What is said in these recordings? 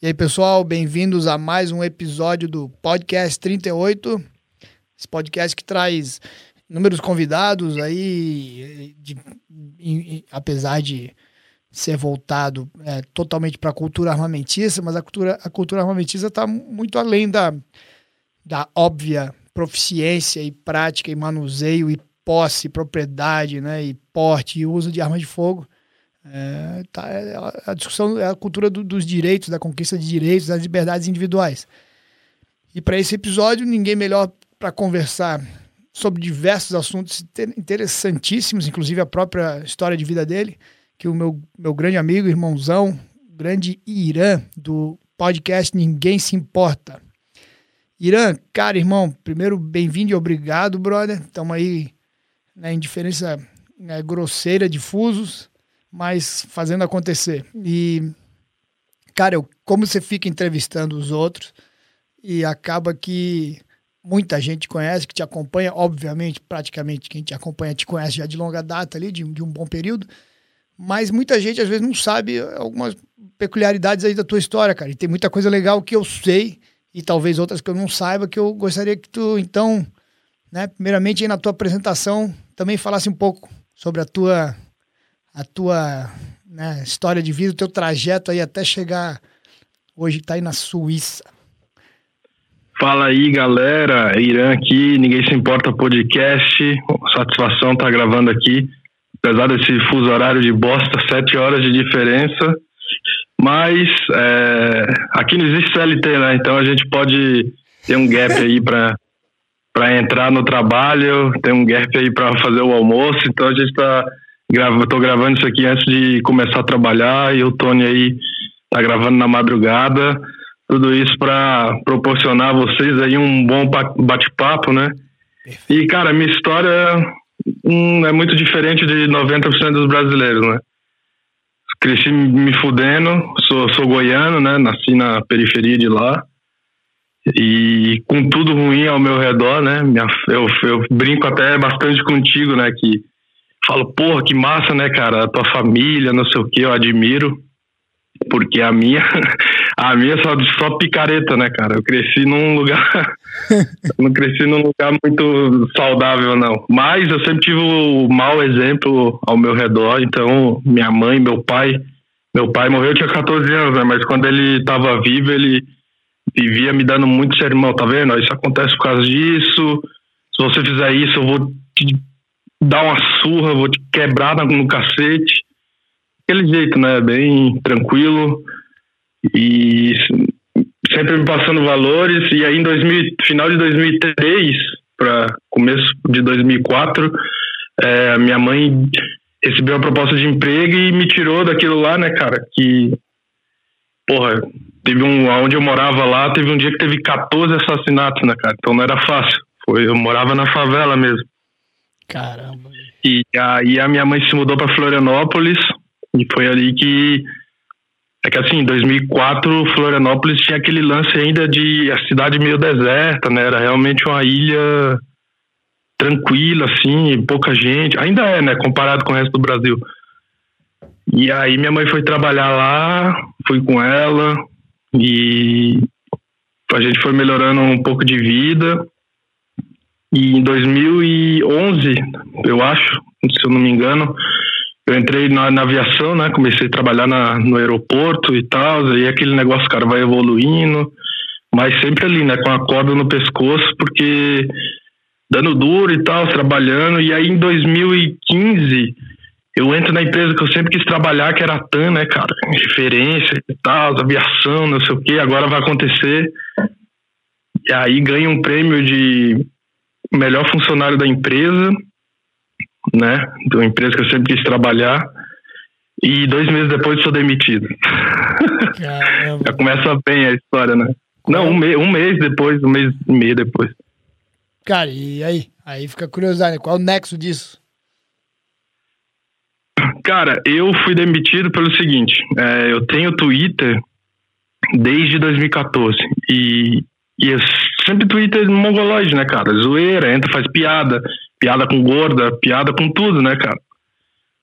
E aí, pessoal, bem-vindos a mais um episódio do Podcast 38. Esse podcast que traz inúmeros convidados aí, de, de, apesar de ser voltado é, totalmente para a cultura armamentista, mas a cultura, a cultura armamentista está muito além da, da óbvia proficiência e prática e manuseio e posse, propriedade, né, e porte e uso de armas de fogo. É, tá, é, a discussão é a cultura do, dos direitos, da conquista de direitos, das liberdades individuais. E para esse episódio, ninguém melhor para conversar sobre diversos assuntos interessantíssimos, inclusive a própria história de vida dele, que o meu, meu grande amigo, irmãozão, grande Irã, do podcast Ninguém Se Importa. Irã, cara, irmão, primeiro, bem-vindo e obrigado, brother. Estamos aí né, em diferença né, grosseira de fusos, mas fazendo acontecer. E, cara, eu, como você fica entrevistando os outros e acaba que muita gente conhece, que te acompanha, obviamente, praticamente quem te acompanha te conhece já de longa data ali, de, de um bom período, mas muita gente às vezes não sabe algumas peculiaridades aí da tua história, cara. E tem muita coisa legal que eu sei e talvez outras que eu não saiba que eu gostaria que tu, então, né, primeiramente aí na tua apresentação, também falasse um pouco sobre a tua a tua né, história de vida, o teu trajeto aí até chegar hoje tá aí na Suíça. Fala aí, galera. Irã aqui, ninguém se importa podcast. Satisfação tá gravando aqui. Apesar desse fuso horário de bosta, sete horas de diferença. Mas é, aqui não existe CLT, né? Então a gente pode ter um gap aí para entrar no trabalho, tem um gap aí para fazer o almoço, então a gente está grava, tô gravando isso aqui antes de começar a trabalhar e o Tony aí tá gravando na madrugada, tudo isso para proporcionar a vocês aí um bom bate-papo, né? E cara, minha história hum, é muito diferente de 90% dos brasileiros, né? Cresci me fudendo, sou, sou goiano, né? Nasci na periferia de lá e com tudo ruim ao meu redor, né? Eu, eu brinco até bastante contigo, né? Que falo, porra, que massa, né, cara? A tua família, não sei o que, eu admiro. Porque a minha, a minha só, só picareta, né, cara? Eu cresci num lugar. não cresci num lugar muito saudável, não. Mas eu sempre tive o mau exemplo ao meu redor. Então, minha mãe, meu pai. Meu pai morreu, eu tinha 14 anos, né? Mas quando ele estava vivo, ele vivia me dando muito sermão, tá vendo? Isso acontece por causa disso. Se você fizer isso, eu vou te dar uma surra, vou te quebrar no cacete. Aquele jeito, né? Bem tranquilo. E sempre me passando valores. E aí, em 2000, final de 2003 para começo de 2004, é, minha mãe recebeu a proposta de emprego e me tirou daquilo lá, né, cara? Que, porra, Teve um, onde eu morava lá, teve um dia que teve 14 assassinatos, né, cara? Então não era fácil. Foi, eu morava na favela mesmo. Caramba. E aí a minha mãe se mudou para Florianópolis e foi ali que é que assim, em 2004 Florianópolis tinha aquele lance ainda de a cidade meio deserta, né? Era realmente uma ilha tranquila assim, pouca gente. Ainda é, né, comparado com o resto do Brasil. E aí minha mãe foi trabalhar lá, fui com ela, e a gente foi melhorando um pouco de vida. E em 2011, eu acho, se eu não me engano, eu entrei na, na aviação, né? Comecei a trabalhar na, no aeroporto e tal. Aí aquele negócio, cara, vai evoluindo, mas sempre ali, né? Com a corda no pescoço, porque dando duro e tal, trabalhando. E aí em 2015 eu entro na empresa que eu sempre quis trabalhar, que era a TAM, né, cara? Referência e tal, aviação, não sei o que, agora vai acontecer. E aí ganho um prêmio de melhor funcionário da empresa, né? De uma empresa que eu sempre quis trabalhar. E dois meses depois sou demitido. Já começa bem a história, né? Não, um, me um mês depois, um mês e meio depois. Cara, e aí? Aí fica curiosidade, né? qual é o nexo disso? Cara, eu fui demitido pelo seguinte: é, eu tenho Twitter desde 2014 e, e eu sempre Twitter mongoloide, né, cara? Zoeira, entra, faz piada, piada com gorda, piada com tudo, né, cara?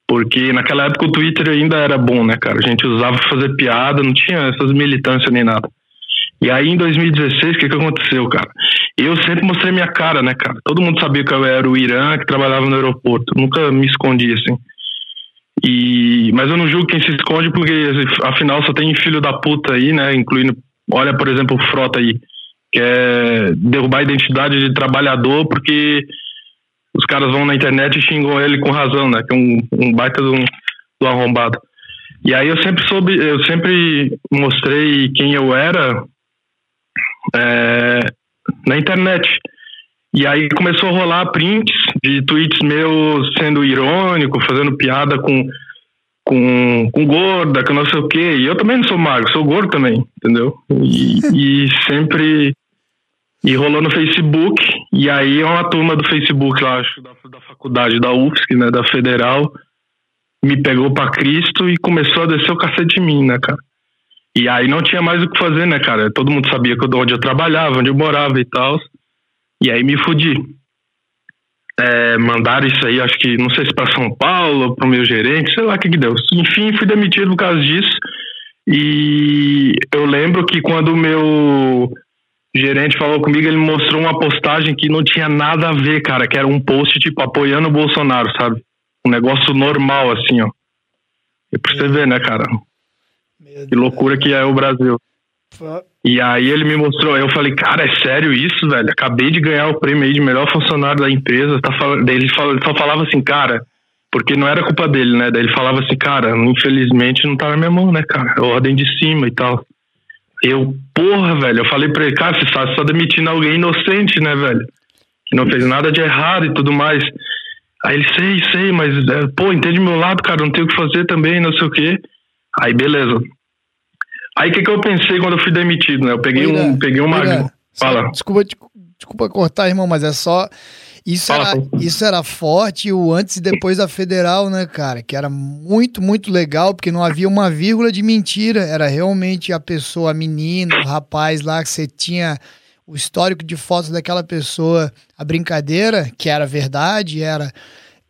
Porque naquela época o Twitter ainda era bom, né, cara? A gente usava pra fazer piada, não tinha essas militâncias nem nada. E aí em 2016, o que, que aconteceu, cara? Eu sempre mostrei minha cara, né, cara? Todo mundo sabia que eu era o Irã, que trabalhava no aeroporto. nunca me escondi, assim. E, mas eu não julgo quem se esconde, porque afinal só tem filho da puta aí, né? Incluindo, olha, por exemplo, o Frota aí, que é derrubar a identidade de trabalhador, porque os caras vão na internet e xingam ele com razão, né? Que é um, um baita do, do arrombado. E aí eu sempre soube, eu sempre mostrei quem eu era é, na internet. E aí começou a rolar prints de tweets meus sendo irônico, fazendo piada com, com, com gorda, que não sei o quê. E eu também não sou magro, sou gordo também, entendeu? E, e sempre. E rolou no Facebook. E aí uma turma do Facebook, lá, acho, da, da faculdade da UFSC, né, da Federal, me pegou para Cristo e começou a descer o cacete em mim, né, cara? E aí não tinha mais o que fazer, né, cara? Todo mundo sabia onde eu trabalhava, onde eu morava e tal. E aí me fudi. É, mandaram isso aí, acho que, não sei se para São Paulo, para o meu gerente, sei lá o que, que deu. Enfim, fui demitido por causa disso. E eu lembro que quando o meu gerente falou comigo, ele mostrou uma postagem que não tinha nada a ver, cara, que era um post, tipo, apoiando o Bolsonaro, sabe? Um negócio normal, assim, ó. E pra você ver, né, cara? Que loucura que é o Brasil. E aí ele me mostrou, eu falei, cara, é sério isso, velho? Acabei de ganhar o prêmio aí de melhor funcionário da empresa. Tá falando, ele só falava assim, cara, porque não era culpa dele, né? Daí ele falava assim, cara, infelizmente não tá na minha mão, né, cara? É ordem de cima e tal. Eu, porra, velho, eu falei pra ele, cara, você está só demitindo alguém inocente, né, velho? Que não fez nada de errado e tudo mais. Aí ele, sei, sei, mas, é, pô, entende meu lado, cara, não tenho o que fazer também, não sei o quê. Aí, beleza. Aí o que, que eu pensei quando eu fui demitido, né? Eu peguei, um, peguei uma. Ira, Fala. Desculpa, desculpa cortar, irmão, mas é só. Isso, Fala, era, isso era forte o antes e depois da federal, né, cara? Que era muito, muito legal, porque não havia uma vírgula de mentira. Era realmente a pessoa, a menina, o rapaz lá, que você tinha o histórico de fotos daquela pessoa, a brincadeira, que era verdade, era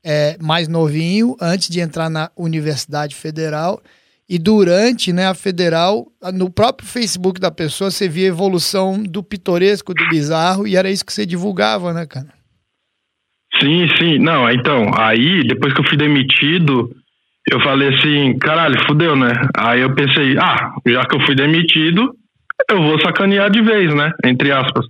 é, mais novinho, antes de entrar na Universidade Federal. E durante né, a federal, no próprio Facebook da pessoa, você via a evolução do pitoresco, do bizarro, e era isso que você divulgava, né, cara? Sim, sim. Não, então, aí, depois que eu fui demitido, eu falei assim, caralho, fudeu, né? Aí eu pensei, ah, já que eu fui demitido, eu vou sacanear de vez, né? Entre aspas.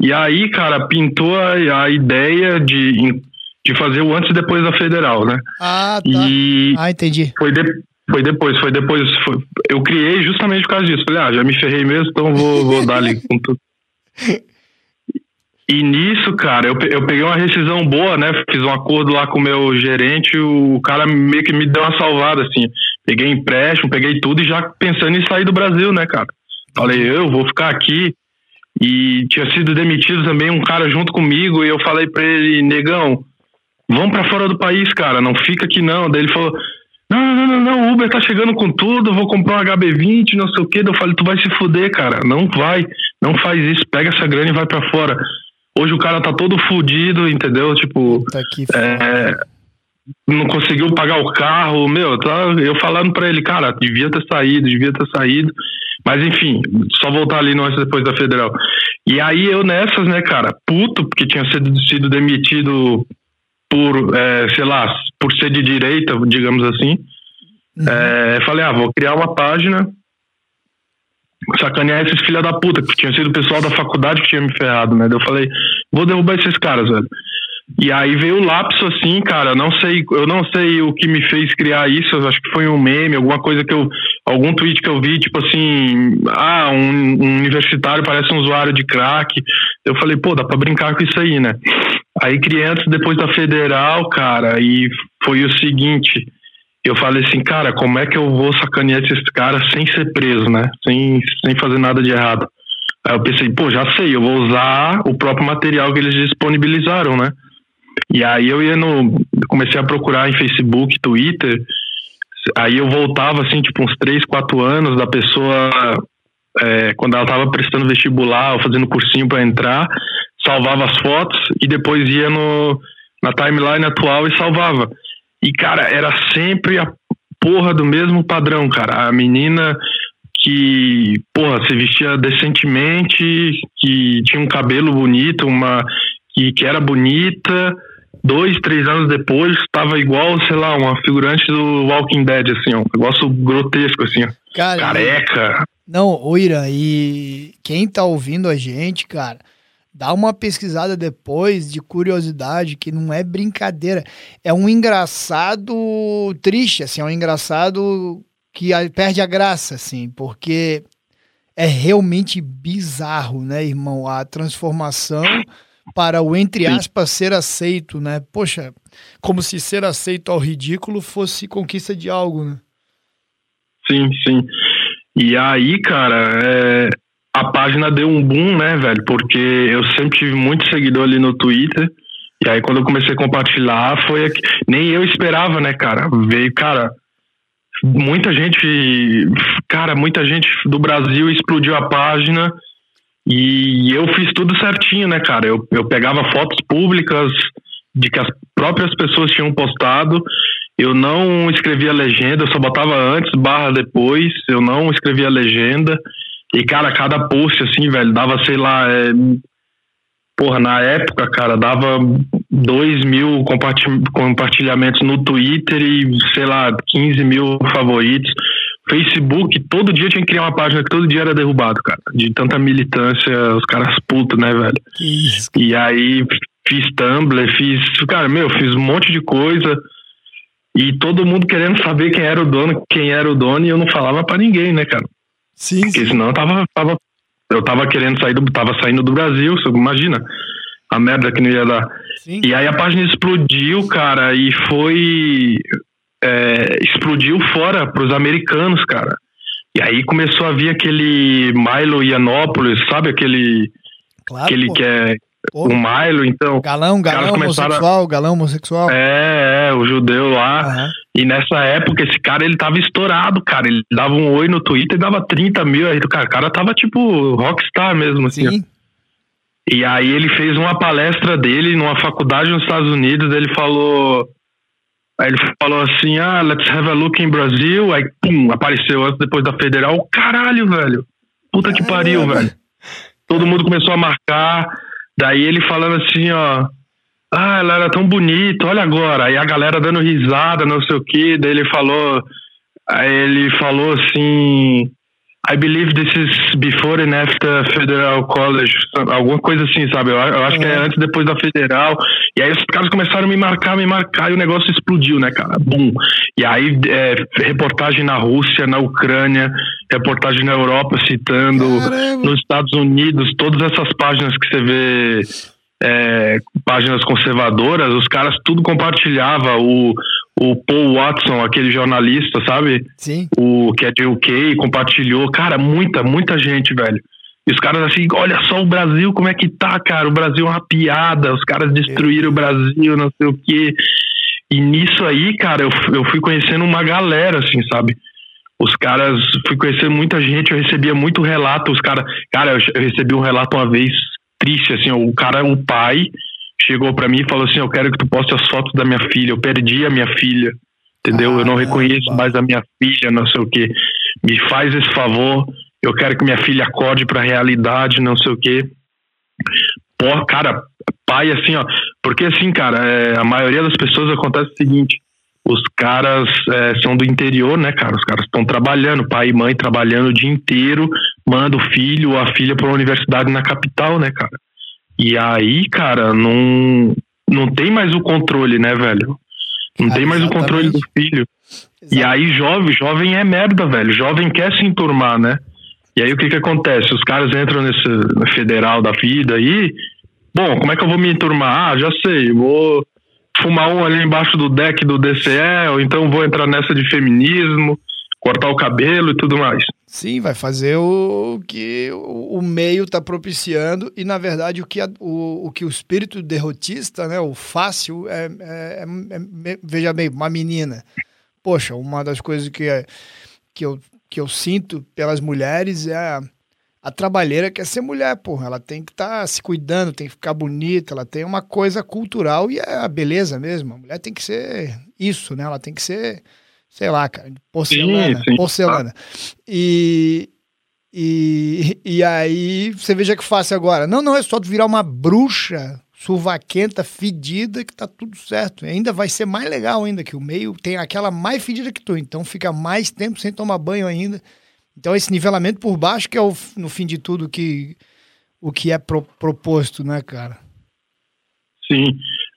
E aí, cara, pintou a, a ideia de, de fazer o antes e depois da federal, né? Ah, tá. E ah, entendi. Foi, de, foi depois, foi depois. Foi, eu criei justamente por causa disso. Falei, ah, já me ferrei mesmo, então vou, vou dar ali com tudo. E nisso, cara, eu, eu peguei uma rescisão boa, né? Fiz um acordo lá com o meu gerente, o cara meio que me deu uma salvada, assim. Peguei empréstimo, peguei tudo e já pensando em sair do Brasil, né, cara? Falei, eu vou ficar aqui. E tinha sido demitido também um cara junto comigo e eu falei pra ele, negão, vamos para fora do país, cara, não fica aqui não. Daí ele falou, não, não, não, não, o Uber tá chegando com tudo, vou comprar um HB20, não sei o quê. Eu falei, tu vai se fuder, cara. Não vai, não faz isso, pega essa grana e vai para fora. Hoje o cara tá todo fudido, entendeu? Tipo, é, não conseguiu pagar o carro, meu, tá, eu falando pra ele, cara, devia ter saído, devia ter saído. Mas enfim, só voltar ali no depois da federal. E aí eu nessas, né, cara, puto, porque tinha sido, sido demitido por, é, sei lá, por ser de direita, digamos assim. Uhum. É, falei, ah, vou criar uma página, sacanear esses filha da puta, que tinha sido o pessoal da faculdade que tinha me ferrado, né? Eu falei, vou derrubar esses caras, velho. E aí veio o lapso assim, cara, não sei, eu não sei o que me fez criar isso, acho que foi um meme, alguma coisa que eu, algum tweet que eu vi, tipo assim, ah, um, um universitário parece um usuário de crack. Eu falei, pô, dá pra brincar com isso aí, né? Aí criei antes, depois da federal, cara, e foi o seguinte, eu falei assim, cara, como é que eu vou sacanear esses caras sem ser preso, né? Sem, sem fazer nada de errado. Aí eu pensei, pô, já sei, eu vou usar o próprio material que eles disponibilizaram, né? E aí eu ia no. Comecei a procurar em Facebook, Twitter. Aí eu voltava, assim, tipo, uns 3, 4 anos da pessoa. É, quando ela tava prestando vestibular ou fazendo cursinho para entrar, salvava as fotos e depois ia no, na timeline atual e salvava. E, cara, era sempre a porra do mesmo padrão, cara. A menina que, porra, se vestia decentemente, que tinha um cabelo bonito, uma que, que era bonita, dois, três anos depois, estava igual, sei lá, uma figurante do Walking Dead, assim, ó, um negócio grotesco, assim, ó. Cara, careca. Não, Oira, e quem tá ouvindo a gente, cara, dá uma pesquisada depois de curiosidade, que não é brincadeira. É um engraçado triste, assim, é um engraçado que perde a graça, assim, porque é realmente bizarro, né, irmão? A transformação para o, entre aspas, ser aceito, né? Poxa, como se ser aceito ao ridículo fosse conquista de algo, né? Sim, sim. E aí, cara, é, a página deu um boom, né, velho? Porque eu sempre tive muito seguidor ali no Twitter. E aí, quando eu comecei a compartilhar, foi aqui. Nem eu esperava, né, cara? Veio, cara, muita gente, cara, muita gente do Brasil explodiu a página e eu fiz tudo certinho, né, cara? Eu, eu pegava fotos públicas de que as próprias pessoas tinham postado. Eu não escrevia legenda, eu só botava antes, barra depois. Eu não escrevia legenda. E, cara, cada post, assim, velho, dava, sei lá, é... porra, na época, cara, dava 2 mil compartilhamentos no Twitter e, sei lá, 15 mil favoritos. Facebook, todo dia tinha que criar uma página que todo dia era derrubado, cara. De tanta militância, os caras putos, né, velho? Isso. E aí fiz Tumblr, fiz. Cara, meu, fiz um monte de coisa. E todo mundo querendo saber quem era o dono, quem era o dono, e eu não falava para ninguém, né, cara? Sim. Porque senão eu tava, tava. Eu tava querendo sair do. Tava saindo do Brasil, imagina a merda que não ia dar. Sim. E aí a página explodiu, cara, e foi é, explodiu fora para os americanos, cara. E aí começou a vir aquele Milo Yiannopoulos, sabe aquele Claro, aquele pô. que é Pô. o Milo, então. Galão, galão começaram a- homossexual, galão homossexual. É, é, o judeu lá. Aham. E nessa época, esse cara, ele tava estourado, cara. Ele dava um oi no Twitter e dava 30 mil. Aí, cara, o cara tava tipo rockstar mesmo, assim. ó. Sim. E aí ele fez uma palestra dele numa faculdade nos Estados Unidos, ele falou. Aí ele falou assim, ah, let's have a look in Brasil. Aí, pum, apareceu antes depois da federal. Caralho, velho. Puta que pariu, velho. Todo mundo começou a marcar. Daí ele falando assim, ó. Ah, ela era tão bonita, olha agora. Aí a galera dando risada, não sei o que. Daí ele falou. Aí ele falou assim. I believe this is before and after Federal College, alguma coisa assim, sabe? Eu, eu acho que é Uhum. antes e depois da Federal. E aí os caras começaram a me marcar, me marcar, e o negócio explodiu, né, cara? Bum. E aí, é, reportagem na Rússia, na Ucrânia, reportagem na Europa citando, Caramba. nos Estados Unidos, todas essas páginas que você vê, é, páginas conservadoras, os caras tudo compartilhava. O, o Paul Watson, aquele jornalista, sabe? Sim. o que é de UK, compartilhou. Cara, muita, muita gente, velho. E os caras assim, olha só o Brasil, como é que tá, cara? O Brasil é uma piada, os caras destruíram o Brasil, não sei o quê. E nisso aí, cara, eu, eu fui conhecendo uma galera, assim, sabe? Os caras, fui conhecer muita gente, eu recebia muito relato, os caras, cara, eu, eu recebi um relato uma vez triste, assim, o cara, o pai, chegou pra mim e falou assim, eu quero que tu poste as fotos da minha filha, eu perdi a minha filha, entendeu? eu não Caramba. reconheço mais a minha filha, não sei o quê. Me faz esse favor, eu quero que minha filha acorde pra realidade, não sei o quê. Pô, cara, pai, assim, ó, porque assim, cara, é, a maioria das pessoas acontece o seguinte, os caras é, são do interior, né, cara? Os caras estão trabalhando, pai e mãe trabalhando o dia inteiro, manda o filho ou a filha para uma universidade na capital, né, cara? E aí, cara, não, não tem mais o controle, né, velho? Não Ah, tem mais o controle do exatamente. filho. E aí, jovem, jovem é merda, velho. Jovem quer se enturmar, né? E aí, o que que acontece? Os caras entram nesse federal da vida aí. Bom, como é que eu vou me enturmar? Ah, já sei. Vou fumar um ali embaixo do deck do DCE, ou então vou entrar nessa de feminismo, cortar o cabelo e tudo mais. Sim, vai fazer o que o meio está propiciando e, na verdade, o que, a- o, o que o espírito derrotista, né, o fácil, é, é- é- é- veja bem, uma menina. Poxa, uma das coisas que, é- que, eu, que eu sinto pelas mulheres é a, a trabalheira quer ser mulher, porra. Ela tem que estar tá se cuidando, tem que ficar bonita, ela tem uma coisa cultural e é a beleza mesmo. A mulher tem que ser isso, né? Ela tem que ser, sei lá, cara, porcelana. Sim, sim. Porcelana. E, e, e aí você veja que fácil agora. Não, não, é só tu virar uma bruxa suvaquenta, fedida, que tá tudo certo. E ainda vai ser mais legal ainda, que o meio tem aquela mais fedida que tu. Então fica mais tempo sem tomar banho ainda. Então esse nivelamento por baixo que é o, no fim de tudo que o que é pro, proposto, né, cara? Sim,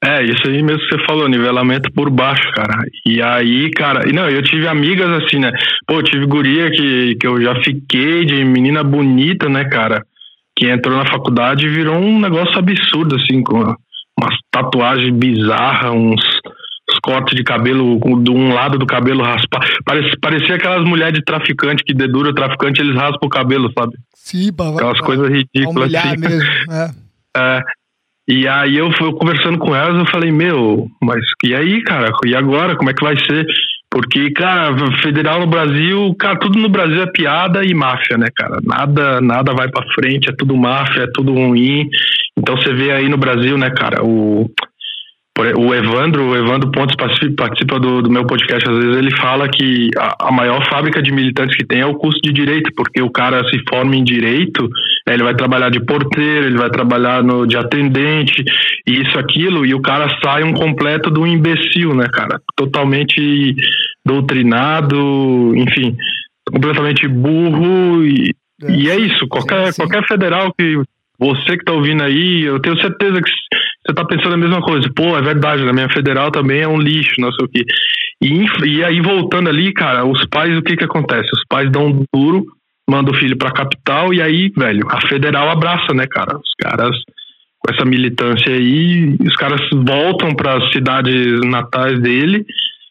é isso aí mesmo que você falou, nivelamento por baixo, cara. E aí, cara, e não, eu tive amigas assim, né? Pô, eu tive guria que, que eu já fiquei de menina bonita, né, cara? Que entrou na faculdade e virou um negócio absurdo, assim, com umas tatuagens bizarras, uns os cortes de cabelo de um lado do cabelo raspar. Parecia, parecia aquelas mulheres de traficante que dedura o traficante, eles raspam o cabelo, sabe? Sim, Aquelas coisas ridículas assim. Mesmo, é. é. E aí eu conversando com elas, eu falei, meu, mas e aí, cara? E agora? Como é que vai ser? Porque, cara, federal no Brasil, cara, tudo no Brasil é piada e máfia, né, cara? Nada, nada vai para frente, é tudo máfia, é tudo ruim. Então você vê aí no Brasil, né, cara, o o Evandro, o Evandro Pontes participa do, do, meu podcast, às vezes ele fala que a, a, maior fábrica de militantes que tem é o curso de direito, porque o cara se forma em direito, né, ele vai trabalhar de porteiro, ele vai trabalhar no, de atendente, isso, aquilo, e o cara sai um completo do imbecil, né, cara? Totalmente doutrinado, enfim, completamente burro, e é, e é isso, qualquer, qualquer federal que você que tá ouvindo aí, eu tenho certeza que você tá pensando a mesma coisa. Pô, é verdade, na minha federal também é um lixo, não sei o quê. E, e aí, voltando ali, cara, os pais, o que que acontece? Os pais dão um duro, mandam o filho pra capital, e aí, velho, a federal abraça, né, cara? Os caras, com essa militância aí, os caras voltam para as cidades natais dele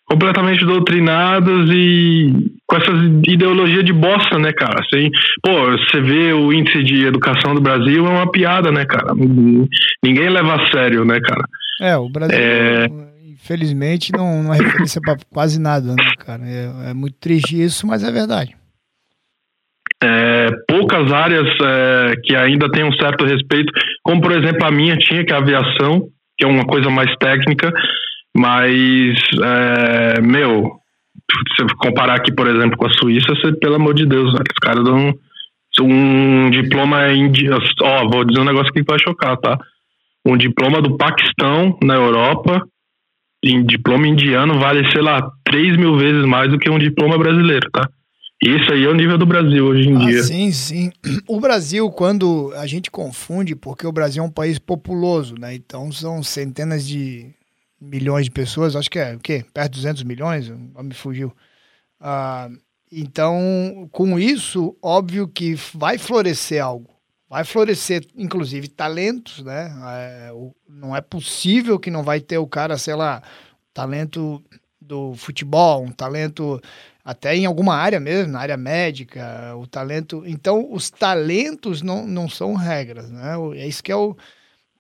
completamente doutrinados e com essa ideologia de bosta, né, cara? Assim, pô, você vê o índice de educação do Brasil é uma piada, né, cara? Ninguém leva a sério, né, cara? É, o Brasil, é... infelizmente, não, não é referência para quase nada, né, cara? É, é, muito triste isso, mas é verdade. É, poucas áreas é, que ainda tem um certo respeito, como por exemplo a minha tinha, que é a aviação, que é uma coisa mais técnica, mas, é, meu, se você comparar aqui, por exemplo, com a Suíça, você, pelo amor de Deus, né, os caras dão um diploma indiano. Ó, vou dizer um negócio que vai chocar, tá? Um diploma do Paquistão na Europa, em diploma indiano, vale, sei lá, 3 mil vezes mais do que um diploma brasileiro, tá? Isso aí é o nível do Brasil hoje em ah, dia. Sim, sim. O Brasil, quando a gente confunde, porque o Brasil é um país populoso, né? Então são centenas de milhões de pessoas, acho que é o quê? Perto de 200 milhões, me fugiu. Ah, então, com isso, óbvio que vai florescer algo. Vai florescer, inclusive, talentos, né? É, não é possível que não vai ter o cara, sei lá, talento do futebol, um talento até em alguma área mesmo, na área médica, o talento. Então, os talentos não, não são regras, né? É isso que é o,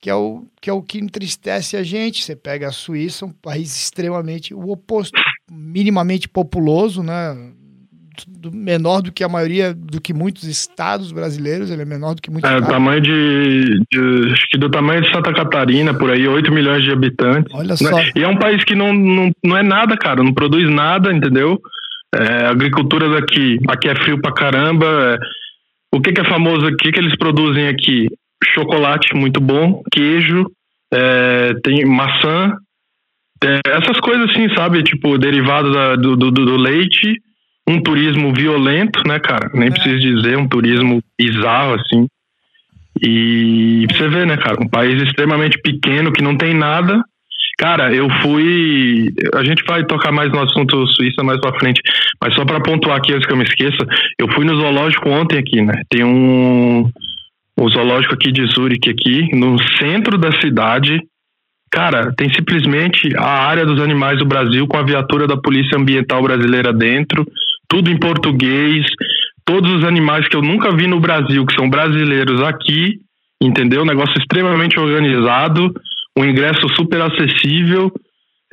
que é o que, é o que entristece a gente. Você pega a Suíça, um país extremamente o oposto, minimamente populoso, né? Do, menor do que a maioria, do que muitos estados brasileiros, ele é menor do que muitos. É, tamanho de, de, Acho que do tamanho de Santa Catarina, por aí, 8 milhões de habitantes. Olha né? só. E é um país que não, não, não é nada, cara, não produz nada, entendeu? É, a agricultura daqui, aqui é frio pra caramba. É, o que, que é famoso aqui? Que eles produzem aqui? Chocolate muito bom, queijo, é, tem maçã, é, essas coisas assim, sabe? Tipo, derivado da, do, do, do, leite, um turismo violento, né, cara? Nem é. preciso dizer, um turismo bizarro, assim. E você vê, né, cara? Um país extremamente pequeno que não tem nada. Cara, eu fui. A gente vai tocar mais no assunto Suíça mais pra frente, mas só para pontuar aqui antes que eu me esqueça, eu fui no zoológico ontem aqui, né? Tem um o zoológico aqui de Zurich, aqui, no centro da cidade. Cara, tem simplesmente a área dos animais do Brasil com a viatura da Polícia Ambiental Brasileira dentro, tudo em português, todos os animais que eu nunca vi no Brasil, que são brasileiros aqui, entendeu? Um negócio extremamente organizado, um ingresso super acessível,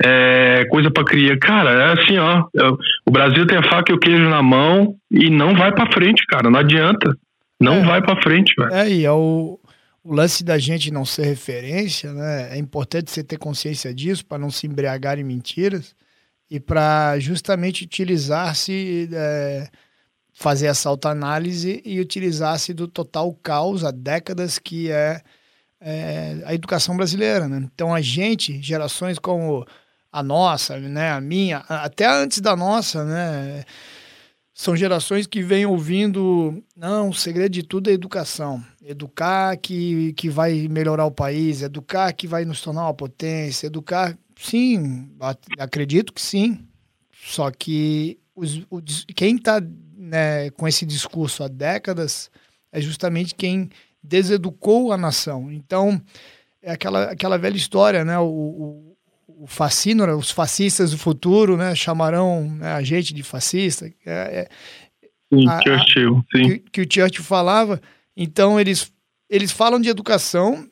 é, coisa para criar. Cara, é assim, ó. O Brasil tem a faca e o queijo na mão e não vai para frente, cara, não adianta. Não é, vai para frente, velho. É, e é o, o lance da gente não ser referência, né? É importante você ter consciência disso para não se embriagar em mentiras e para justamente utilizar-se, é, fazer essa autoanálise e utilizar-se do total caos há décadas que é, é, a educação brasileira. Né? Então a gente, gerações como a nossa, né, a minha, até antes da nossa, né, são gerações que vêm ouvindo, não, o segredo de tudo é educação. Educar que, que vai melhorar o país, educar que vai nos tornar uma potência, educar Sim, acredito que sim. Só que os, os, quem está né, com esse discurso há décadas é justamente quem deseducou a nação. Então, é aquela, aquela velha história, né? O, o, o fascínora, os fascistas do futuro, né? Chamarão né, a gente de fascista. É, é, sim, a, Churchill, sim. Que, que o Churchill falava. Então, eles, eles falam de educação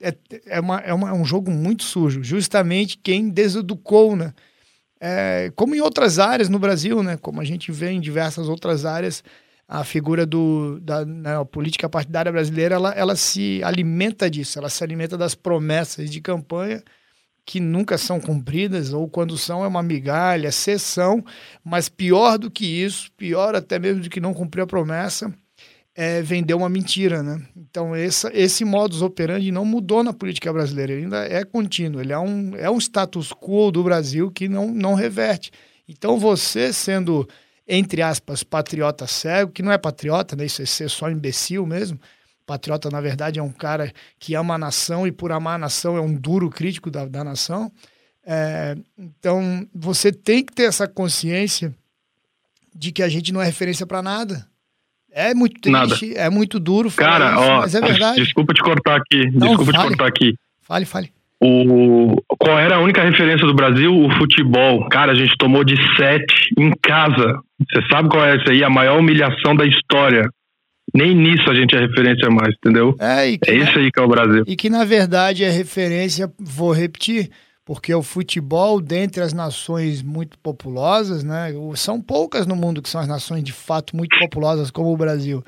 é, é, uma, é, uma, é um jogo muito sujo. Justamente quem deseducou, né? É, como em outras áreas no Brasil, né? Como a gente vê em diversas outras áreas, a figura do, da né, política partidária brasileira, ela, ela se alimenta disso, ela se alimenta das promessas de campanha que nunca são cumpridas, ou quando são é uma migalha, sessão, mas pior do que isso, pior até mesmo do que não cumprir a promessa, é, vender uma mentira, né? Então essa, esse modus operandi não mudou na política brasileira, ele ainda é contínuo, ele é um, é um status quo do Brasil que não, não reverte. Então você sendo, entre aspas, patriota cego, que não é patriota, né? Isso é ser só imbecil mesmo, patriota na verdade é um cara que ama a nação e por amar a nação é um duro crítico da, da nação. É, então você tem que ter essa consciência de que a gente não é referência para nada é muito triste, Nada. é muito duro. Cara, isso, ó, mas é verdade. desculpa te cortar aqui. Não, desculpa fale. te cortar aqui. Fale, fale. O, qual era a única referência do Brasil? O futebol. Cara, a gente tomou de sete em casa. Você sabe qual é essa aí? A maior humilhação da história. Nem nisso a gente é referência mais, entendeu? É, é isso aí que é o Brasil. E que na verdade é referência, vou repetir, porque o futebol, dentre as nações muito populosas, né, são poucas no mundo que são as nações de fato muito populosas, como o Brasil.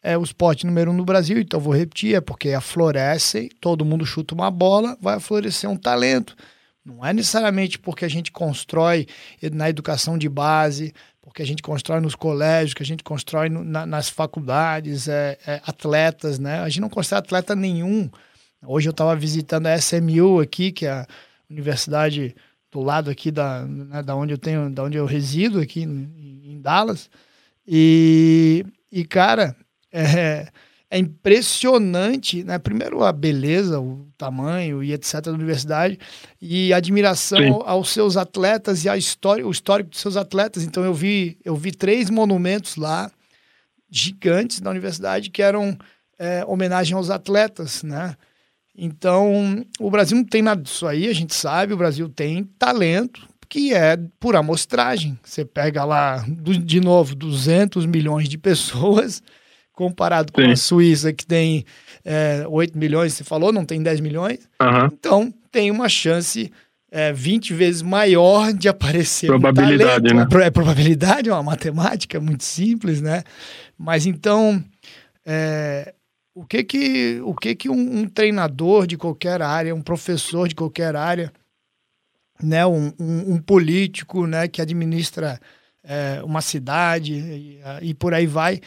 É o esporte número um no Brasil, então vou repetir, é porque afloresce, todo mundo chuta uma bola, vai florescer um talento. Não é necessariamente porque a gente constrói na educação de base, porque a gente constrói nos colégios, que a gente constrói no, na, nas faculdades, é, é, atletas, né? A gente não constrói atleta nenhum. Hoje eu estava visitando a SMU aqui, que é a universidade do lado aqui da, né, da onde eu tenho, da onde eu resido aqui em, em Dallas. E, e cara, é, é impressionante, né? Primeiro a beleza, o tamanho e etc da universidade e admiração Sim. aos seus atletas e a história, o histórico dos seus atletas. Então eu vi, eu vi três monumentos lá gigantes da universidade que eram é, homenagem aos atletas, né? Então, o Brasil não tem nada disso aí, a gente sabe, o Brasil tem talento, que é por amostragem. Você pega lá, de novo, 200 milhões de pessoas, comparado com Sim. a Suíça, que tem é, 8 milhões, você falou, não tem 10 milhões. Uhum. Então, tem uma chance é, 20 vezes maior de aparecer probabilidade, um talento. né? É probabilidade, é uma matemática muito simples, né? Mas então, é, o que que, o que, que um, um, treinador de qualquer área, um professor de qualquer área, né, um, um, um político né, que administra é, uma cidade e, e, por aí vai,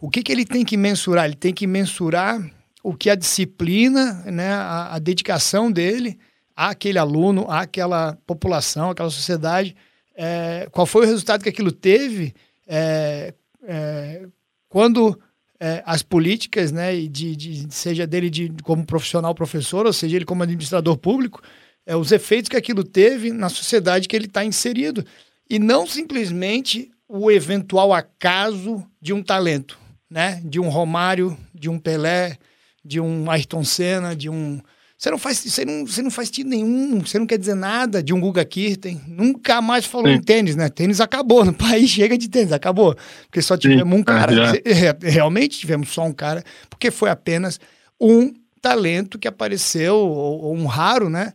o que, que ele tem que mensurar? Ele tem que mensurar o que a disciplina, né, a, a dedicação dele àquele aluno, àquela população, àquela sociedade, é, qual foi o resultado que aquilo teve é, é quando é, as políticas, né, de, de, seja dele de, como profissional professor, ou seja ele como administrador público, é, os efeitos que aquilo teve na sociedade que ele está inserido. E não simplesmente o eventual acaso de um talento, né? De um Romário, de um Pelé, de um Ayrton Senna, de um você não faz, você não, você não faz sentido nenhum, você não quer dizer nada de um Guga Kirten. Nunca mais falou Sim. em tênis, né? Tênis acabou, no país chega de tênis, acabou. Porque só tivemos Sim. um cara. É, realmente tivemos só um cara, porque foi apenas um talento que apareceu, ou, ou um raro, né?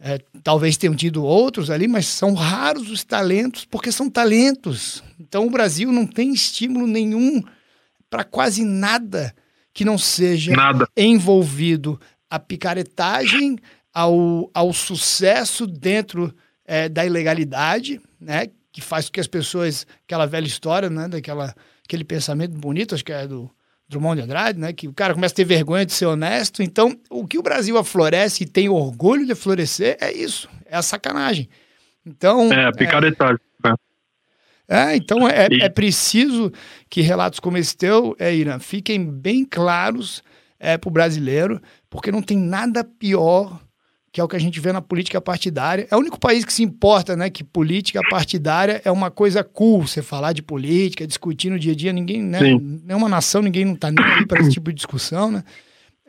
É, talvez tenham tido outros ali, mas são raros os talentos, porque são talentos. Então o Brasil não tem estímulo nenhum para quase nada que não seja Nada. envolvido a picaretagem, ao, ao sucesso dentro é, da ilegalidade, né? Que faz com que as pessoas, aquela velha história, né? Daquela, aquele pensamento bonito, acho que é do Drummond de Andrade, né? Que o cara começa a ter vergonha de ser honesto. Então, o que o Brasil aflorece e tem orgulho de florescer é isso, é a sacanagem. Então, É, a picaretagem. né? É, então é, é preciso que relatos como esse teu, é, Irã, fiquem bem claros é, para o brasileiro, porque não tem nada pior que é o que a gente vê na política partidária. É o único país que se importa, né? Que política partidária é uma coisa cool. Você falar de política, discutir no dia a dia, ninguém, né? Sim. Nenhuma nação, ninguém não tá nem aí para esse tipo de discussão, né?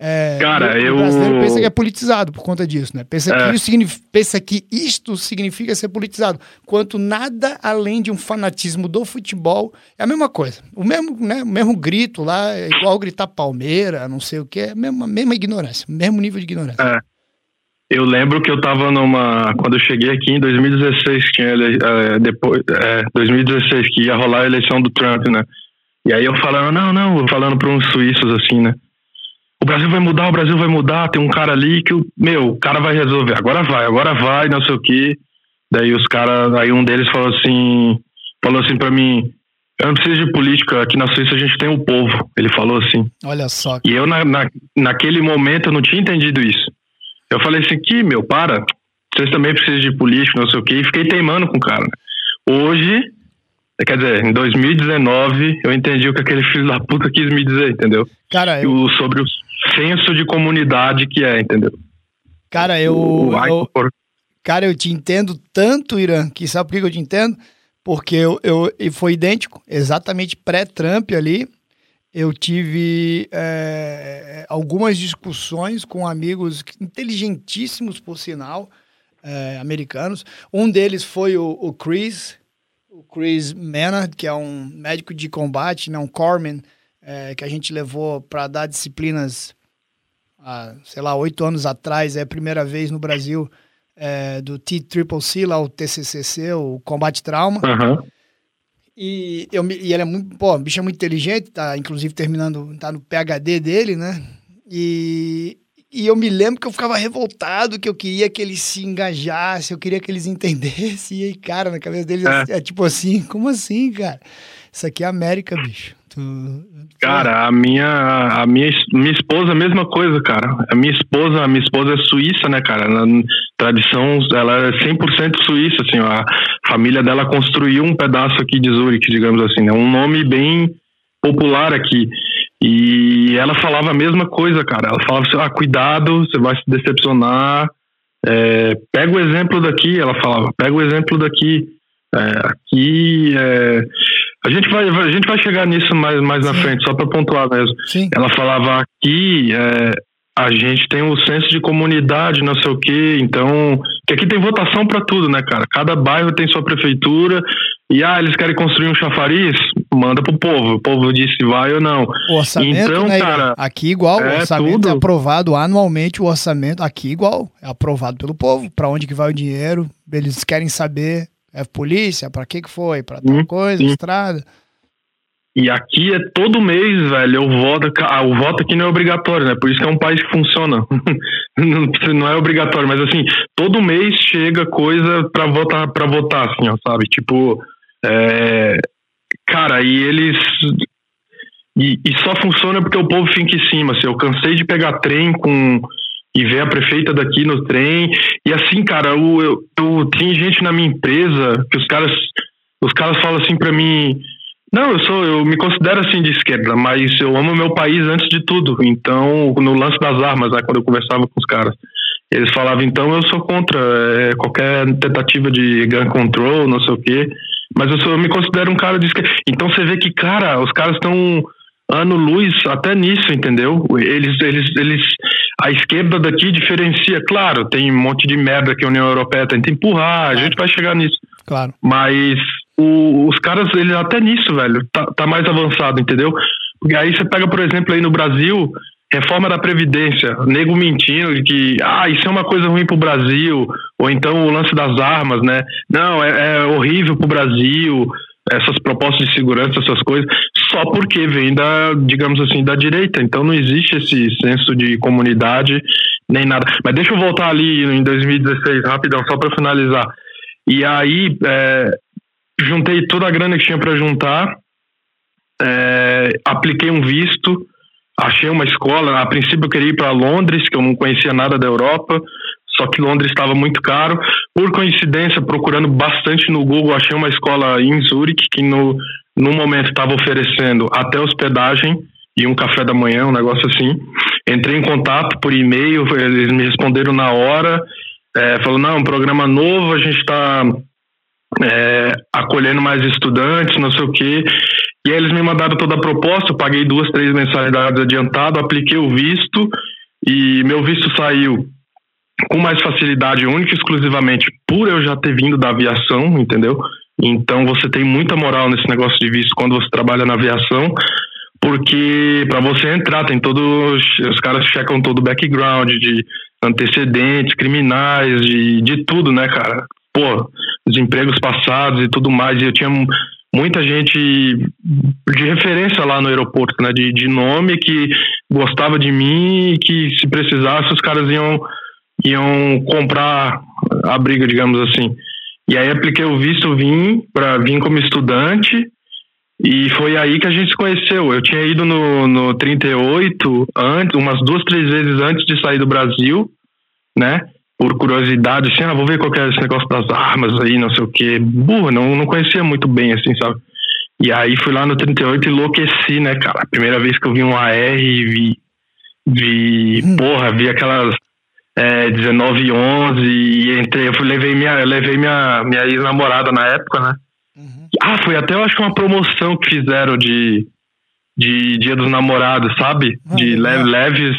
É, Cara, e o eu- brasileiro pensa que é politizado por conta disso, né? Pensa, É. que isso pensa que isto significa ser politizado, quanto nada além de um fanatismo do futebol é a mesma coisa. O mesmo, né, o mesmo grito lá, é igual gritar Palmeira, não sei o que, é a mesma, mesma ignorância, mesmo nível de ignorância. É. Eu lembro que eu tava numa. Quando eu cheguei aqui em 2016, tinha ele, é, depois, é, 2016, que ia rolar a eleição do Trump, né? E aí eu falando, não, não, falando para uns suíços assim, né? O Brasil vai mudar, o Brasil vai mudar, tem um cara ali que, o meu, o cara vai resolver, agora vai, agora vai, não sei o quê. Daí os caras, aí um deles falou assim, falou assim para mim, eu não preciso de política, aqui na Suíça a gente tem o povo. Ele falou assim. Olha só. E eu, na, na, naquele momento, eu não tinha entendido isso. Eu falei assim, que, meu, para, vocês também precisam de político, não sei o quê, e fiquei teimando com o cara. Hoje, quer dizer, em 2019, eu entendi o que aquele filho da puta quis me dizer, entendeu? Cara, eu, o, sobre o senso de comunidade que é, entendeu? cara, eu, O- eu, Cara, eu te entendo tanto, Irã, que sabe por que eu te entendo? Porque eu, eu, e foi idêntico, exatamente pré-Trump ali. Eu tive é, algumas discussões com amigos inteligentíssimos, por sinal, é, americanos. Um deles foi o, o Chris, Chris Maynard, que é um médico de combate, né, um corpsman, é, que a gente levou para dar disciplinas há, sei lá, oito anos atrás. É a primeira vez no Brasil é, do T-Triple-C, lá o TCCC, o Combate Trauma. Aham. E, eu, e ele é muito, pô, o bicho é muito inteligente, tá inclusive terminando, tá no PhD dele, né? E, e eu me lembro que eu ficava revoltado, que eu queria que eles se engajassem, eu queria que eles entendessem. E aí, cara, na cabeça deles é, É. tipo assim, como assim, cara? Isso aqui é América, bicho. Cara, a minha, a minha, minha esposa, a mesma coisa, cara. A minha esposa, a minha esposa é suíça, né, cara? Na tradição, ela é 100% suíça, assim, ó. a família dela construiu um pedaço aqui de Zurich, digamos assim, né? Um nome bem popular aqui. E ela falava a mesma coisa, cara. Ela falava assim, ah, cuidado, você vai se decepcionar. É, pega o exemplo daqui, ela falava, pega o exemplo daqui. É, aqui, é, a gente vai, a gente vai chegar nisso mais, mais na frente, só para pontuar mesmo. Sim, Ela falava aqui, é, a gente tem o senso de comunidade, não sei o quê, então. Que aqui tem votação para tudo, né, cara? Cada bairro tem sua prefeitura, e ah, eles querem construir um chafariz? Manda pro povo. O povo disse vai ou não. o orçamento, Então, né, cara, aqui igual, o é orçamento tudo. é aprovado anualmente, o orçamento aqui igual, é aprovado pelo povo, para onde que vai o dinheiro, eles querem saber, é polícia, para que que foi, para tal Sim, coisa, estrada. E aqui é todo mês, velho, eu voto. Ah, o voto aqui não é obrigatório, né? Por isso que é um país que funciona. não, é obrigatório, mas assim, todo mês chega coisa pra votar, pra votar, assim, ó, sabe? Tipo, é, cara, e eles. E, e só funciona porque o povo fica em cima. Assim, eu cansei de pegar trem com. E ver a prefeita daqui no trem. E assim, cara, eu, eu, eu tem gente na minha empresa que os caras. Os caras falam assim pra mim. Não, eu sou, eu me considero assim de esquerda, mas eu amo meu país antes de tudo. Então, no lance das armas, né, quando eu conversava com os caras, eles falavam, então eu sou contra é, qualquer tentativa de gun control, não sei o quê, mas eu, sou, eu me considero um cara de esquerda. Então você vê que, cara, os caras estão ano luz até nisso, entendeu? Eles, eles, eles, a esquerda daqui diferencia, claro, tem um monte de merda que a União Europeia tenta empurrar, a gente vai chegar nisso. Claro. Mas o- os caras, eles até nisso, velho, tá, tá mais avançado, entendeu? Porque aí você pega, por exemplo, aí no Brasil, reforma da Previdência, nego mentindo de que, ah, isso é uma coisa ruim pro Brasil, ou então o lance das armas, né? Não, é, é horrível pro Brasil, essas propostas de segurança, essas coisas, só porque vem da, digamos assim, da direita. Então não existe esse senso de comunidade nem nada. Mas deixa eu voltar ali em 2016, rapidão, só para finalizar. E aí é, juntei toda a grana que tinha para juntar, é, apliquei um visto, achei uma escola. A princípio eu queria ir para Londres, que eu não conhecia nada da Europa, só que Londres estava muito caro. Por coincidência, procurando bastante no Google, achei uma escola em Zurich que no, no momento estava oferecendo até hospedagem e um café da manhã, um negócio assim. Entrei em contato por e-mail, eles me responderam na hora, é, falou não, um programa novo, a gente está é, acolhendo mais estudantes, não sei o quê. E aí eles me mandaram toda a proposta, eu paguei duas, três mensalidades adiantado, apliquei o visto e meu visto saiu com mais facilidade, única e exclusivamente por eu já ter vindo da aviação, entendeu? Então você tem muita moral nesse negócio de visto quando você trabalha na aviação, porque para você entrar tem todos os caras checam todo o background de antecedentes criminais, de, de tudo, né, cara? Pô, os empregos passados e tudo mais. E eu tinha muita gente de referência lá no aeroporto, né, de, de nome que gostava de mim e que se precisasse os caras iam iam comprar a briga, digamos assim. E aí apliquei o visto, vim para vir como estudante e foi aí que a gente se conheceu. Eu tinha ido no, no 38 antes, umas duas, três vezes antes de sair do Brasil, né? Por curiosidade, assim, ah, vou ver qual que é esse negócio das armas aí, não sei o quê. Burro, não, não conhecia muito bem, assim, sabe? E aí fui lá no 38 e enlouqueci, né, cara? Primeira vez que eu vi um AR e vi, vi, hum. porra, vi aquelas é, 19 e 11 e entrei, eu fui, levei minha, eu levei minha, minha ex-namorada na época, né? Uhum. Ah, foi até eu acho que uma promoção que fizeram de, de Dia dos Namorados, sabe? Uhum. De leve, leves,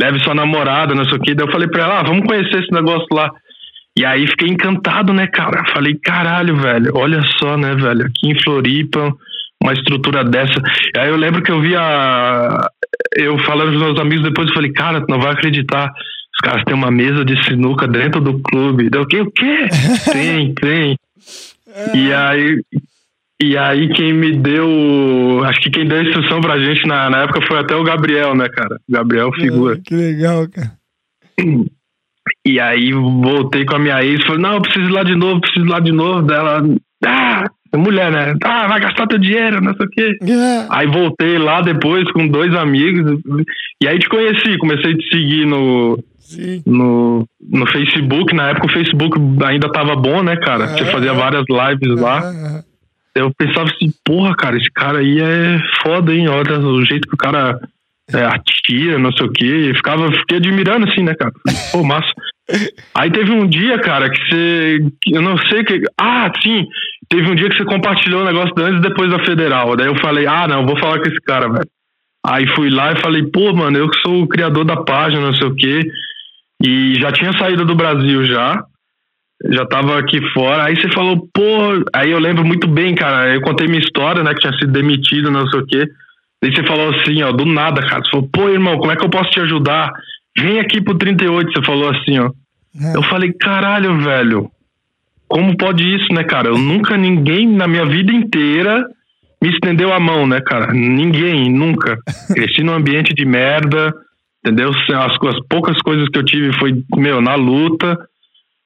leve sua namorada, não sei o que. Daí eu falei pra ela, ah, vamos conhecer esse negócio lá. E aí fiquei encantado, né, cara? Falei, caralho, velho, olha só, né, velho, aqui em Floripa, uma estrutura dessa. E aí eu lembro que eu vi a. Eu falando com os meus amigos depois, eu falei, cara, tu não vai acreditar os caras têm uma mesa de sinuca dentro do clube. Deu o quê? O quê? tem, tem. E aí, e aí quem me deu. Acho que quem deu a instrução pra gente na, na época foi até o Gabriel, né, cara? Gabriel figura. É, que legal, cara. E aí voltei com a minha ex, falei, não, eu preciso ir lá de novo, preciso ir lá de novo. Dela, ah, mulher, né? Ah, vai gastar teu dinheiro, não sei o quê. Yeah. Aí voltei lá depois com dois amigos. E aí te conheci, comecei a te seguir no, no, no Facebook. Na época o Facebook ainda tava bom, né, cara? Você fazia várias lives lá. Eu pensava assim, porra, cara, esse cara aí é foda, hein? Olha o jeito que o cara é, atira, não sei o quê. ficava, fiquei admirando assim, né, cara? Pô, massa. Aí teve um dia, cara, que você. Eu não sei que. Ah, sim. Teve um dia que você compartilhou o negócio antes e depois da federal. Daí eu falei, ah, não, vou falar com esse cara, velho. Aí fui lá e falei, pô, mano, eu que sou o criador da página, não sei o quê. E já tinha saído do Brasil já. Já tava aqui fora. Aí você falou, pô. Aí eu lembro muito bem, cara. Eu contei minha história, né? Que tinha sido demitido, não sei o quê. Aí você falou assim, ó, do nada, cara. Você falou, pô, irmão, como é que eu posso te ajudar? Vem aqui pro 38, você falou assim, ó. É. Eu falei, caralho, velho. Como pode isso, né, cara? Eu nunca, ninguém na minha vida inteira me estendeu a mão, né, cara? Ninguém, nunca. Cresci num ambiente de merda entendeu? As, as poucas coisas que eu tive foi, meu, na luta.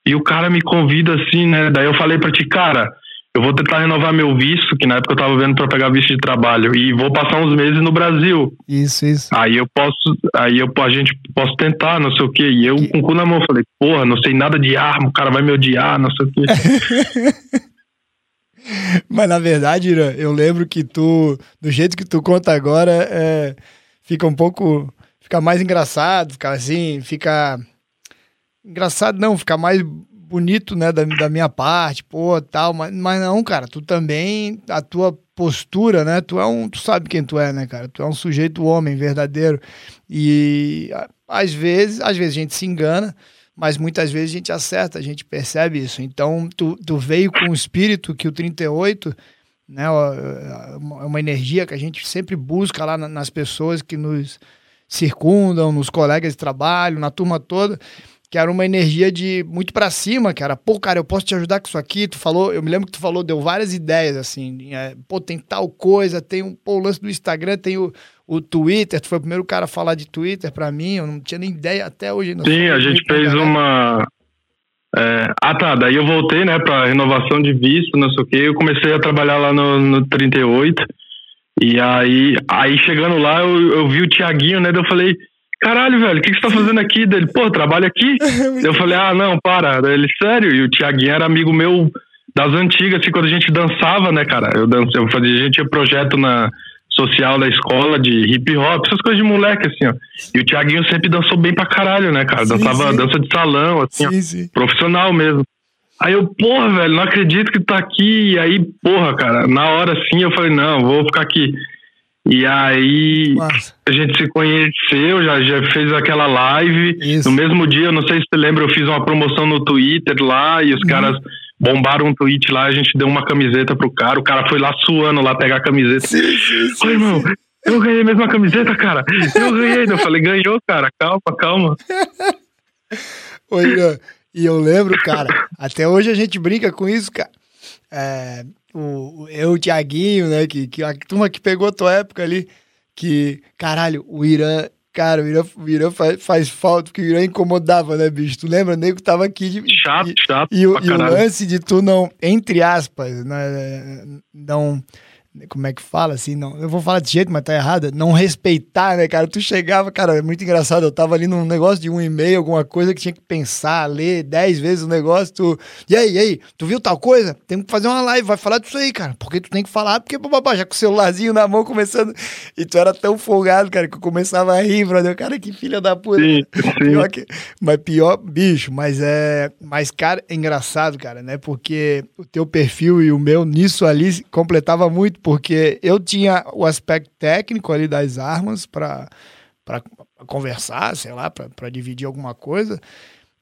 E o cara me convida assim, né? Daí eu falei pra ti, cara, eu vou tentar renovar meu visto, que na época eu tava vendo para pegar visto de trabalho, e vou passar uns meses no Brasil. Isso, isso. Aí eu posso, aí eu, a gente posso tentar, não sei o quê. E eu que... com o cu na mão falei, porra, não sei nada de arma, o cara vai me odiar, não sei o quê. Mas na verdade, Irã, eu lembro que tu, do jeito que tu conta agora, é, fica um pouco fica mais engraçado, fica assim, fica. Engraçado não, fica mais bonito, né, da, da minha parte, pô, tal, mas, mas não, cara, tu também, a tua postura, né, tu é um, tu sabe quem tu é, né, cara, tu é um sujeito homem verdadeiro. E às vezes, às vezes a gente se engana, mas muitas vezes a gente acerta, a gente percebe isso, então tu, tu veio com um espírito que o 38 né, é uma energia que a gente sempre busca lá nas pessoas que nos circundam, nos colegas de trabalho, na turma toda, que era uma energia de muito pra cima, cara. Pô, cara, eu posso te ajudar com isso aqui. Tu falou, eu me lembro que tu falou, deu várias ideias, assim. É, pô, tem tal coisa, tem um, pô, o lance do Instagram, tem o, o Twitter. Tu foi o primeiro cara a falar de Twitter pra mim, eu não tinha nem ideia até hoje. Sim, a gente fez uma. É, ah, tá. Daí eu voltei, né, pra renovação de visto, não sei o quê. Eu comecei a trabalhar lá no, no 38. E aí, aí chegando lá, eu, eu vi o Tiaguinho, né? Daí eu falei caralho, velho, o que, que você tá fazendo aqui? Dele, pô, trabalha aqui. eu falei, ah, não, para. Ele, sério, e o Tiaguinho era amigo meu das antigas, assim, quando a gente dançava, né, cara? Eu dancei, eu fazia, a gente tinha projeto na social da escola de hip hop, essas coisas de moleque, assim, ó. E o Tiaguinho sempre dançou bem pra caralho, né, cara? Sim, Dançava sim. dança de salão, assim, sim, ó, sim. profissional mesmo. Aí eu, porra, velho, não acredito que tá aqui. E aí, porra, cara, na hora assim eu falei, não, vou ficar aqui. E aí Nossa. a gente se conheceu, já, já fez aquela live. Isso. No mesmo dia, não sei se você lembra, eu fiz uma promoção no Twitter lá e os uhum. caras bombaram um tweet lá, a gente deu uma camiseta pro cara, o cara foi lá suando lá pegar a camiseta. Sim, sim, sim, Oi, irmão, eu ganhei a mesma camiseta, cara. Eu ganhei. eu falei, ganhou, cara, calma, calma. Oi, e eu lembro, cara, até hoje a gente brinca com isso, cara. É, o, eu, o Tiaguinho, né? Que, que a turma que pegou a tua época ali, que, caralho, o Irã. Cara, o Irã, o Irã faz, faz falta, porque o Irã incomodava, né, bicho? Tu lembra? O nego tava aqui de. Chato, e, chato. E, e o lance de tu não, entre aspas, né, não como é que fala assim, não, eu vou falar de jeito, mas tá errado, não respeitar, né, cara? Tu chegava, cara, é muito engraçado, eu tava ali num negócio de um e-mail, alguma coisa que tinha que pensar, ler dez vezes o negócio, tu, e aí, e aí, tu viu tal coisa? Tem que fazer uma live, vai falar disso aí, cara, porque tu tem que falar, porque, babá, já com o celularzinho na mão começando, e tu era tão folgado, cara, que eu começava a rir, brother, cara, que filha da puta. Sim, sim. Pior que, mas pior, bicho, mas é, mas, cara, é engraçado, cara, né, porque o teu perfil e o meu nisso ali completava muito, porque eu tinha o aspecto técnico ali das armas para conversar, sei lá, para dividir alguma coisa.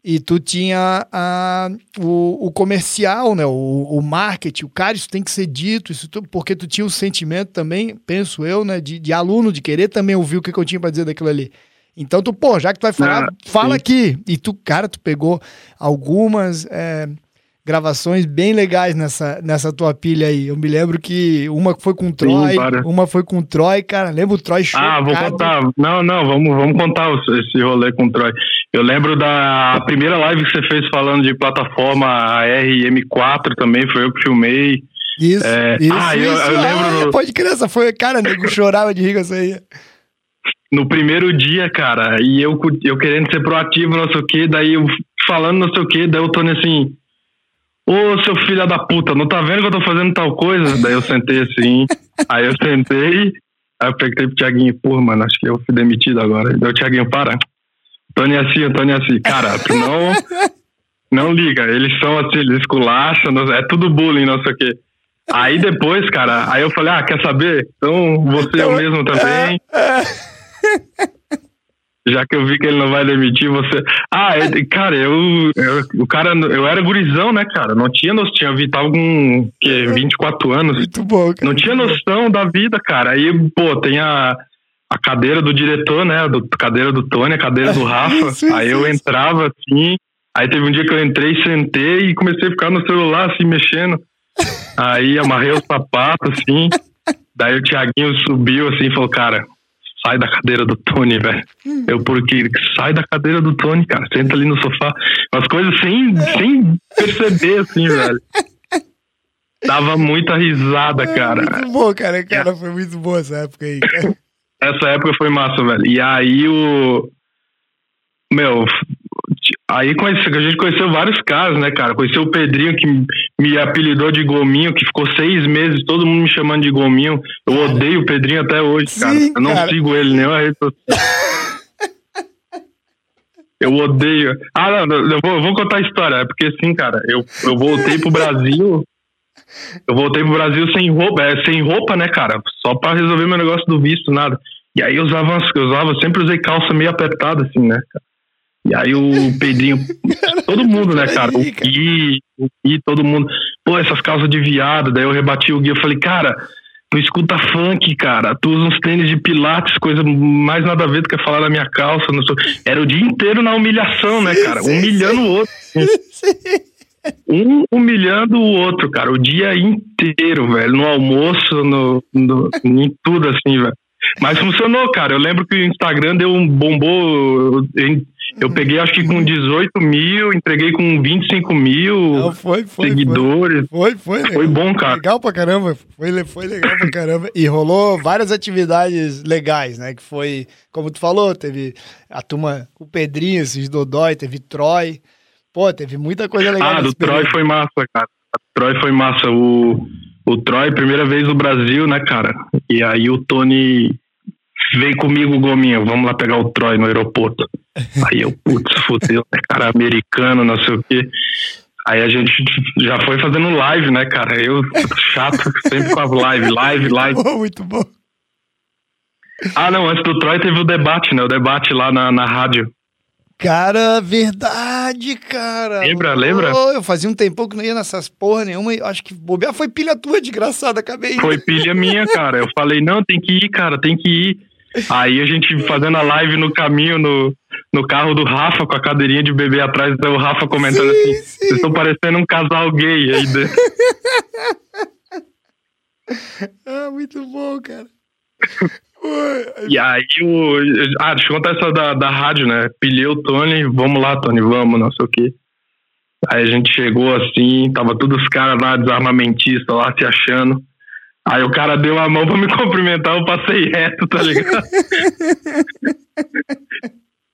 E tu tinha a, o, o comercial, né? O, o marketing, o cara, isso tem que ser dito, isso tu, porque tu tinha o sentimento também, penso eu, né? De, de aluno, de querer também ouvir o que, que eu tinha para dizer daquilo ali. Então tu, pô, já que tu vai falar, ah, fala sim. aqui. E tu, cara, tu pegou algumas. É, gravações bem legais nessa, nessa tua pilha aí. Eu me lembro que uma foi com o Troy, Sim, uma foi com o Troy, cara. Lembra o Troy chocado? Ah, vou contar. Não, não, vamos, vamos contar esse rolê com o Troy. Eu lembro da primeira live que você fez falando de plataforma RM4 também, foi eu que filmei. Isso, é... isso, ah, eu, isso. eu lembro. Ah, pode essa foi, cara, nego chorava de rir com isso aí. No primeiro dia, cara, e eu, eu querendo ser proativo, não sei o que, daí eu falando não sei o que, daí eu tô assim, Ô, seu filho da puta, não tá vendo que eu tô fazendo tal coisa? Daí eu sentei assim, aí eu sentei, aí eu peguei pro Thiaguinho, pô, mano, acho que eu fui demitido agora. Daí o Thiaguinho, para. Tony assim, Tony assim, cara, tu não, não liga, eles são assim, eles esculacham, é tudo bullying, não sei o quê. Aí depois, cara, aí eu falei, ah, quer saber? Então você é o mesmo também. Já que eu vi que ele não vai demitir você. Ah, ele, cara, eu, eu, o cara, eu era gurizão, né, cara? Não tinha noção, tinha vi tava com que 24 anos. Muito bom, cara. Não tinha noção da vida, cara. Aí, pô, tem a, a cadeira do diretor, né? Do, cadeira do Tony, a cadeira do Rafa. Sim, aí eu entrava assim. Aí teve um dia que eu entrei, sentei e comecei a ficar no celular, assim, mexendo. Aí amarrei o sapato, assim. Daí o Thiaguinho subiu assim e falou, cara, sai da cadeira do Tony, velho. Hum. Eu, porque sai da cadeira do Tony, cara. Senta ali no sofá. Umas coisas sem, sem perceber, assim, velho. Dava muita risada, cara. Muito bom, cara. Cara, foi muito boa essa época aí. Cara. Essa época foi massa, velho. E aí o. Meu, Aí conheci, a gente conheceu vários caras, né, cara? Conheceu o Pedrinho, que me apelidou de Gominho, que ficou seis meses todo mundo me chamando de Gominho. Eu cara. odeio o Pedrinho até hoje, Sim, cara. Eu não cara. sigo ele nem a rede social. eu odeio. Ah, não, eu vou, eu vou, contar a história. É porque, assim, cara, eu, eu voltei pro Brasil. Eu voltei pro Brasil sem roupa, é, sem roupa, né, cara? Só pra resolver meu negócio do visto, nada. E aí eu usava, eu usava, sempre usei calça meio apertada, assim, né, cara? E aí o Pedrinho, todo mundo, né, cara? O Gui, o Gui, todo mundo. Pô, essas calças de viado. Daí eu rebati o Gui, eu falei, cara, tu escuta funk, cara, tu usa uns tênis de pilates, coisa mais nada a ver do que falar da minha calça. Sou... Era o dia inteiro na humilhação, né, cara? Humilhando o outro. Um humilhando o outro, cara, o dia inteiro, velho. No almoço, no, no em tudo assim, velho. Mas funcionou, cara. Eu lembro que o Instagram deu um bombou. Eu uhum. peguei, acho que com 18 mil, entreguei com 25 mil Não, foi, foi, seguidores. Foi, foi. Foi, foi bom, cara. Legal pra caramba. Foi, foi legal pra caramba. E rolou várias atividades legais, né? Que foi, como tu falou, teve a turma, o Pedrinho, esses Dodói, teve Troy. Pô, teve muita coisa legal. Ah, do Troy foi massa, cara. A Troy foi massa. O, o Troy, primeira vez no Brasil, né, cara? E aí o Tony vem comigo, Gominho, vamos lá pegar o Troy no aeroporto. Aí eu, putz, fudeu, né, cara, americano, não sei o quê. Aí a gente já foi fazendo live, né, cara? Eu, chato, sempre com as live, live, live. Muito bom. Ah, não, antes do Troy teve o debate, né? O debate lá na, na rádio. Cara, verdade, cara. Lembra, lembra? Oh, eu fazia um tempão que não ia nessas porra nenhuma. Acho que bobear foi pilha tua, desgraçada, acabei. Foi pilha minha, cara. Eu falei, não, tem que ir, cara, tem que ir. Aí a gente fazendo a live no caminho, no, no carro do Rafa, com a cadeirinha de bebê atrás, o Rafa comentando sim, assim: sim. vocês estão parecendo um casal gay aí dentro. ah, muito bom, cara. E aí o. Ah, deixa eu contar essa da, da rádio, né? Pilhei o Tony, vamos lá, Tony, vamos, não sei o quê. Aí a gente chegou assim, tava todos os caras lá, desarmamentistas lá, se achando. Aí o cara deu a mão pra me cumprimentar, eu passei reto, tá ligado?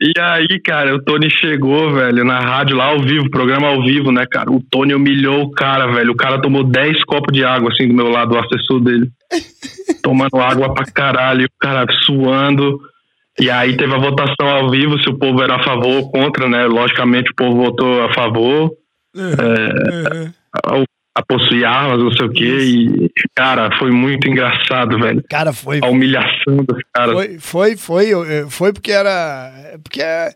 E aí, cara, o Tony chegou, velho, na rádio lá ao vivo, programa ao vivo, né, cara? O Tony humilhou o cara, velho. O cara tomou 10 copos de água, assim, do meu lado, o assessor dele. Tomando água pra caralho, o cara suando. E aí teve a votação ao vivo, se o povo era a favor ou contra, né? Logicamente o povo votou a favor. Uhum, é, uhum a possuir armas, não sei o quê. E, cara, foi muito engraçado, velho. Cara, foi. A humilhação dos caras. Foi, foi, foi, foi porque era. Porque é.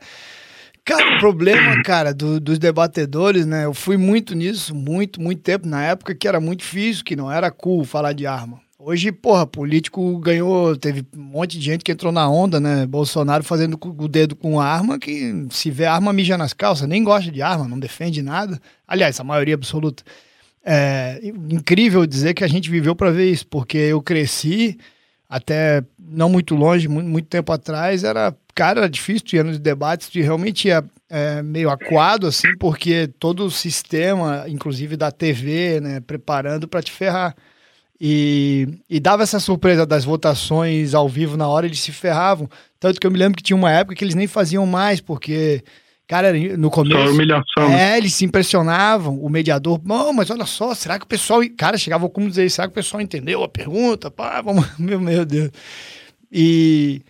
Cara, o problema, cara, do, dos debatedores, né? Eu fui muito nisso, muito, muito tempo, na época que era muito difícil, que não era cool falar de arma. Hoje, porra, político ganhou, teve um monte de gente que entrou na onda, né? Bolsonaro fazendo o dedo com arma, que se vê arma mija nas calças, nem gosta de arma, não defende nada. Aliás, a maioria absoluta. É incrível dizer que a gente viveu para ver isso, porque eu cresci até não muito longe, muito, tempo atrás, era, cara, era difícil, ia nos debates, tu realmente ia é, meio aquado, assim, porque todo o sistema, inclusive da TV, né, preparando para te ferrar. E, e dava essa surpresa das votações ao vivo na hora, eles se ferravam. Tanto que eu me lembro que tinha uma época que eles nem faziam mais, porque Cara, no começo. Só humilhação. É, eles se impressionavam, o mediador. Não, mas olha só, será que o pessoal. Cara, chegava como dizer, será que o pessoal entendeu a pergunta? Pá, vamos. Meu, meu Deus. E.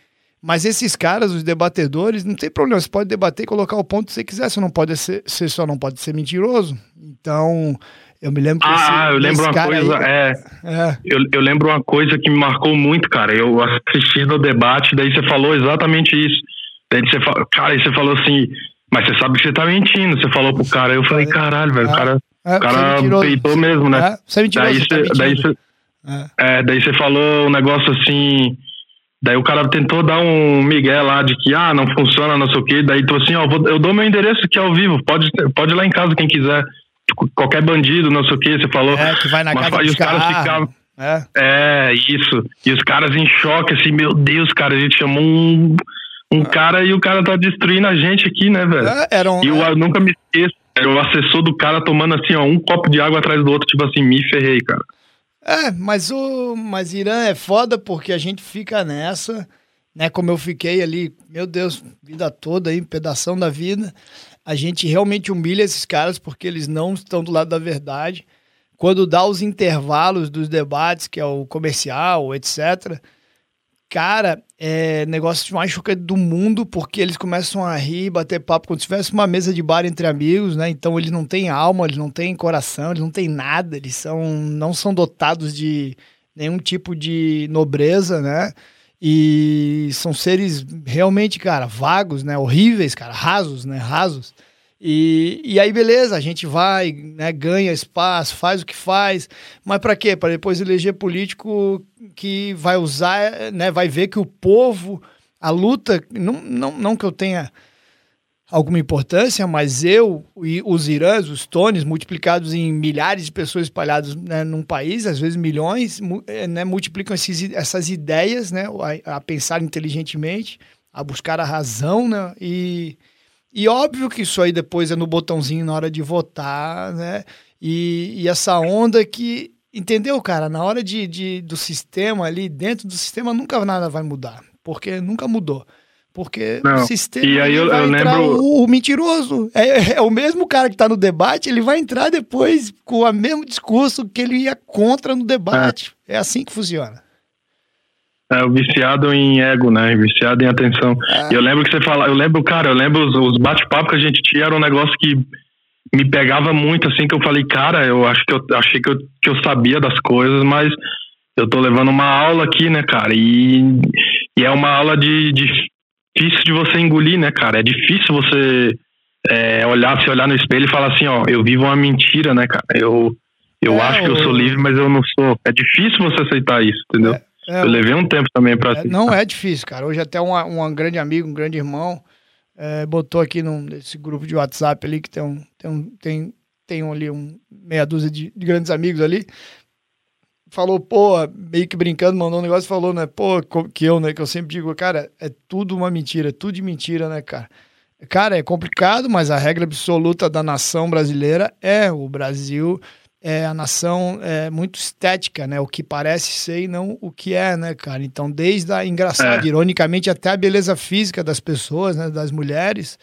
Mas esses caras, os debatedores, não tem problema. Você pode debater e colocar o ponto que você quiser. Você não pode ser, você só não pode ser mentiroso. Então, eu me lembro que Ah, esse, eu lembro uma coisa. Aí, é, é. Eu, eu lembro uma coisa que me marcou muito, cara. Eu assisti no debate, daí você falou exatamente isso. Daí você, cara, aí você falou assim: mas você sabe que você tá mentindo. Você falou pro cara. Eu falei, caralho, velho. É, o cara, é, o cara peitou mesmo, né? É, você é mentiroso, daí você, tá daí você, é. é. daí você falou um negócio assim. Daí o cara tentou dar um migué lá de que, ah, não funciona, não sei o quê. Daí tu assim, ó, eu dou meu endereço aqui ao vivo. Pode, pode ir lá em casa quem quiser. Qualquer bandido, não sei o quê. Você falou. É, que vai na mas, casa e os caras ficavam. É. é, isso. E os caras em choque, assim, meu Deus, cara, a gente chamou um um cara e o cara tá destruindo a gente aqui, né, velho? É, era um, e eu, é... nunca me esqueço. Era o assessor do cara tomando assim, ó, um copo de água atrás do outro, tipo assim, me ferrei, cara. É, mas o mas Irã é foda porque a gente fica nessa, né? Como eu fiquei ali, meu Deus, vida toda aí, pedação da vida. A gente realmente humilha esses caras porque eles não estão do lado da verdade. Quando dá os intervalos dos debates, que é o comercial, etc., cara, é negócio mais chocante do mundo, porque eles começam a rir, bater papo, como se tivesse uma mesa de bar entre amigos, né? Então eles não têm alma, eles não têm coração, eles não têm nada, eles são, não são dotados de nenhum tipo de nobreza, né? E são seres realmente, cara, vagos, né? Horríveis, cara, rasos, né? Rasos. E, e aí, beleza, a gente vai, né, ganha espaço, faz o que faz, mas para quê? Para depois eleger político que vai usar, né, vai ver que o povo, a luta, não, não, não que eu tenha alguma importância, mas eu e os irãs, os tones, multiplicados em milhares de pessoas espalhadas né, num país, às vezes milhões, eh, né, multiplicam esses, essas ideias né, a, a, pensar inteligentemente, a buscar a razão, né, e e óbvio que isso aí depois é no botãozinho na hora de votar, né? E, e essa onda que. Entendeu, cara? Na hora de, de, do sistema ali, dentro do sistema, nunca nada vai mudar. Porque nunca mudou. Porque Não. o sistema e aí eu, vai eu entrar lembro... o, o, mentiroso. É, é, o mesmo cara que está no debate, ele vai entrar depois com o mesmo discurso que ele ia contra no debate. É, é assim que funciona. É, o viciado em ego, né? Viciado em atenção. É. Eu lembro que você fala, eu lembro, cara, eu lembro os, os bate-papos que a gente tinha, era um negócio que me pegava muito, assim, que eu falei, cara, eu acho que eu achei que eu, que eu sabia das coisas, mas eu tô levando uma aula aqui, né, cara? E, e é uma aula de, de difícil de você engolir, né, cara? É difícil você é, olhar, se olhar no espelho e falar assim, ó, eu vivo uma mentira, né, cara? Eu, eu é, acho que eu sou livre, mas eu não sou. É difícil você aceitar isso, entendeu? É. É, eu levei um tempo também para é, Não é difícil, cara. Hoje até um, um grande amigo, um grande irmão, é, botou aqui num, nesse grupo de WhatsApp ali, que tem um, tem um, tem, tem um, ali um meia dúzia de, de, grandes amigos ali, falou, pô, meio que brincando, mandou um negócio falou, né, pô, que eu, né, que eu sempre digo, cara, é tudo uma mentira, é tudo de mentira, né, cara. Cara, é complicado, mas a regra absoluta da nação brasileira é o Brasil é a nação é muito estética, né? O que parece ser e não o que é, né, cara? Então, desde a engraçada, é. ironicamente, até a beleza física das pessoas, né, das mulheres,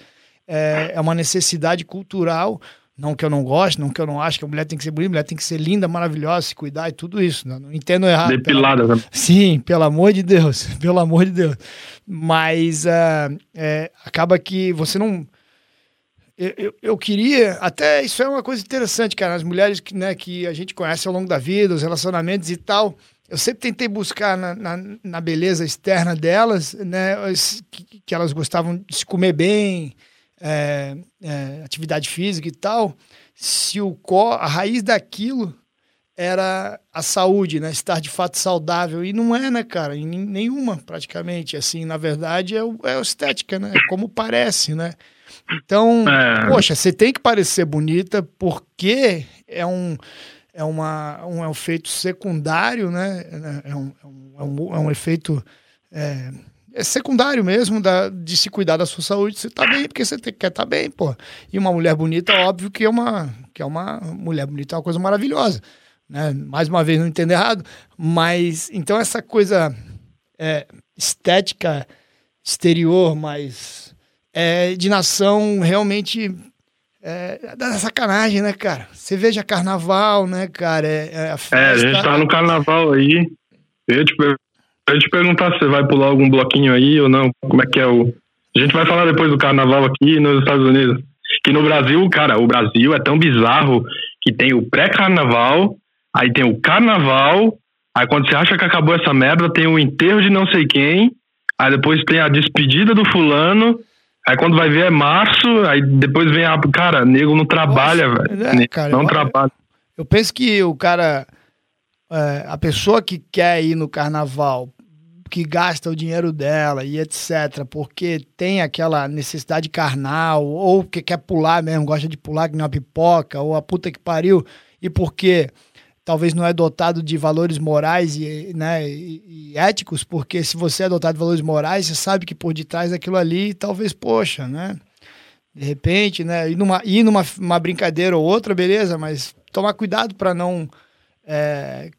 é, é uma necessidade cultural. Não que eu não goste, não que eu não acho que a mulher tem que ser bonita, a mulher tem que ser linda, maravilhosa, se cuidar e tudo isso. Né? Não entendo errado. Depilada, pela... né? Sim, pelo amor de Deus, pelo amor de Deus. Mas uh, é, acaba que você não eu, eu, queria, até isso é uma coisa interessante, cara, as mulheres que, né, que a gente conhece ao longo da vida, os relacionamentos e tal, eu sempre tentei buscar na, na, na beleza externa delas, né, que, que, elas gostavam de se comer bem, é, é, atividade física e tal, se o có, a raiz daquilo era a saúde, né, estar de fato saudável, e não é, né, cara, em nenhuma praticamente, assim, na verdade é, é estética, né, como parece, né, então, é. poxa, você tem que parecer bonita porque é um, é uma, um, é um efeito secundário, né? É um, é um, é um é efeito é, é, secundário mesmo da, de se cuidar da sua saúde. Você tá bem porque você quer estar tá bem, pô. E uma mulher bonita, óbvio que é uma, que é uma mulher bonita, é uma coisa maravilhosa. Né? Mais uma vez, não entendo errado. Mas, então, essa coisa é, estética exterior, mais é, de nação realmente é, da sacanagem, né, cara? Você veja carnaval, né, cara? É, é, a, é, a gente tá no carnaval aí. Eu ia, te, eu ia te perguntar se você vai pular algum bloquinho aí ou não. Como é que é o. A gente vai falar depois do carnaval aqui nos Estados Unidos. Que no Brasil, cara, o Brasil é tão bizarro que tem o pré-carnaval, aí tem o carnaval, aí quando você acha que acabou essa merda, tem o enterro de não sei quem, aí depois tem a despedida do fulano, Aí quando vai ver é março, aí depois vem a. Cara, nego não trabalha, velho. É, não trabalha. Eu penso que o cara. É, a pessoa que quer ir no carnaval, que gasta o dinheiro dela e etc., porque tem aquela necessidade carnal, ou que quer pular mesmo, gosta de pular que nem uma pipoca, ou a puta que pariu, e porque talvez não é dotado de valores morais e, né, e, e, éticos, porque se você é dotado de valores morais, você sabe que por detrás daquilo ali, talvez, poxa, né? De repente, né? Ir numa, ir numa uma brincadeira ou outra, beleza, mas tomar cuidado para não, é,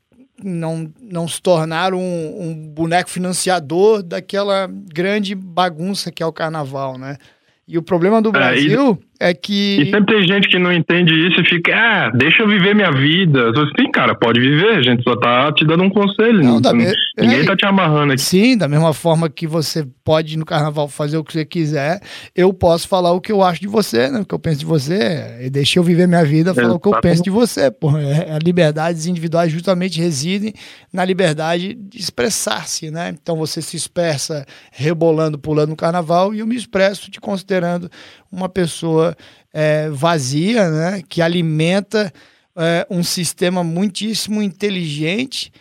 não não se tornar um, um boneco financiador daquela grande bagunça que é o carnaval, né? E o problema do Brasil é, e, é que. E sempre tem gente que não entende isso e fica, ah, deixa eu viver minha vida. Sim, cara, pode viver, a gente só tá te dando um conselho. Não, não, me... Ninguém é, tá te amarrando aqui. Sim, da mesma forma que você pode no carnaval fazer o que você quiser, eu posso falar o que eu acho de você, né? O que eu penso de você. Deixa eu viver minha vida, falar o que eu penso de você. Pô. É, a liberdades individuais justamente residem na liberdade de expressar-se, né? Então você se expressa rebolando, pulando no carnaval, e eu me expresso te considerando uma pessoa é, vazia, né? Que alimenta é, um sistema muitíssimo inteligente.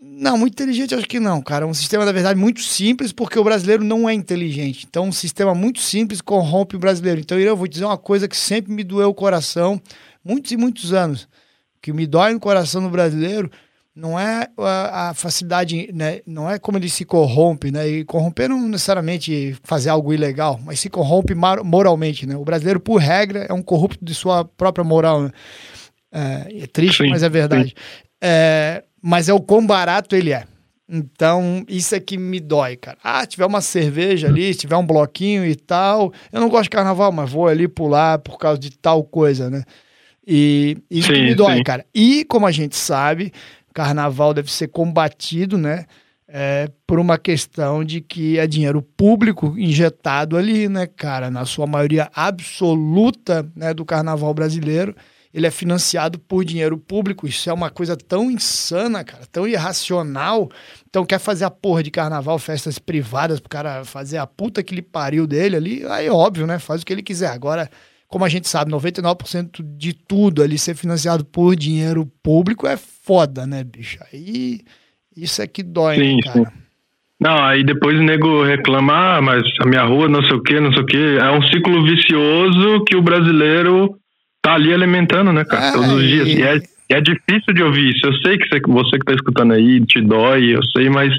Não, muito inteligente acho que não, cara. Um sistema, na verdade, muito simples, porque o brasileiro não é inteligente. Então, um sistema muito simples corrompe o brasileiro. Então, eu vou dizer uma coisa que sempre me doeu o coração, muitos e muitos anos. que me dói no coração do brasileiro não é a, facilidade, né? não é como ele se corrompe, né? E corromper não necessariamente fazer algo ilegal, mas se corrompe moralmente, né? O brasileiro, por regra, é um corrupto de sua própria moral, né? É, é triste, sim, mas é verdade. É, mas é o quão barato ele é. Então, isso é que me dói, cara. Ah, tiver uma cerveja ali, tiver um bloquinho e tal. Eu não gosto de carnaval, mas vou ali pular por causa de tal coisa, né? E isso sim, que me dói, sim. cara. E, como a gente sabe, carnaval deve ser combatido, né? É, por uma questão de que é dinheiro público injetado ali, né, cara? Na sua maioria absoluta né, do carnaval brasileiro, ele é financiado por dinheiro público. Isso é uma coisa tão insana, cara, tão irracional. Então, quer fazer a porra de carnaval, festas privadas, pro cara fazer a puta que lhe pariu dele ali, aí óbvio, né? Faz o que ele quiser. Agora, como a gente sabe, 99% de tudo ali ser financiado por dinheiro público é foda, né, bicho? Aí isso é que dói, sim, né, cara? Sim. Não, aí depois o nego reclama, ah, mas a minha rua não sei o que, não sei o que. É um ciclo vicioso que o brasileiro tá ali alimentando, né, cara? É, Todos os dias. E... é, é difícil de ouvir isso. Eu sei que você, você que tá escutando aí te dói, eu sei, mas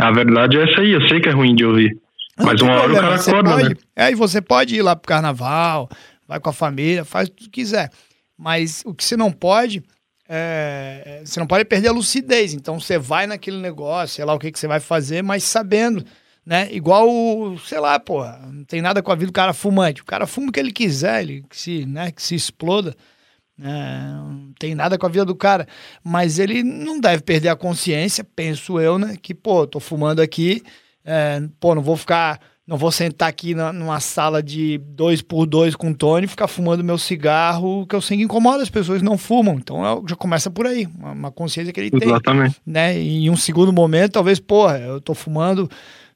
a verdade é essa aí. Eu sei que é ruim de ouvir. Mas uma hora o cara acorda, pode, né? É, e você pode ir lá pro carnaval, vai com a família, faz o que quiser. Mas o que você não pode, é, você não pode perder a lucidez. Então você vai naquele negócio, sei lá o que, que você vai fazer, mas sabendo, né? Igual, sei lá, pô, não tem nada com a vida do cara fumante. O cara fuma o que ele quiser, ele que se, né, que se exploda. É, não tem nada com a vida do cara, mas ele não deve perder a consciência, penso eu, né? Que, pô, tô fumando aqui, é, pô, não vou ficar não vou sentar aqui na, numa sala de dois por dois com o Tony e ficar fumando meu cigarro, que eu sei que incomoda, as pessoas não fumam. Então é já começa por aí, uma, uma consciência que ele Exatamente. tem. Né? E em um segundo momento, talvez, porra, eu tô fumando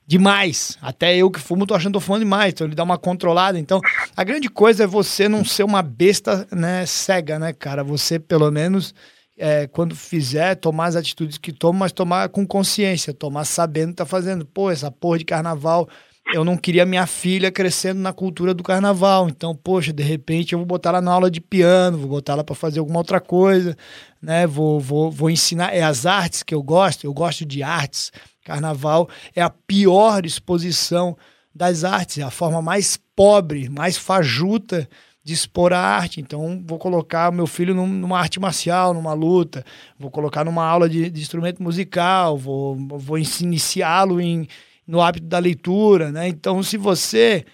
demais. Até eu que fumo, tô achando que tô fumando demais. Então ele dá uma controlada. Então, a grande coisa é você não ser uma besta né, cega, né, cara? Você, pelo menos, é, quando fizer, tomar as atitudes que toma, mas tomar com consciência, tomar sabendo que tá fazendo. Pô, essa porra de carnaval eu não queria minha filha crescendo na cultura do carnaval. Então, poxa, de repente eu vou botar ela na aula de piano, vou botar ela para fazer alguma outra coisa, né? Vou, vou, vou ensinar. É as artes que eu gosto, eu gosto de artes. Carnaval é a pior exposição das artes, é a forma mais pobre, mais fajuta de expor a arte. Então, vou colocar meu filho numa arte marcial, numa luta, vou colocar numa aula de, de instrumento musical, vou, vou iniciá-lo em no hábito da leitura, né? Então, se você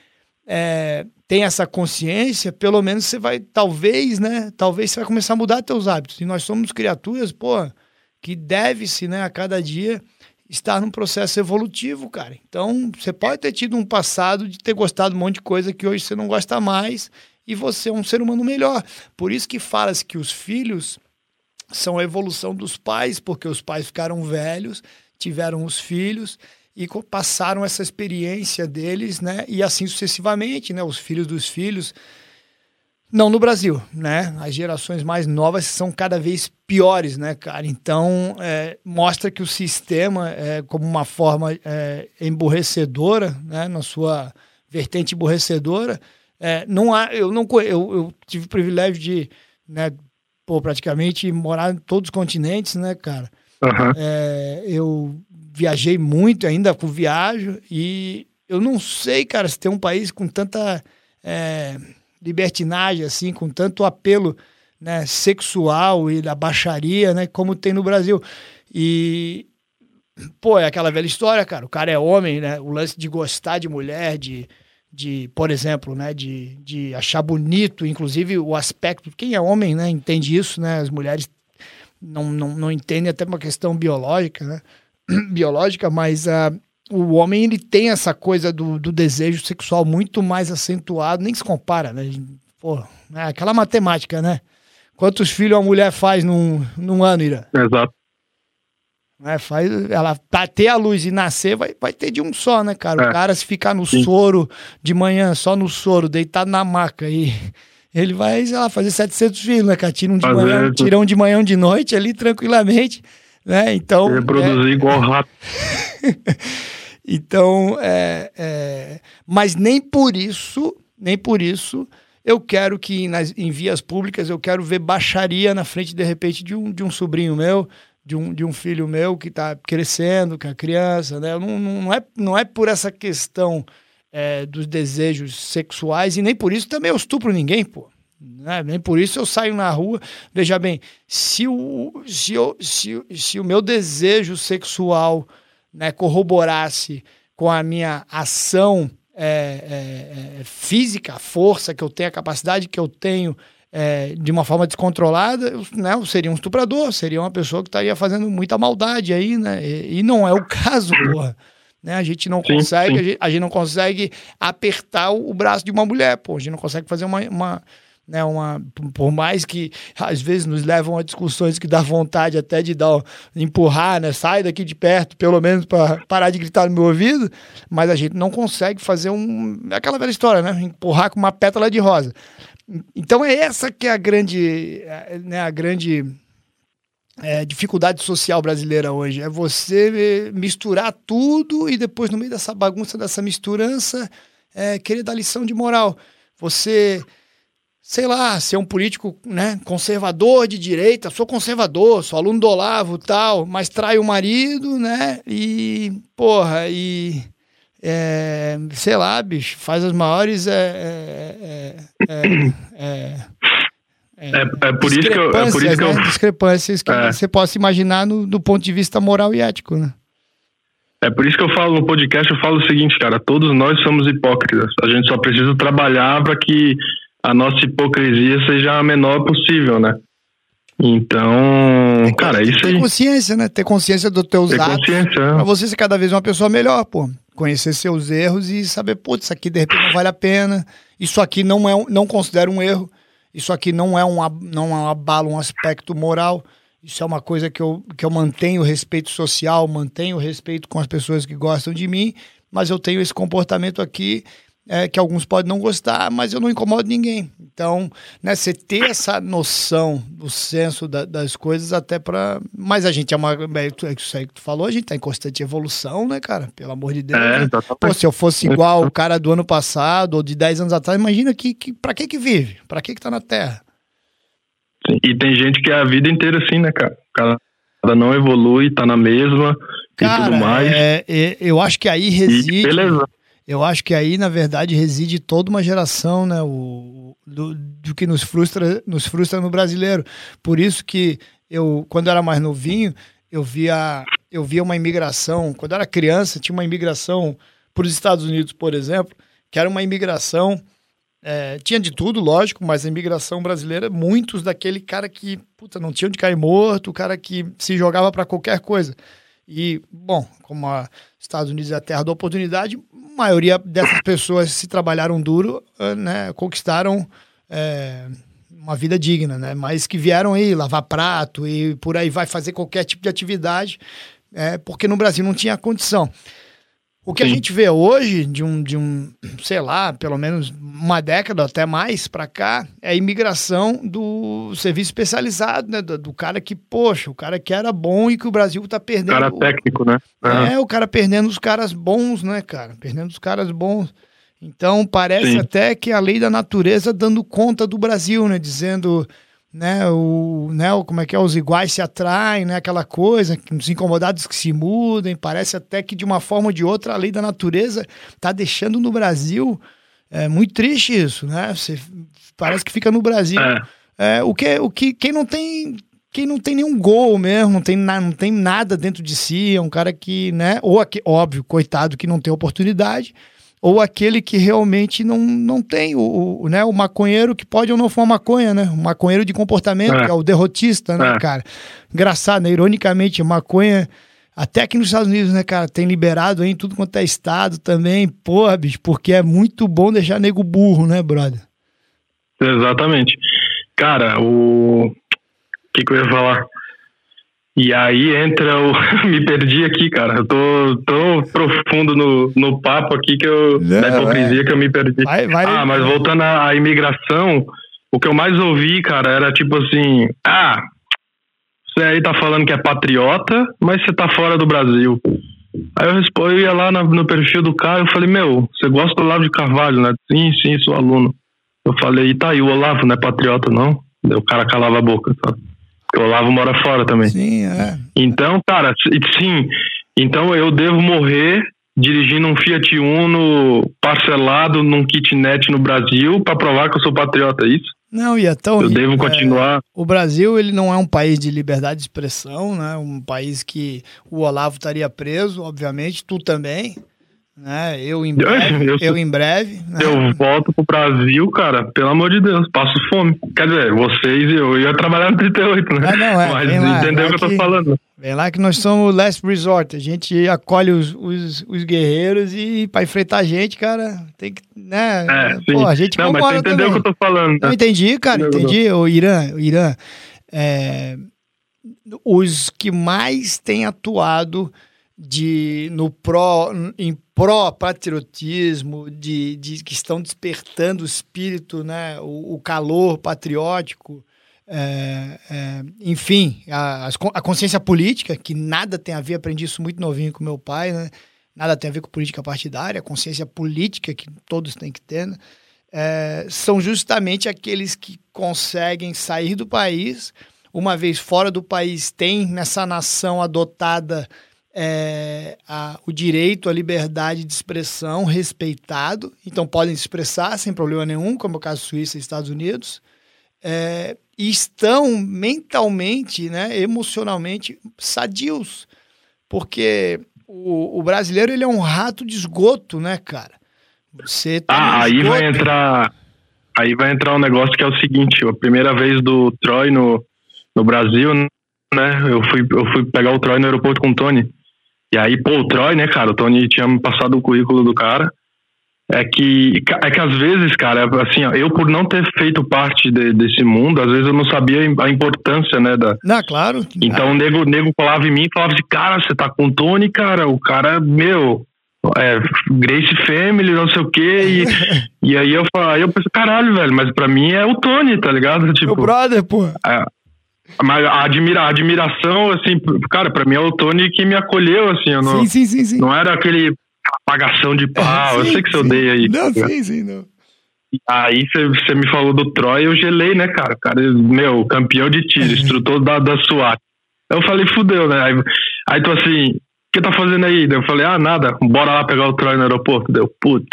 é, tem essa consciência, pelo menos você vai, talvez, né? Talvez você vai começar a mudar seus hábitos. E nós somos criaturas, pô, que deve-se, né, a cada dia estar num processo evolutivo, cara. Então, você pode ter tido um passado de ter gostado de um monte de coisa que hoje você não gosta mais e você é um ser humano melhor. Por isso que fala-se que os filhos são a evolução dos pais, porque os pais ficaram velhos, tiveram os filhos e passaram essa experiência deles, né? E assim sucessivamente, né? Os filhos dos filhos. Não no Brasil, né? As gerações mais novas são cada vez piores, né, cara? Então, é, mostra que o sistema, é, como uma forma é, emburrecedora, né, na sua vertente emburrecedora, é, não há, eu não eu, eu tive o privilégio de, né, pô, praticamente morar em todos os continentes, né, cara? Uhum. Eu viajei muito ainda com viajo e eu não sei, cara, se tem um país com tanta é, libertinagem, assim, com tanto apelo né, sexual e da baixaria, né, como tem no Brasil. E, pô, é aquela velha história, cara, o cara é homem, né, o lance de gostar de mulher, de, de por exemplo, né, de, de achar bonito, inclusive o aspecto, quem é homem, né, entende isso, né, as mulheres não, não, não entendem até uma questão biológica, né, biológica, mas uh, o homem ele tem essa coisa do, do, desejo sexual muito mais acentuado, nem se compara, né? Pô, é aquela matemática, né? Quantos filhos a mulher faz num, num ano, Ira? Exato. Né? Faz, ela pra ter a luz e nascer, vai, vai ter de um só, né, cara? É. O cara, se ficar no Sim. soro de manhã, só no soro, deitado na maca aí. Ele vai, sei lá, fazer 700 filhos, né, cara? Tira um de manhã, tira um de manhã, um de noite ali, tranquilamente, né? Então, é, Reproduzir igual rato. então, é, é, mas nem por isso, nem por isso, eu quero que nas, em vias públicas eu quero ver baixaria na frente, de repente, de um, de um sobrinho meu, de um, de um filho meu que está crescendo, que é criança, né? Não, não, não é, não é por essa questão é, dos desejos sexuais e nem por isso também eu estupro ninguém, pô. Né? Nem por isso eu saio na rua. Veja bem, se o, se eu, se, se o meu desejo sexual né, corroborasse com a minha ação é, é, é, física, a força que eu tenho, a capacidade que eu tenho é, de uma forma descontrolada, eu, né, eu seria um estuprador, seria uma pessoa que estaria fazendo muita maldade aí, né? E, e não é o caso, porra. Né? A gente não Sim, consegue, sim. A, gente, a gente não consegue apertar o, o braço de uma mulher, pô. A gente não consegue fazer uma, uma né, uma, por mais que às vezes nos levam a discussões que dá vontade até de dar, empurrar, né, sai daqui de perto, pelo menos para parar de gritar no meu ouvido, mas a gente não consegue fazer um, é aquela velha história, né, empurrar com uma pétala de rosa. Então é essa que é a grande, né, a grande é, dificuldade social brasileira hoje. É você misturar tudo e depois, no meio dessa bagunça, dessa misturança, é, querer dar lição de moral. Você, sei lá, ser um político né, conservador de direita, sou conservador, sou aluno do Olavo tal, mas trai o marido, né? E, porra, e. É, sei lá, bicho, faz as maiores. É, é, é, é, é por isso que eu. É por isso que eu... Né? Discrepâncias que É. você possa imaginar no, do ponto de vista moral e ético, né? É por isso que eu falo no podcast, eu falo o seguinte, cara, todos nós somos hipócritas. A gente só precisa trabalhar para que a nossa hipocrisia seja a menor possível, né? Então, cara, é tem que isso ter aí. consciência, né? Ter consciência dos teus Ter atos. consciência. Pra você ser cada vez uma pessoa melhor, pô. Conhecer seus erros e saber, putz, isso aqui de repente não vale a pena. Isso aqui não é um, não considero um erro. Isso aqui não é um não é um abalo um aspecto moral. Isso é uma coisa que eu, que eu mantenho o respeito social, mantenho o respeito com as pessoas que gostam de mim, mas eu tenho esse comportamento aqui é, que alguns podem não gostar, mas eu não incomodo ninguém. Então, né, você ter essa noção do senso da- das coisas até para. Mas a gente é uma. É tu- é isso aí que tu falou, a gente tá em constante evolução, né, cara? Pelo amor de Deus. É, né? exatamente. Pô, se eu fosse igual o cara do ano passado ou de 10 anos atrás, imagina que, que para que que vive? Para que que tá na Terra? Sim. E tem gente que é a vida inteira assim, né, cara? O cara não evolui, tá na mesma e Cara, tudo mais. é- é- eu acho que aí E reside. beleza. Eu acho que aí, na verdade, reside toda uma geração, né? O, do, do que nos frustra, nos frustra no brasileiro. Por isso que eu, quando eu era mais novinho, eu via, eu via uma imigração. Quando eu era criança, tinha uma imigração para os Estados Unidos, por exemplo, que era uma imigração. é, tinha de tudo, lógico, mas a imigração brasileira, muitos daquele cara que puta, não tinha onde cair morto, o cara que se jogava para qualquer coisa. E, bom, como os Estados Unidos é a terra da oportunidade, a maioria dessas pessoas se trabalharam duro, eh, né, conquistaram eh, uma vida digna, né? Mas que vieram aí lavar prato e por aí vai fazer qualquer tipo de atividade, eh, porque no Brasil não tinha condição. O que a Sim. gente vê hoje, de um, de um, sei lá, pelo menos uma década até mais para cá, é a imigração do serviço especializado, né? Do, do cara que, poxa, o cara que era bom e que o Brasil tá perdendo. Cara técnico, né? É, o cara perdendo os caras bons, né, cara? Perdendo os caras bons. Então, parece Sim. até que a lei da natureza dando conta do Brasil, né? Dizendo, né, o, né, o- como é que é, os iguais se atraem, né? Aquela coisa, os incomodados que se mudem. Parece até que, de uma forma ou de outra, a lei da natureza tá deixando no Brasil... É muito triste isso, né? Você, parece que fica no Brasil. É. É, o que, o que, quem não tem, quem não tem nenhum gol mesmo, não tem, na, não tem nada dentro de si, é um cara que, né? Ou aqui, óbvio, coitado que não tem oportunidade, ou aquele que realmente não, não tem o, o, né, o maconheiro que pode ou não fumar maconha, né? O maconheiro de comportamento, É. que é o derrotista, né, É. cara? Engraçado, né? Ironicamente, maconha. Até aqui nos Estados Unidos, né, cara, tem liberado aí em tudo quanto é estado também, porra, bicho, porque é muito bom deixar nego burro, né, brother? Exatamente. Cara, o. O que, que eu ia falar? E aí entra o. Me perdi aqui, cara. Eu tô tão profundo no, no papo aqui que eu. Não, da hipocrisia é. que eu me perdi. Vai, vai, ah, mas voltando à, imigração, o que eu mais ouvi, cara, era tipo assim: ah, você aí tá falando que é patriota, mas você tá fora do Brasil. Aí eu, respondi, eu ia lá no, no perfil do cara e falei, meu, você gosta do Olavo de Carvalho, né? Sim, sim, sou aluno. Eu falei, tá aí, o Olavo não é patriota, não? Daí o cara calava a boca, sabe? Porque o Olavo mora fora também. Sim, é. Então, cara, sim. Então eu devo morrer dirigindo um Fiat Uno parcelado num kitnet no Brasil para provar que eu sou patriota, é isso? Não, e é tão. Eu devo continuar. É, o Brasil ele não é um país de liberdade de expressão, né? Um país que o Olavo estaria preso, obviamente, tu também né? Eu em breve, eu, eu, em breve. Né? Eu volto pro Brasil, cara, pelo amor de Deus, passo fome. Quer dizer, vocês e eu, eu ia trabalhar no 38, né? Ah, não, é, Mas lá, entendeu o que, que eu tô falando. Vem lá que nós somos o last resort. A gente acolhe os, os, os guerreiros e para enfrentar a gente, cara, tem que, né? É, sim. Pô, a gente não, mas você entendeu o que eu tô falando. Né? Eu entendi, cara, entendi. O Irã, o Irã, é, os que mais têm atuado de no pró em pró-patriotismo, de, de, que estão despertando o espírito, né, o, o calor patriótico, é, é, enfim, a, a, consciência política, que nada tem a ver, aprendi isso muito novinho com meu pai, né, nada tem a ver com política partidária, a consciência política que todos têm que ter, né, é, são justamente aqueles que conseguem sair do país, uma vez fora do país, tem nessa nação adotada é, a, o direito à liberdade de expressão respeitado, então podem se expressar sem problema nenhum, como é o caso Suíça e Estados Unidos, é, e estão mentalmente, né, emocionalmente sadios, porque o, o, brasileiro ele é um rato de esgoto, né, cara? Você tá ah, aí vai entrar, aí vai entrar um negócio que é o seguinte: a primeira vez do Troy no, no Brasil, né? Eu fui, eu fui pegar o Troy no aeroporto com o Tony. E aí, pô, o Troy, né, cara? O Tony tinha me passado o currículo do cara. É que, é que às vezes, cara, assim, ó, eu por não ter feito parte de, desse mundo, às vezes eu não sabia a importância, né? Da... Não, claro. Então o nego, nego falava em mim e falava assim, cara, você tá com o Tony, cara, o cara, meu, é, Grace Family, não sei o quê. E, e aí eu, aí eu pensei, caralho, velho, mas pra mim é o Tony, tá ligado? Tipo, Meu brother, pô. É, mas a, admira, a admiração, assim, cara, pra mim é o Tony que me acolheu, assim. Eu não, sim, sim, sim, sim. Não era aquele apagação de pau. É, sim, eu sei que você odeia aí. Não, sim, sim, não. Aí você me falou do Troy, eu gelei, né, cara? cara, meu, campeão de tiro, instrutor da, da SWAT. Eu falei, fudeu, né? Aí, aí tu assim, o que tá fazendo aí? Eu falei, ah, nada, bora lá pegar o Troy no aeroporto. Deu, putz.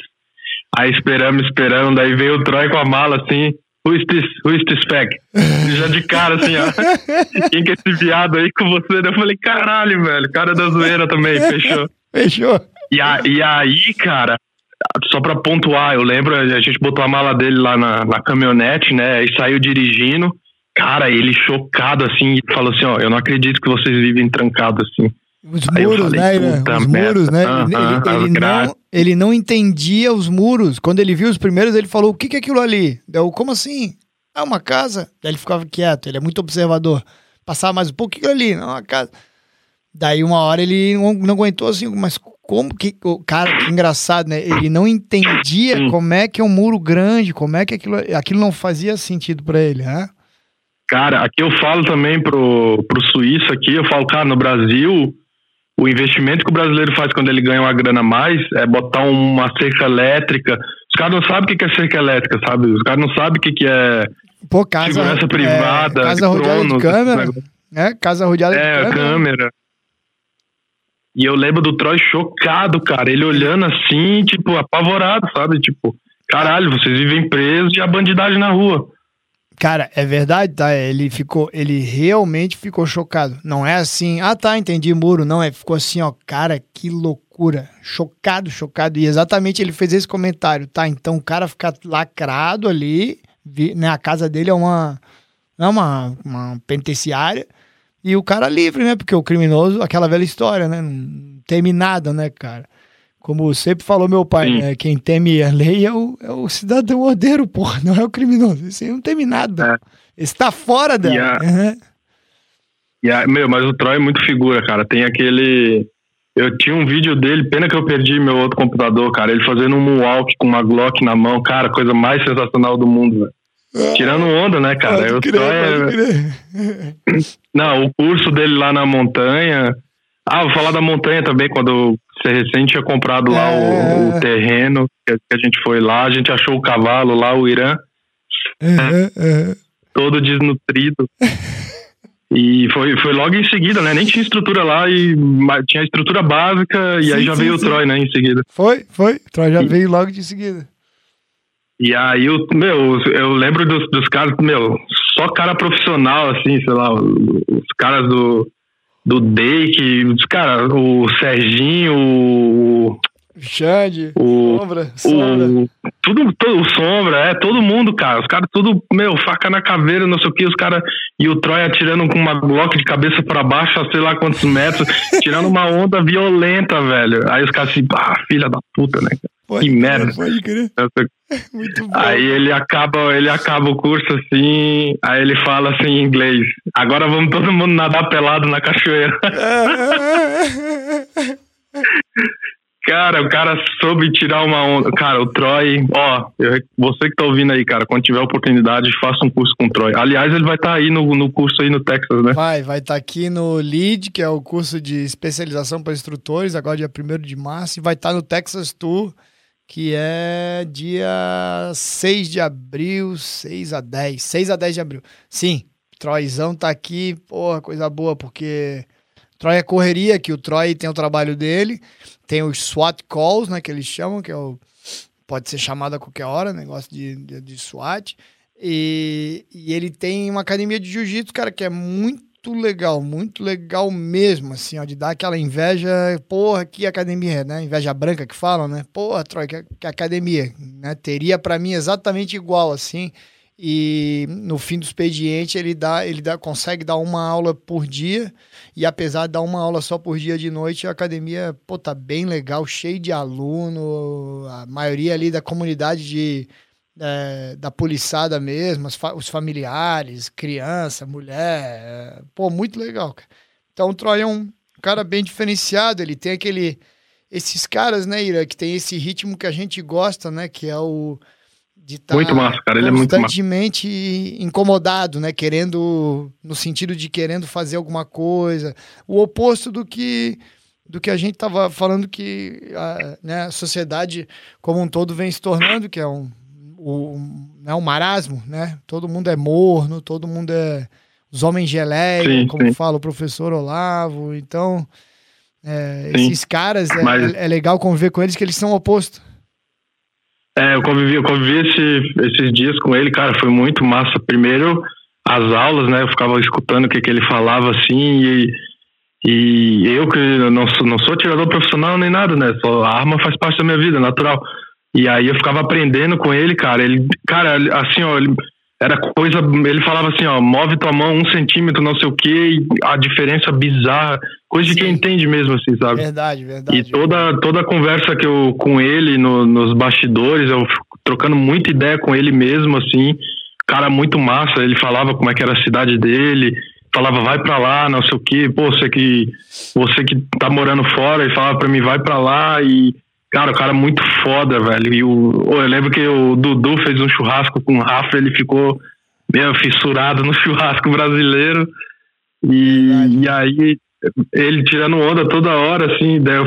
Aí esperamos, esperando, daí veio o Troy com a mala assim, Who is this, this fag? Já de cara, assim, ó. Quem que é esse viado aí com você? Eu falei, caralho, velho. Cara da zoeira também, fechou. Fechou. E, a, e aí, cara, só pra pontuar, eu lembro, a gente botou a mala dele lá na, na caminhonete, né? E saiu dirigindo. Cara, ele chocado, assim, falou assim, ó, eu não acredito que vocês vivem trancados assim. Os muros, falei, né? Os muros, né? ele, ele, ele não, ele não entendia os muros. Quando ele viu os primeiros, ele falou: o que, que é aquilo ali? Deu, como assim? É uma casa. Daí ele ficava quieto, ele é muito observador. Passava mais um pouco, o que é ali? Não, é uma casa. Daí uma hora ele não, não aguentou assim, mas como que. Cara, que engraçado, né? Ele não entendia como é que é um muro grande, como é que aquilo, aquilo não fazia sentido para ele, né? Cara, aqui eu falo também pro, pro suíço aqui, eu falo, cara, no Brasil, o investimento que o brasileiro faz quando ele ganha uma grana a mais é botar uma cerca elétrica. Os caras não sabem o que é cerca elétrica, sabe? Os caras não sabem o que é Pô, casa, segurança é, privada, casa rodeada de câmera. É, casa rodeada é, de câmera. câmera. E eu lembro do Troy chocado, cara. Ele olhando assim, tipo, apavorado, sabe? Tipo, caralho, vocês vivem presos e a bandidagem na rua. Cara, é verdade, tá? Ele ficou, ele realmente ficou chocado. Não é assim, ah tá, entendi muro. Não, é, ficou assim, ó, cara, que loucura. Chocado, chocado. E exatamente ele fez esse comentário, tá? Então o cara fica lacrado ali, né? A casa dele é uma, é uma, uma penitenciária. E o cara livre, né? Porque o criminoso, aquela velha história, né? Não teme nada, né, cara? Como sempre falou meu pai, né? Quem teme a lei é o, é o cidadão ordeiro, porra, não é o criminoso. Esse aí não teme nada. É. Está fora dela. E a, uhum. Meu, mas o Troy é muito figura, cara. Tem aquele. Eu tinha um vídeo dele, pena que eu perdi meu outro computador, cara. Ele fazendo um moonwalk com uma Glock na mão, cara, coisa mais sensacional do mundo, velho. Tirando onda, né, cara? Pode Eu crer, é-. Não, o curso dele lá na montanha. Ah, vou falar da montanha também, quando você recente tinha comprado lá o, É. o terreno que a gente foi lá, a gente achou o cavalo lá, o Irã, Aham, aham. todo desnutrido. E foi, foi logo em seguida, né? Nem tinha estrutura lá, e mas tinha estrutura básica, e Sim, aí já sim, veio sim. o Troy, né, em seguida. Foi, foi. O Troy já veio logo de seguida. E aí, o, meu, eu lembro dos, dos caras, meu, só cara profissional, assim, sei lá, os caras do, do Dake, os caras, o Serginho, o, Xande, o, sombra, sombra. o tudo, todo, o Sombra, é, todo mundo, cara, os caras tudo, meu, faca na caveira, não sei o que, os caras, e o Troy atirando com uma Glock de cabeça pra baixo, a sei lá quantos metros, tirando uma onda violenta, velho. Aí os caras assim, ah, filha da puta, né, cara? Pode que crer, merda. Pode crer. Muito bom. Aí ele acaba, ele acaba o curso assim, aí ele fala assim em inglês. Agora vamos todo mundo nadar pelado na cachoeira. cara, o cara soube tirar uma onda. Cara, o Troy, ó, eu- você que tá ouvindo aí, cara, quando tiver oportunidade, faça um curso com o Troy. Aliás, ele vai estar aí no, no curso aí no Texas, né? Vai, vai estar aqui no LEAD, que é o curso de especialização para instrutores, agora dia 1 de março, e vai estar no Texas Tour, que é dia 6 de abril, 6 a 10, 6 a 10 de abril. Sim, Troyzão tá aqui, porra, coisa boa, porque Troy é correria, que o Troy tem o trabalho dele, tem os SWAT calls, né, que eles chamam, que é o pode ser chamado a qualquer hora, negócio de, de, de SWAT. E, e ele tem uma academia de jiu-jitsu, cara, que é muito legal, muito legal mesmo, assim, ó, de dar aquela inveja, porra, que academia, né? Inveja branca que falam, né? Porra, Troy, que, que academia, né? Teria para mim exatamente igual, assim. E no fim do expediente ele dá, ele dá, consegue dar uma aula por dia. E apesar de dar uma aula só por dia de noite, a academia, pô, tá bem legal, cheio de aluno, a maioria ali da comunidade de, é, da poliçada mesmo, fa- os familiares, criança, mulher, é, pô, muito legal, cara. Então o Troy é um cara bem diferenciado, ele tem aquele, esses caras, né, Ira, que tem esse ritmo que a gente gosta, né, que é o de tá Muito massa, cara, ele é muito constantemente incomodado, né, querendo, no sentido de querendo fazer alguma coisa, o oposto do que do que a gente estava falando que a, né, a sociedade como um todo vem se tornando, que é um, um, né, um marasmo, né? Todo mundo é morno, todo mundo é os homens geleia, Sim, como sim. fala o professor Olavo. Então, é, esses caras, é, Mas- é legal conviver com eles, que eles são opostos. É, eu convivi, eu convivi esse- esses dias com ele, cara, foi muito massa. Primeiro, as aulas, né? Eu ficava escutando o que, que ele falava assim, e, e eu que não sou, não sou tirador profissional nem nada, né? Só a arma faz parte da minha vida, natural. E aí eu ficava aprendendo com ele, cara. Ele, cara, assim, ó, ele, era coisa. Ele falava assim, ó, move tua mão um centímetro, não sei o quê, e a diferença bizarra, coisa de Sim. quem entende mesmo, assim, sabe? Verdade, verdade. E toda, toda a conversa que eu com ele no- nos bastidores, eu trocando muita ideia com ele mesmo, assim, cara muito massa, ele falava como é que era a cidade dele, falava vai pra lá, não sei o quê, pô, você que você que tá morando fora, ele falava pra mim vai pra lá e cara, o cara muito foda, velho. E o, eu lembro que o Dudu fez um churrasco com o Rafa, ele ficou meio fissurado no churrasco brasileiro. E, e aí ele tirando onda toda hora, assim, daí, eu-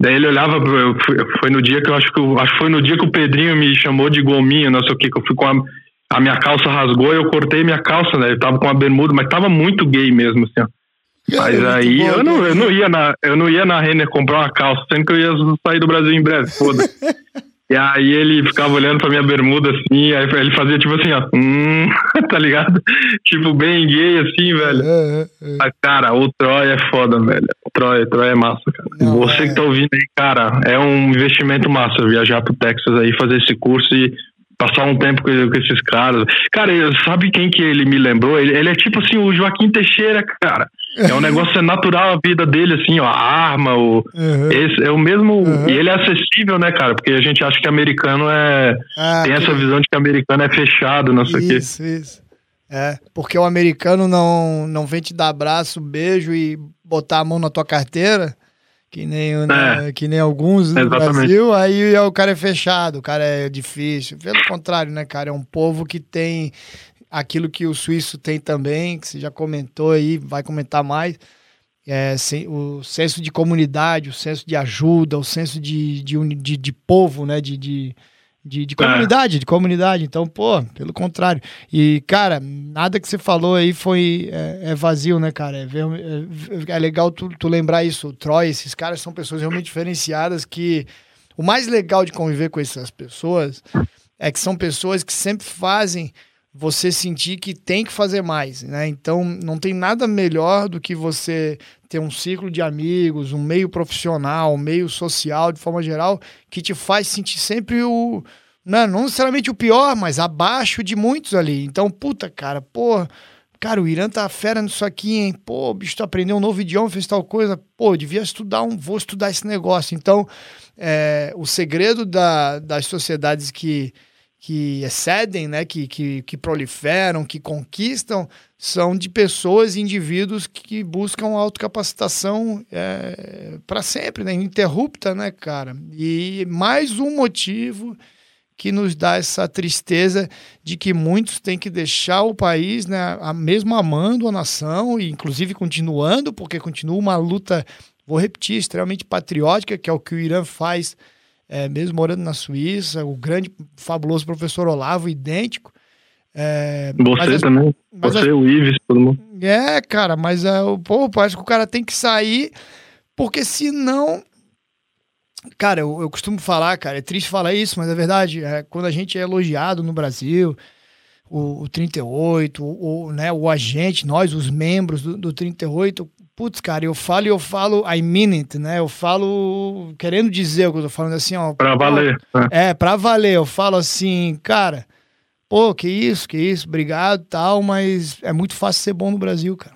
daí ele olhava, eu foi no dia que eu acho que eu- acho que foi no dia que o Pedrinho me chamou de gominho, não sei o que, que eu fui com a, a minha calça rasgou e eu cortei minha calça, né? Eu tava com uma bermuda, mas tava muito gay mesmo, assim, ó. Mas Muito aí bom, eu não, cara. eu não ia na, eu não ia na Renner comprar uma calça, sendo que eu ia sair do Brasil em breve, foda. E aí ele ficava olhando pra minha bermuda assim, aí ele fazia tipo assim, ó, hum, tá ligado? Tipo, bem gay assim, velho. É, é, é. Mas, cara, o Troy é foda, velho. O Troy, o Troy é massa, cara. Não, Você é- que tá ouvindo aí, cara, é um investimento massa viajar pro Texas aí, fazer esse curso e passar um tempo com, esses caras. Cara, sabe quem que ele me lembrou? Ele, ele é tipo assim, o Joaquim Teixeira, cara. É um negócio é natural a vida dele, assim, ó, a arma, o. Uhum. Esse é o mesmo. Uhum. E ele é acessível, né, cara? Porque a gente acha que americano é. Ah, Tem essa que- visão de que americano é fechado, não sei o quê. Isso, isso. É, porque o americano não, não vem te dar abraço, beijo e botar a mão na tua carteira, que nem, né, que nem alguns no Exatamente. Brasil, aí o cara é fechado, o cara é difícil. Pelo contrário, né, cara? É um povo que tem aquilo que o suíço tem também, que você já comentou aí, vai comentar mais. É, o senso de comunidade, o senso de ajuda, o senso de, de, de, de povo, né? de, de de, de comunidade, é. de comunidade. Então, pô, pelo contrário. E, cara, nada que você falou aí foi é, é vazio, né, cara? É, é, é, legal tu, tu lembrar isso. O Troy, esses caras são pessoas realmente diferenciadas que o mais legal de conviver com essas pessoas é que são pessoas que sempre fazem você sentir que tem que fazer mais, né? Então, não tem nada melhor do que você ter um ciclo de amigos, um meio profissional, um meio social, de forma geral, que te faz sentir sempre o. Não, não necessariamente o pior, mas abaixo de muitos ali. Então, puta, cara, pô. Cara, o Irã tá fera nisso aqui, hein? Pô, bicho, tu aprendeu um novo idioma, fez tal coisa. Pô, devia estudar um. Vou estudar esse negócio. Então, é, o segredo da, das sociedades que que excedem, né, que, que, que proliferam, que conquistam, são de pessoas e indivíduos que buscam autocapacitação é, para sempre, né, ininterrupta, né, cara? E mais um motivo que nos dá essa tristeza de que muitos têm que deixar o país, né, mesmo amando a nação e inclusive continuando, porque continua uma luta, vou repetir, extremamente patriótica, que é o que o Irã faz é, mesmo morando na Suíça, o grande, fabuloso professor Olavo, idêntico. É, Você mas, também. Mas, Você, o Ives, todo mundo. É, cara, mas é, pô, parece que o cara tem que sair, porque senão. Cara, eu, eu costumo falar, cara, é triste falar isso, mas é verdade. É, quando a gente é elogiado no Brasil, o, o 38, o, o, né, o agente, nós, os membros do, do 38, Putz, cara, eu falo e eu falo, I mean it, né? Eu falo querendo dizer o que eu tô falando assim, ó. Pra valer. Né? É, pra valer. Eu falo assim, cara, pô, que isso, que isso, obrigado tal, mas é muito fácil ser bom no Brasil, cara.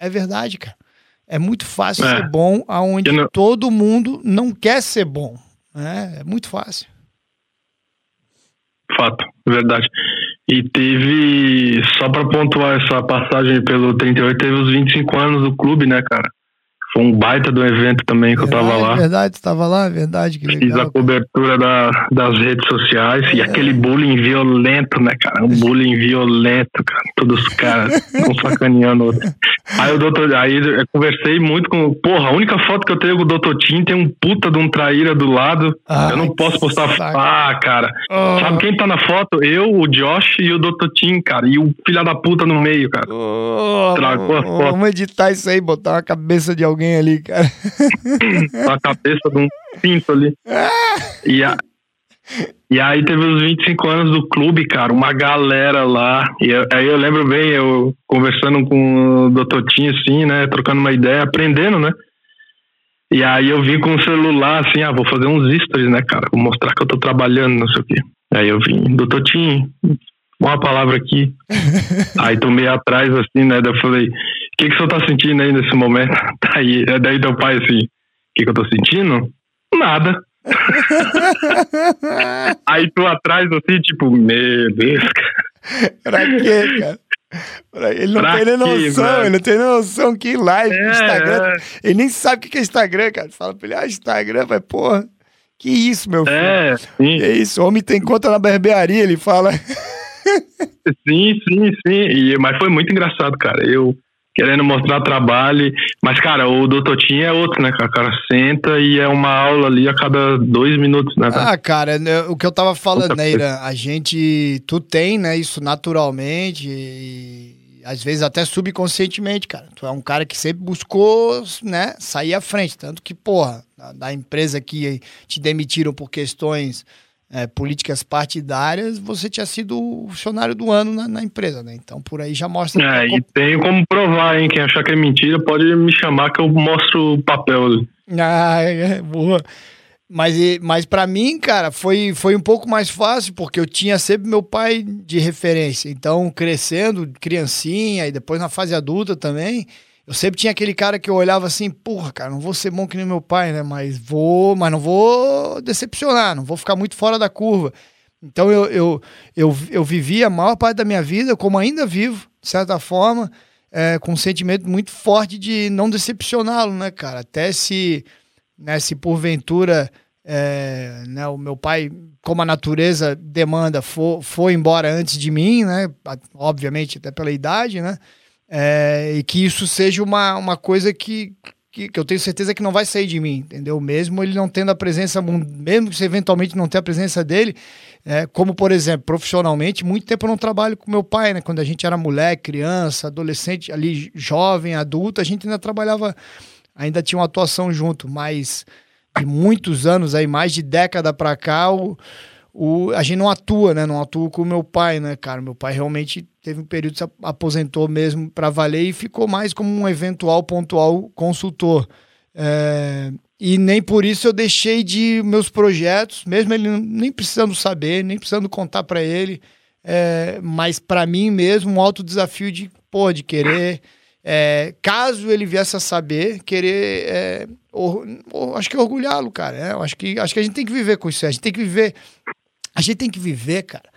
É verdade, cara. É muito fácil é. ser bom aonde não... todo mundo não quer ser bom. Né? É muito fácil. Fato, verdade. E teve, só para pontuar essa passagem pelo 38, teve os 25 anos do clube, né, cara? Foi um baita do evento também que verdade, eu tava lá. Verdade, estava lá, verdade. Que legal, Fiz a cobertura da, das redes sociais é. e aquele bullying violento, né, cara? Um bullying violento, cara. Todos os caras estão sacaneando outro. Aí o doutor, aí eu conversei muito com. Porra, a única foto que eu tenho com o doutor Tim tem um puta de um traíra do lado. Eu não posso postar. Saco. Ah, cara. Oh. Sabe quem tá na foto? Eu, o Josh e o doutor Tim, cara. E o filho da puta no meio, cara. Oh, Tragou a foto. Vamos editar isso aí, botar uma cabeça de alguém alguém ali, cara. a cabeça de um pinto ali. E, a, e aí teve os 25 anos do clube, cara, uma galera lá. E eu, aí eu lembro bem, eu conversando com o doutor Tim, assim, né, trocando uma ideia, aprendendo, né. E aí eu vim com o celular, assim, ah, vou fazer uns stories, né, cara, vou mostrar que eu tô trabalhando, não sei o quê. Aí eu vim, doutor Tim, uma palavra aqui. aí tomei atrás, assim, né, daí eu falei, o que, que o senhor tá sentindo aí nesse momento? Aí, daí teu pai assim, o que, que eu tô sentindo? Nada. aí tu atrás assim, tipo, meu Deus, cara. Pra quê, cara? Ele não pra tem nem noção, ele não tem nem noção que live, é, Instagram. É. Ele nem sabe o que é Instagram, cara. Fala pra ele, ah, Instagram, vai, porra. Que isso, meu filho? É, sim. Que isso, o homem tem conta na barbearia, ele fala. sim, sim, sim. E, mas foi muito engraçado, cara. Eu querendo mostrar trabalho. Mas, cara, o do Totinho é outro, né? O cara senta e é uma aula ali a cada dois minutos, né? Ah, cara, né, o que eu tava falando, né, Ira, a gente, tu tem, né, isso naturalmente e às vezes até subconscientemente, cara. Tu é um cara que sempre buscou, né, sair à frente. Tanto que, porra, da empresa que te demitiram por questões é, políticas partidárias, você tinha sido o funcionário do ano na, na empresa, né? Então por aí já mostra. É, e tenho como provar, hein? Quem achar que é mentira pode me chamar que eu mostro o papel ali. Ah, é, boa. Mas, mas para mim, cara, foi, foi um pouco mais fácil, porque eu tinha sempre meu pai de referência. Então, crescendo, criancinha, e depois na fase adulta também, eu sempre tinha aquele cara que eu olhava assim, porra, cara, não vou ser bom que nem meu pai, né? Mas vou, mas não vou decepcionar, não vou ficar muito fora da curva. Então eu, eu, eu, eu vivi a maior parte da minha vida, como ainda vivo, de certa forma, é, com um sentimento muito forte de não decepcioná-lo, né, cara? Até se, né, se porventura é, né, o meu pai, como a natureza demanda, for, foi embora antes de mim, né? Obviamente, até pela idade, né? É, e que isso seja uma, uma coisa que, que, que, eu tenho certeza que não vai sair de mim, entendeu? Mesmo ele não tendo a presença, mesmo que você eventualmente não tenha a presença dele, é, como por exemplo, profissionalmente, muito tempo eu não trabalho com meu pai, né? Quando a gente era mulher, criança, adolescente, ali jovem, adulto, a gente ainda trabalhava, ainda tinha uma atuação junto, mas de muitos anos aí, mais de década para cá, o, o, a gente não atua, né? Não atua com o meu pai, né, cara? Meu pai realmente teve um período se aposentou mesmo para valer e ficou mais como um eventual, pontual consultor. É, e nem por isso eu deixei de meus projetos, mesmo ele nem precisando saber, nem precisando contar para ele, é, mas para mim mesmo um alto desafio de, pô, de querer é, caso ele viesse a saber, querer. É, or, or, acho que orgulhá-lo, cara. É, acho, que, acho que a gente tem que viver com isso. A gente tem que viver. A gente tem que viver, cara,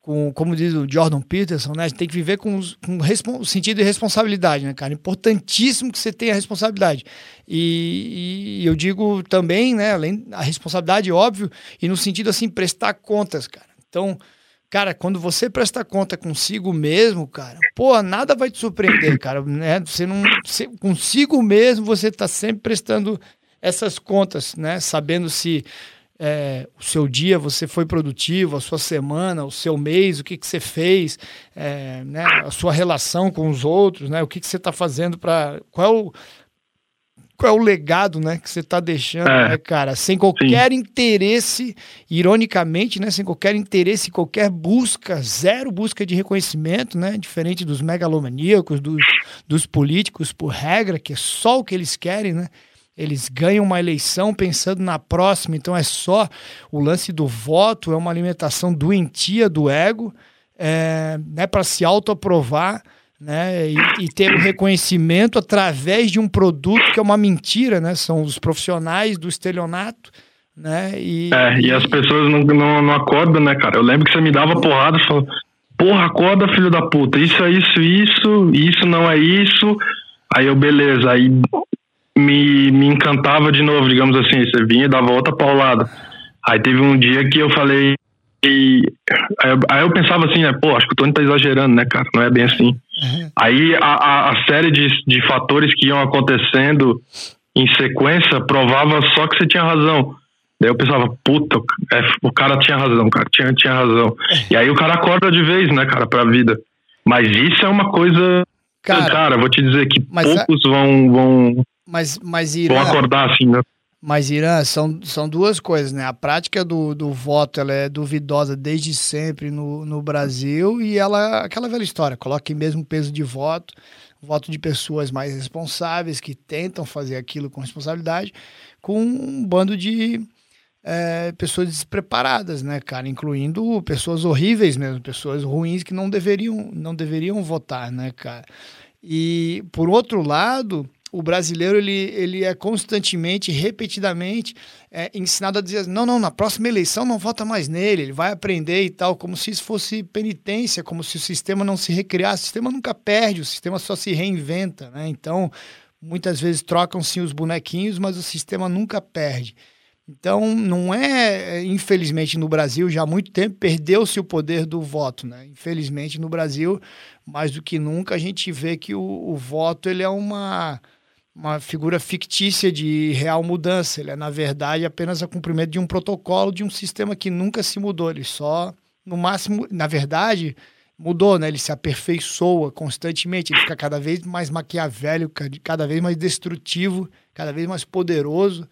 com, como diz o Jordan Peterson, né? A gente tem que viver com, com o sentido de responsabilidade, né, cara? Importantíssimo que você tenha responsabilidade. E, e eu digo também, né, além da responsabilidade, óbvio, e no sentido assim, prestar contas, cara. Então, Cara, quando você presta conta consigo mesmo, cara, pô, nada vai te surpreender, cara, né? Você não. Você, consigo mesmo, você tá sempre prestando essas contas, né? Sabendo se é, o seu dia você foi produtivo, a sua semana, o seu mês, o que, que você fez, é, né? a sua relação com os outros, né? O que, que você está fazendo para. Qual é o qual é o legado, né, que você está deixando, é, né, cara? Sem qualquer sim. interesse, ironicamente, né, sem qualquer interesse, qualquer busca, zero busca de reconhecimento, né, diferente dos megalomaníacos, dos, dos políticos, por regra, que é só o que eles querem, né? Eles ganham uma eleição pensando na próxima, então é só o lance do voto, é uma alimentação doentia do ego, é, né, para se autoaprovar né? E, e, ter o reconhecimento através de um produto que é uma mentira, né? São os profissionais do estelionato, né? E, é, e as pessoas não, não, não acordam, né, cara? Eu lembro que você me dava porrada e porra, acorda, filho da puta, isso é isso, isso, isso não é isso. Aí eu, beleza, aí me, me encantava de novo, digamos assim, você vinha e dava outra paulada. Aí teve um dia que eu falei, e aí eu, aí eu pensava assim, né, pô, acho que o Tony tá exagerando, né, cara? Não é bem assim. Uhum. Aí a, a, a, série de, de fatores que iam acontecendo em sequência provava só que você tinha razão. Daí eu pensava, puta, é, o cara tinha razão, cara, tinha, tinha razão. É. E aí o cara acorda de vez, né, cara, pra vida. Mas isso é uma coisa. Cara, cara vou te dizer que poucos a... vão, vão, mas, mas Irã, vão acordar assim, né? Mas, Irã, são, são duas coisas, né? A prática do, do voto ela é duvidosa desde sempre no, no Brasil e ela, aquela velha história, coloca em mesmo peso de voto, voto de pessoas mais responsáveis que tentam fazer aquilo com responsabilidade, com um bando de é, pessoas despreparadas, né, cara? Incluindo pessoas horríveis mesmo, pessoas ruins que não deveriam, não deveriam votar, né, cara? E, por outro lado o brasileiro ele, ele é constantemente, repetidamente é, ensinado a dizer: não, não, na próxima eleição não vota mais nele, ele vai aprender e tal, como se isso fosse penitência, como se o sistema não se recriasse. O sistema nunca perde, o sistema só se reinventa. Né? Então, muitas vezes trocam-se os bonequinhos, mas o sistema nunca perde. Então, não é, infelizmente, no Brasil, já há muito tempo perdeu-se o poder do voto. Né? Infelizmente, no Brasil, mais do que nunca, a gente vê que o, o voto ele é uma uma figura fictícia de real mudança. Ele é, na verdade, apenas a cumprimento de um protocolo de um sistema que nunca se mudou. Ele só, no máximo, na verdade, mudou, né? Ele se aperfeiçoa constantemente, ele fica cada vez mais maquiavélico, cada vez mais destrutivo, cada vez mais poderoso,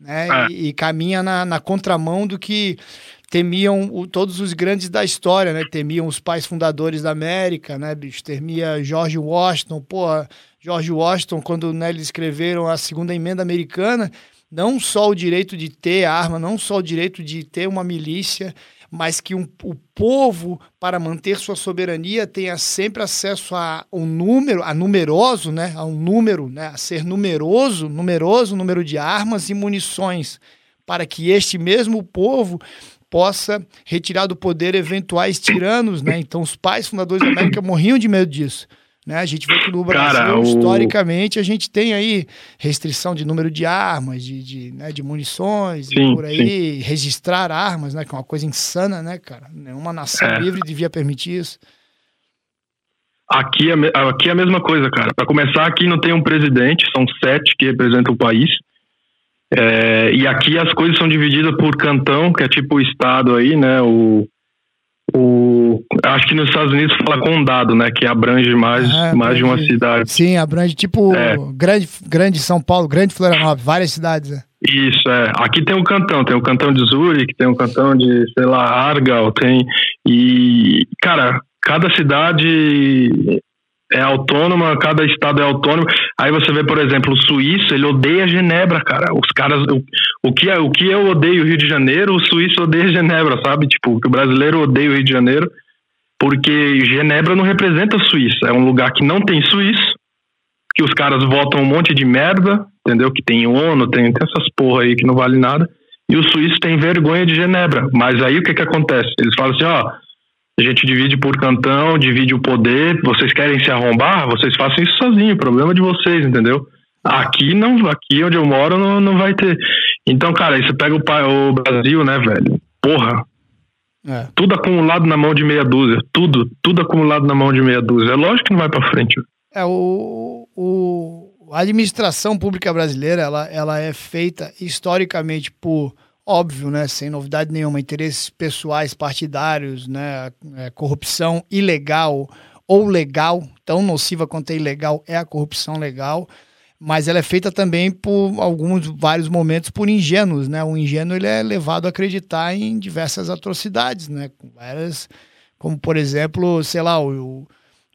né? Ah. E, e, caminha na, na contramão do que temiam o, todos os grandes da história, né? Temiam os pais fundadores da América, né, bicho? Temia George Washington, porra, George Washington, quando né, eles escreveram a segunda emenda americana, não só o direito de ter arma, não só o direito de ter uma milícia, mas que um, o povo, para manter sua soberania, tenha sempre acesso a um número, a numeroso, né, a um número, né, a ser numeroso, numeroso número de armas e munições, para que este mesmo povo possa retirar do poder eventuais tiranos, né? Então os pais fundadores da América morriam de medo disso. Né? A gente vê que no Brasil, Cara, o- historicamente, a gente tem aí restrição de número de armas, de, de, né, de munições, e Sim, por aí, registrar armas, né? Que é uma coisa insana, né, cara? Nenhuma nação É. livre devia permitir isso. Aqui é, aqui é a mesma coisa, cara. Para começar, aqui não tem um presidente, são sete que representam o país. É, e aqui as coisas são divididas por cantão, que é tipo o estado aí, né? O, o, acho que nos Estados Unidos fala condado, né? Que abrange mais, Ah, mais de uma abrange. cidade. Sim, abrange tipo É. grande, grande São Paulo, grande Florianópolis, várias cidades. Né? Isso, é. Aqui tem um cantão, tem o cantão de Zurich, tem o cantão de, sei lá, Argau, tem. E, cara, cada cidade é autônoma, cada estado é autônomo. Aí você vê, por exemplo, o suíço, ele odeia Genebra, cara. Os caras. O, o, que, é- o que eu odeio o Rio de Janeiro, o suíço odeia Genebra, sabe? Tipo, que o brasileiro odeia o Rio de Janeiro, porque Genebra não representa a Suíça. É um lugar que não tem suíço, que os caras votam um monte de merda, entendeu? Que tem ONU, tem, tem essas porra aí que não vale nada. E o suíço tem vergonha de Genebra. Mas aí o que que acontece? Eles falam assim, ó, a gente divide por cantão, divide o poder, vocês querem se arrombar? Vocês façam isso sozinho, problema de vocês, entendeu? Aqui não, aqui onde eu moro não, não vai ter. Então, cara, aí você pega o, o Brasil, né, velho? Porra, É. tudo acumulado na mão de meia dúzia. Tudo, tudo acumulado na mão de meia dúzia. É lógico que não vai pra frente. É, o, o, a administração pública brasileira, ela, ela é feita historicamente por, óbvio, né, sem novidade nenhuma, interesses pessoais partidários, né, é, corrupção ilegal ou legal, tão nociva quanto é ilegal é a corrupção legal, mas ela é feita também por alguns, vários momentos por ingênuos, né, o ingênuo ele é levado a acreditar em diversas atrocidades, né, várias, como por exemplo, sei lá, o,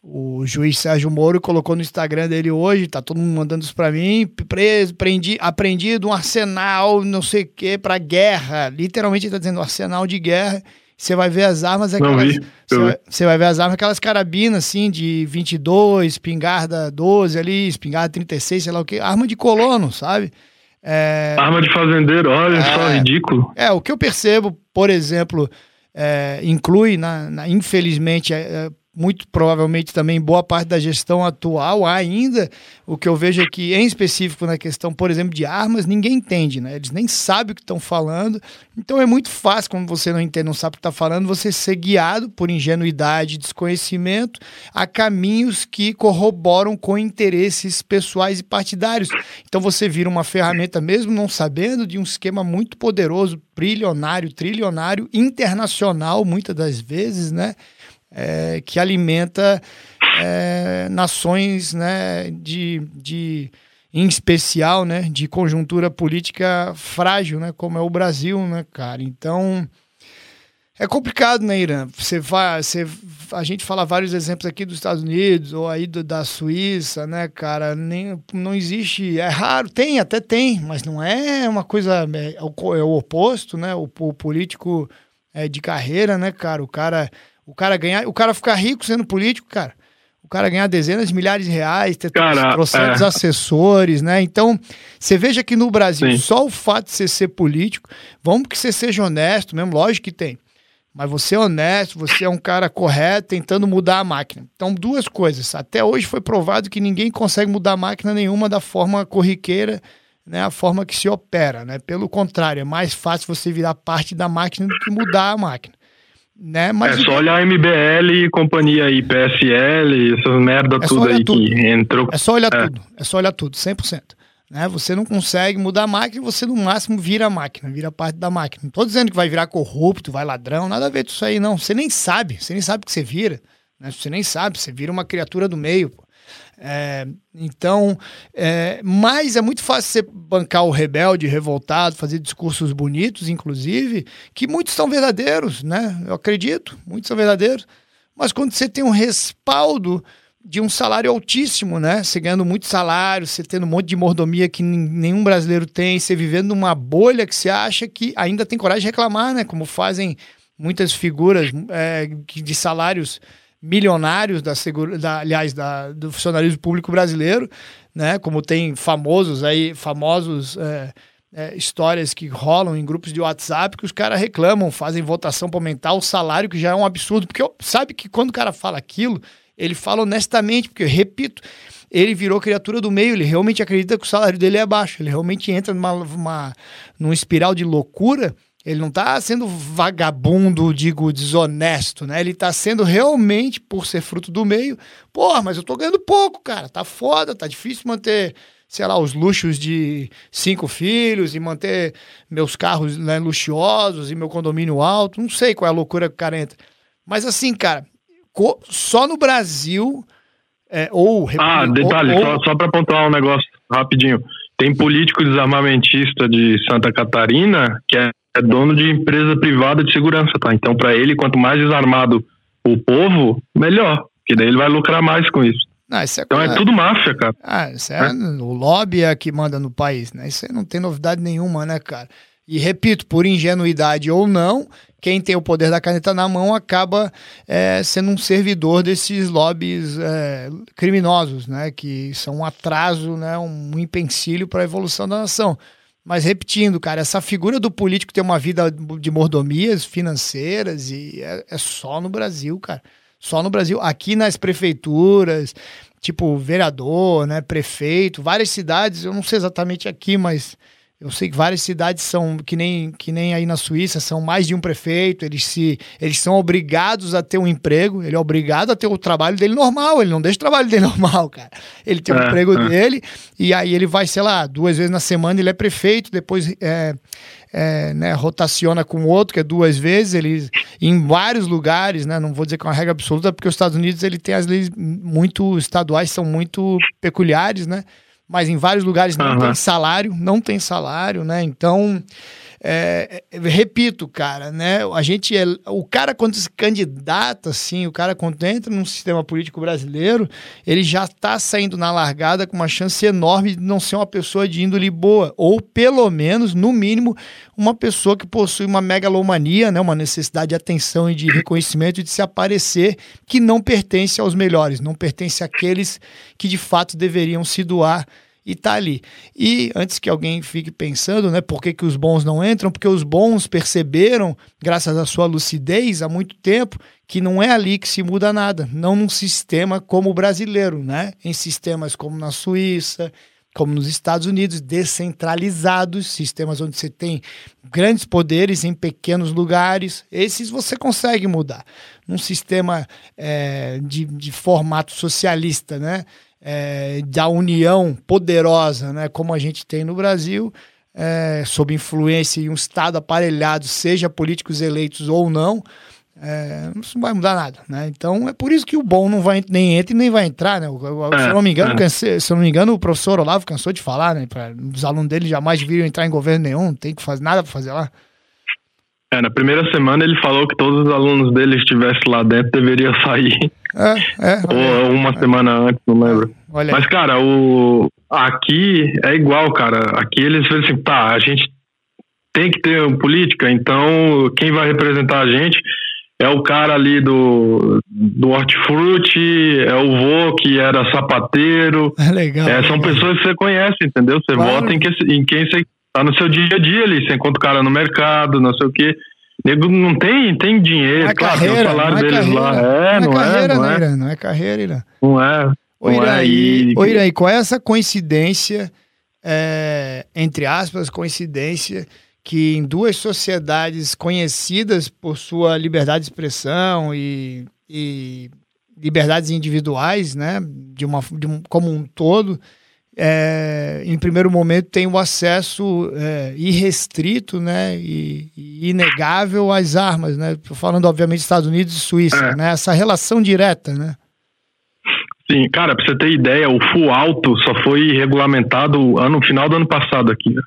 o juiz Sérgio Moro colocou no Instagram dele hoje, tá todo mundo mandando isso pra mim, preso, prendi, apreendido um arsenal, não sei o que, pra guerra. Literalmente ele tá dizendo arsenal de guerra. Você vai ver as armas, Não aquelas. vi, Você eu vai, vi. você vai ver as armas, aquelas carabinas assim, de 22, espingarda 12 ali, espingarda 36, sei lá o que, arma de colono, sabe? É, Arma de fazendeiro, olha É. só, ridículo. é, o que eu percebo, por exemplo, é, inclui, na, na- infelizmente, é, é, muito provavelmente também boa parte da gestão atual ainda, o que eu vejo é que, em específico na questão, por exemplo, de armas, ninguém entende, né? Eles nem sabem o que estão falando. Então é muito fácil, quando você não entende, não sabe o que está falando, você ser guiado por ingenuidade, desconhecimento, a caminhos que corroboram com interesses pessoais e partidários. Então você vira uma ferramenta, mesmo não sabendo, de um esquema muito poderoso, trilionário, trilionário, internacional, muitas das vezes, né? É, que alimenta é, nações, né? De, de, em especial, né? De conjuntura política frágil, né? Como é o Brasil, né, cara? Então. É complicado, né, Irã? Você vai, você, a gente fala vários exemplos aqui dos Estados Unidos ou aí do- da Suíça, né, cara? Nem, não existe, é raro, tem, até tem, mas não é uma coisa, é, é o, é o oposto, né? O, o político é, de carreira, né, cara? O cara, o cara ganhar, o cara ficar rico sendo político, cara. O cara ganhar dezenas de milhares de reais, ter Cara, trocentos é. assessores, né? Então, você veja que no Brasil, Sim. só o fato de você ser político, vamos que você seja honesto mesmo, lógico que tem. Mas você é honesto, você é um cara correto, tentando mudar a máquina. Então, duas coisas. Até hoje foi provado que ninguém consegue mudar máquina nenhuma da forma corriqueira, né? A forma que se opera, né? Pelo contrário, é mais fácil você virar parte da máquina do que mudar a máquina. Né? Mas é só olhar a MBL e companhia aí, PSL, essas merda É tudo aí tudo. que entrou. É só olhar É. tudo. É só olhar tudo, 100%. Né? Você não consegue mudar a máquina, você no máximo vira a máquina, vira parte da máquina. Não tô dizendo que vai virar corrupto, vai ladrão, nada a ver com isso aí, não. Você nem sabe, você nem sabe o que você vira. Né? Você nem sabe, você vira uma criatura do meio. É, então, é, mas é muito fácil você bancar o rebelde, revoltado, fazer discursos bonitos, inclusive, que muitos são verdadeiros, né? Eu acredito, muitos são verdadeiros. Mas quando você tem um respaldo de um salário altíssimo, né? Você ganhando muito salário, você tendo um monte de mordomia que nenhum brasileiro tem, você vivendo numa bolha que você acha que ainda tem coragem de reclamar, né? Como fazem muitas figuras é, de salários milionários da segura, da, aliás, da, do funcionalismo público brasileiro, né? Como tem famosos aí, famosos é, é, histórias que rolam em grupos de WhatsApp que os caras reclamam, fazem votação para aumentar o salário, que já é um absurdo. Porque sabe que quando o cara fala aquilo, ele fala honestamente, porque, repito, ele virou criatura do meio, ele realmente acredita que o salário dele é baixo, ele realmente entra numa, uma, numa espiral de loucura. Ele não está sendo vagabundo, digo, desonesto, né? Ele está sendo realmente, por ser fruto do meio, porra, mas eu tô ganhando pouco, cara. Tá foda, tá difícil manter sei lá, os luxos de cinco filhos e manter meus carros né, luxuosos e meu condomínio alto. Não sei qual é a loucura que o cara entra. Mas assim, cara, só no Brasil. É, ou. Ah, detalhe, ou, só, só para pontuar um negócio rapidinho. Tem político desarmamentista de Santa Catarina que é, é dono de empresa privada de segurança, tá? Então, para ele, quanto mais desarmado o povo, melhor. Que daí ele vai lucrar mais com isso. Não, é então é tudo máfia, cara. Ah, isso é, é, o lobby é que manda no país, né? Isso aí não tem novidade nenhuma, né, cara? E repito, por ingenuidade ou não, quem tem o poder da caneta na mão acaba é, sendo um servidor desses lobbies é, criminosos, né? Que são um atraso, né? um empecilho para a evolução da nação. Mas repetindo, cara, essa figura do político ter uma vida de mordomias financeiras e é, é só no Brasil, cara. Só no Brasil. Aqui nas prefeituras, tipo vereador, né, prefeito, várias cidades, eu não sei exatamente aqui, mas eu sei que várias cidades são que nem, que nem aí na Suíça, são mais de um prefeito, eles se eles são obrigados a ter um emprego, ele é obrigado a ter o trabalho dele normal, ele não deixa o trabalho dele normal, cara. Ele tem o é, emprego é. dele e aí ele vai, sei lá, duas vezes na semana ele é prefeito, depois é, é, né, rotaciona com outro, que é duas vezes, ele em vários lugares, né, não vou dizer que é uma regra absoluta, porque os Estados Unidos ele tem as leis muito estaduais, são muito peculiares, né? Mas em vários lugares não uhum. tem salário, não tem salário, né? Então, é, é, repito, cara, né? A gente é, o cara quando se candidata, assim, o cara quando entra num sistema político brasileiro, ele já está saindo na largada com uma chance enorme de não ser uma pessoa de índole boa, ou pelo menos, no mínimo, uma pessoa que possui uma megalomania, né? Uma necessidade de atenção e de reconhecimento e de se aparecer que não pertence aos melhores, não pertence àqueles que de fato deveriam se doar e tá ali. E antes que alguém fique pensando, né, por que, que os bons não entram? Porque os bons perceberam, graças à sua lucidez há muito tempo, que não é ali que se muda nada, não num sistema como o brasileiro, né? Em sistemas como na Suíça, como nos Estados Unidos, descentralizados, sistemas onde você tem grandes poderes em pequenos lugares, esses você consegue mudar. Num sistema é, de, de formato socialista, né? É, da união poderosa, né, como a gente tem no Brasil, é, sob influência e um Estado aparelhado, seja políticos eleitos ou não, é, isso não vai mudar nada, né? Então é por isso que o bom não vai nem entra e nem vai entrar, né? se, eu não me engano, é. cansei, se eu não me engano, o professor Olavo cansou de falar, né? Pra, os alunos dele jamais deveriam entrar em governo nenhum, não tem que fazer nada para fazer lá. É, na primeira semana ele falou que todos os alunos dele estivessem lá dentro deveriam sair. É, é. Ou uma é. semana antes, não lembro. Olha Mas, cara, o aqui é igual, cara. Aqui eles falam assim, tá, a gente tem que ter política, então quem vai representar a gente é o cara ali do, do hortifruti, é o vô que era sapateiro. É legal. É, são legal. pessoas que você conhece, entendeu? Você claro. vota em, que, em quem você tá no seu dia a dia ali. Você encontra o cara no mercado, não sei o quê. Nego não tem, tem dinheiro, não é claro, carreira, tem o salário é deles carreira, lá. É, não, não é, carreira, não é. Né, não é carreira, Irã. Não é. Ô, Iraí, é, Iraí, qual é essa coincidência, é, entre aspas, coincidência, que em duas sociedades conhecidas por sua liberdade de expressão e, e liberdades individuais, né, de uma, de um, como um todo, é, em primeiro momento tem o acesso é, irrestrito né, e, e, inegável às armas, né? falando obviamente Estados Unidos e Suíça, é. né? Essa relação direta, né? Sim, cara, para você ter ideia, o full alto só foi regulamentado ano final do ano passado aqui. Né?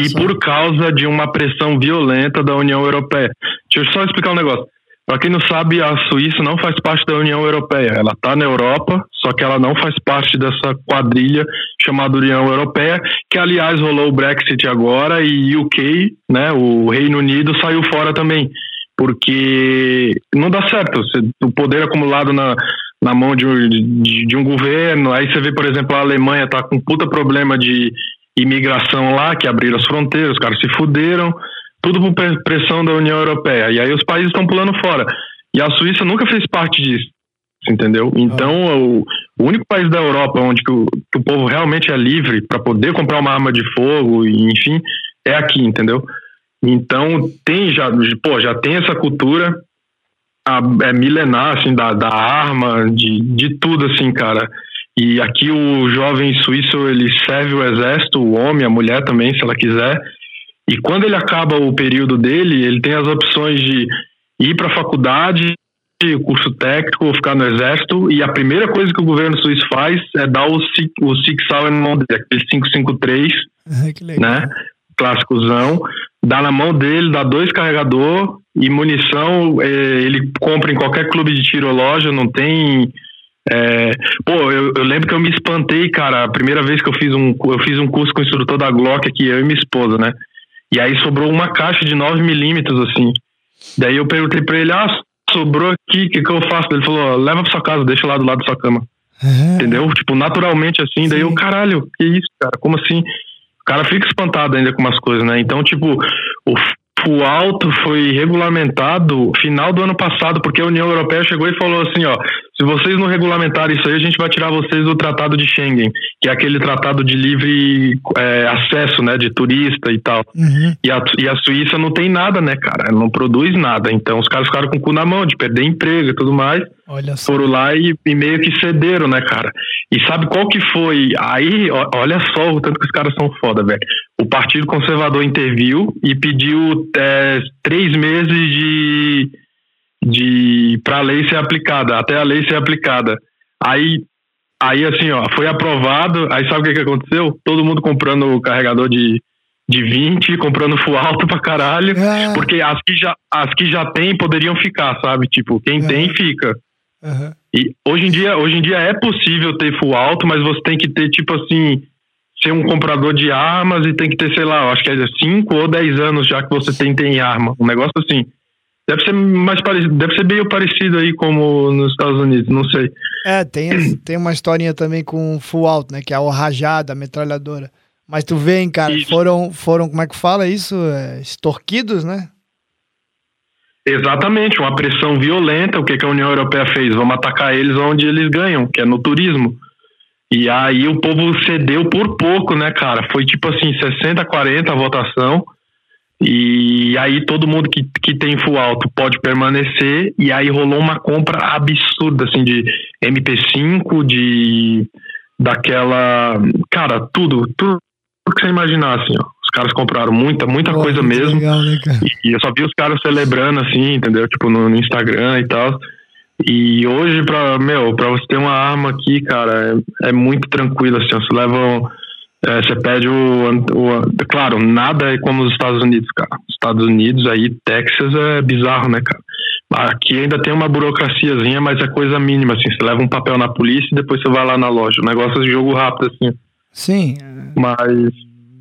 e só. por causa de uma pressão violenta da União Europeia. Deixa eu só explicar um negócio. Para quem não sabe, a Suíça não faz parte da União Europeia. Ela está na Europa, só que ela não faz parte dessa quadrilha chamada União Europeia, que aliás rolou o Brexit agora e UK, né, o Reino Unido saiu fora também, porque não dá certo. O poder acumulado na, na mão de um, de, de um governo, aí você vê, por exemplo, a Alemanha está com puta problema de imigração lá, que abriram as fronteiras, os caras se fuderam, tudo por pressão da União Europeia. E aí os países estão pulando fora. E a Suíça nunca fez parte disso, entendeu? Então, ah. o, o, único país da Europa onde que o, que o povo realmente é livre para poder comprar uma arma de fogo, e, enfim, é aqui, entendeu? Então, tem já, pô, já tem essa cultura a, é milenar, assim, da, da arma, de, de tudo, assim, cara. E aqui o jovem suíço, ele serve o exército, o homem, a mulher também, se ela quiser. E quando ele acaba o período dele, ele tem as opções de ir para a faculdade, curso técnico ou ficar no exército. E a primeira coisa que o governo suíço faz é dar o, o Six Hour na mão dele, aquele 553, né? Clássicozão. Dá na mão dele, dá dois carregador e munição. É, ele compra em qualquer clube de tiro loja, não tem. É, pô, eu, eu, lembro que eu me espantei, cara, a primeira vez que eu fiz um, eu fiz um curso com o instrutor da Glock aqui, eu e minha esposa, né? E aí sobrou uma caixa de 9 milímetros, assim. Daí eu perguntei pra ele, ah, sobrou aqui, o que, que eu faço? Ele falou, leva pra sua casa, deixa lá do lado da sua cama. Uhum. Entendeu? Tipo, naturalmente assim. Sim. Daí eu, caralho, que isso, cara? Como assim? O cara fica espantado ainda com umas coisas, né? Então, tipo, o o alto foi regulamentado final do ano passado, porque a União Europeia chegou e falou assim, ó, se vocês não regulamentarem isso aí, a gente vai tirar vocês do Tratado de Schengen, que é aquele tratado de livre é, acesso, né, de turista e tal. Uhum. E, a, e a Suíça não tem nada, né, cara? Não produz nada. Então os caras ficaram com o cu na mão de perder emprego e tudo mais. Olha só. Foram lá e, e, meio que cederam, né, cara? E sabe qual que foi? Aí, olha só o tanto que os caras são foda, velho. O Partido Conservador interviu e pediu é, três meses de de para a lei ser aplicada, até a lei ser aplicada. Aí, aí assim, ó, foi aprovado, aí sabe o que, que aconteceu? Todo mundo comprando o carregador de, de 20, comprando full alto pra caralho, é. porque as que, já, as que já tem poderiam ficar, sabe? Tipo, quem é. tem, fica. Uhum. E hoje em, dia, hoje em dia é possível ter full alto, mas você tem que ter, tipo assim, ser um comprador de armas e tem que ter, sei lá, acho que é 5 ou 10 anos já que você tem, tem arma. Um negócio assim. Deve ser mais parecido, deve ser meio parecido aí como nos Estados Unidos, não sei. É, tem, tem uma historinha também com full out, né? Que é o rajada, a metralhadora. Mas tu vê, hein, cara, foram, foram, como é que fala isso? É, extorquidos, né? Exatamente, uma pressão violenta. O que, que a União Europeia fez? Vamos atacar eles onde eles ganham, que é no turismo. E aí o povo cedeu por pouco, né, cara? Foi tipo assim, 60 40 a votação. E aí todo mundo que, que tem full alto pode permanecer. E aí rolou uma compra absurda, assim, de MP5, de daquela. Cara, tudo, tudo que você imaginar, assim, ó. Caras compraram muita, muita Pô, coisa mesmo. Legal, né, e, e, eu só vi os caras celebrando, assim, entendeu? Tipo, no, no Instagram e tal. E hoje, pra, meu, pra você ter uma arma aqui, cara, é, é muito tranquilo, assim. Você leva é, você pede o, o, Claro, nada é como os Estados Unidos, cara. Estados Unidos, aí, Texas é bizarro, né, cara? Aqui ainda tem uma burocraciazinha, mas é coisa mínima, assim. Você leva um papel na polícia e depois você vai lá na loja. O negócio é de jogo rápido, assim. Sim. Mas.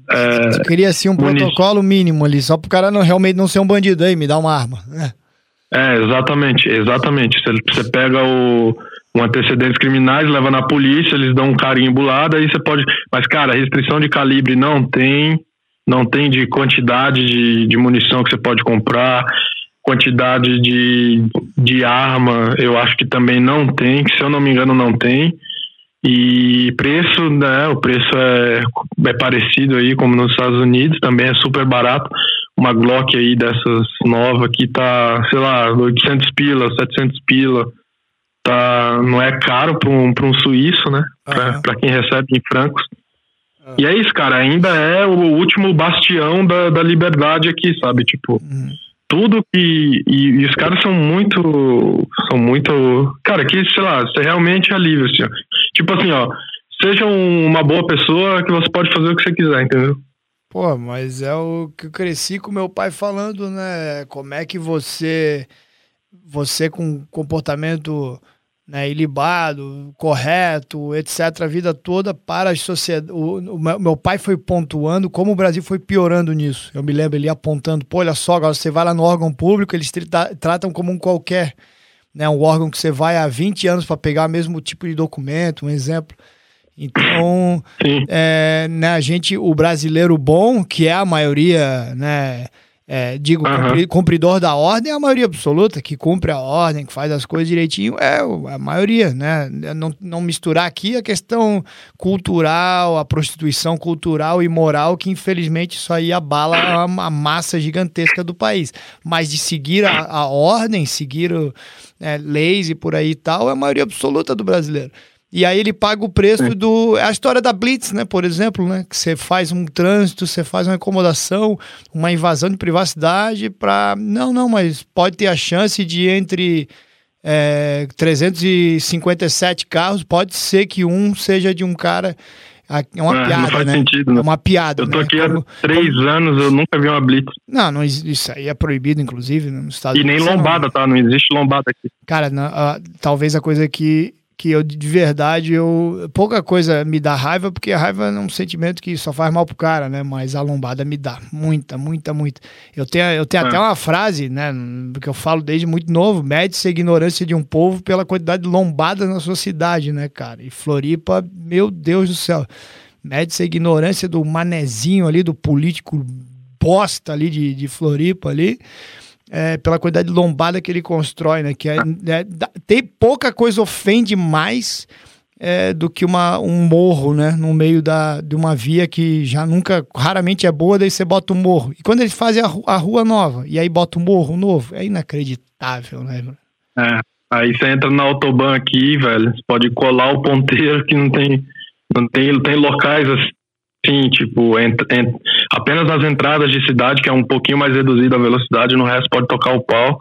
É, você queria, assim, um protocolo mínimo ali, só pro cara não, realmente não ser um bandido aí, me dá uma arma. É, é exatamente, exatamente. Você, você pega o um antecedentes criminais, leva na polícia, eles dão um carimbo lá, daí você pode. Mas, cara, restrição de calibre não tem, não tem de quantidade de, de munição que você pode comprar, quantidade de, de arma, eu acho que também não tem, que se eu não me engano não tem. E preço, né? O preço é, é parecido aí, como nos Estados Unidos, também é super barato. Uma Glock aí dessas nova que tá, sei lá, 800 pila, 700 pila tá, não é caro para um, um suíço, né? Uhum. Para quem recebe em francos. Uhum. E é isso, cara. Ainda é o último bastião da, da liberdade aqui, sabe? Tipo, uhum. tudo que. E, e, os caras são muito. São muito. Cara, que, sei lá, você realmente é livre, assim. Ó. Tipo assim, ó. Seja uma boa pessoa que você pode fazer o que você quiser, entendeu? Pô, mas é o que eu cresci com meu pai falando, né? Como é que você. Você com comportamento né, ilibado, correto, etc., a vida toda para as sociedades. O, o, meu pai foi pontuando como o Brasil foi piorando nisso. Eu me lembro ele apontando: pô, olha só, agora você vai lá no órgão público, eles tratam como um qualquer. Né, um órgão que você vai há 20 anos para pegar o mesmo tipo de documento, um exemplo. Então, é, né, a gente, o brasileiro bom, que é a maioria, né? é, digo, uhum. cumpridor da ordem é a maioria absoluta, que cumpre a ordem, que faz as coisas direitinho, é a maioria, né? Não, não misturar aqui a questão cultural, a prostituição cultural e moral, que infelizmente isso aí abala a, a massa gigantesca do país. Mas de seguir a, a ordem, seguir é, leis e por aí e tal, é a maioria absoluta do brasileiro. E aí ele paga o preço do. É a história da Blitz, né? Por exemplo, né? Que você faz um trânsito, você faz uma incomodação, uma invasão de privacidade para. Não, não, mas pode ter a chance de entre é, 357 carros, pode ser que um seja de um cara. É uma é, piada, não faz né? sentido, né? É uma piada. Eu tô né? aqui há três como... anos, eu nunca vi uma blitz. Não, não, isso aí é proibido, inclusive, no Estados E nem lombada, não... tá? Não existe lombada aqui. Cara, não, uh, talvez a coisa que que eu de verdade eu pouca coisa me dá raiva porque a raiva é um sentimento que só faz mal pro cara, né? Mas a lombada me dá muita, muita, muita. Eu tenho, eu tenho é. até uma frase, né? Que eu falo desde muito novo: mede-se a ignorância de um povo pela quantidade de lombadas na sua cidade, né, cara? E Floripa, meu Deus do céu, mede-se a ignorância do manezinho ali, do político bosta ali de, de Floripa ali é, pela quantidade de lombada que ele constrói, né? Que é, é, tem pouca coisa ofende mais é, do que uma, um morro, né? No meio da, de uma via que já nunca, raramente é boa, daí você bota um morro. E quando eles fazem a, a rua nova, e aí bota um morro novo, é inacreditável, né? É, aí você entra na autobahn aqui, velho, você pode colar o ponteiro que não tem, não tem, tem locais assim Sim, tipo, ent, ent, apenas nas entradas de cidade, que é um pouquinho mais reduzida a velocidade, no resto pode tocar o pau.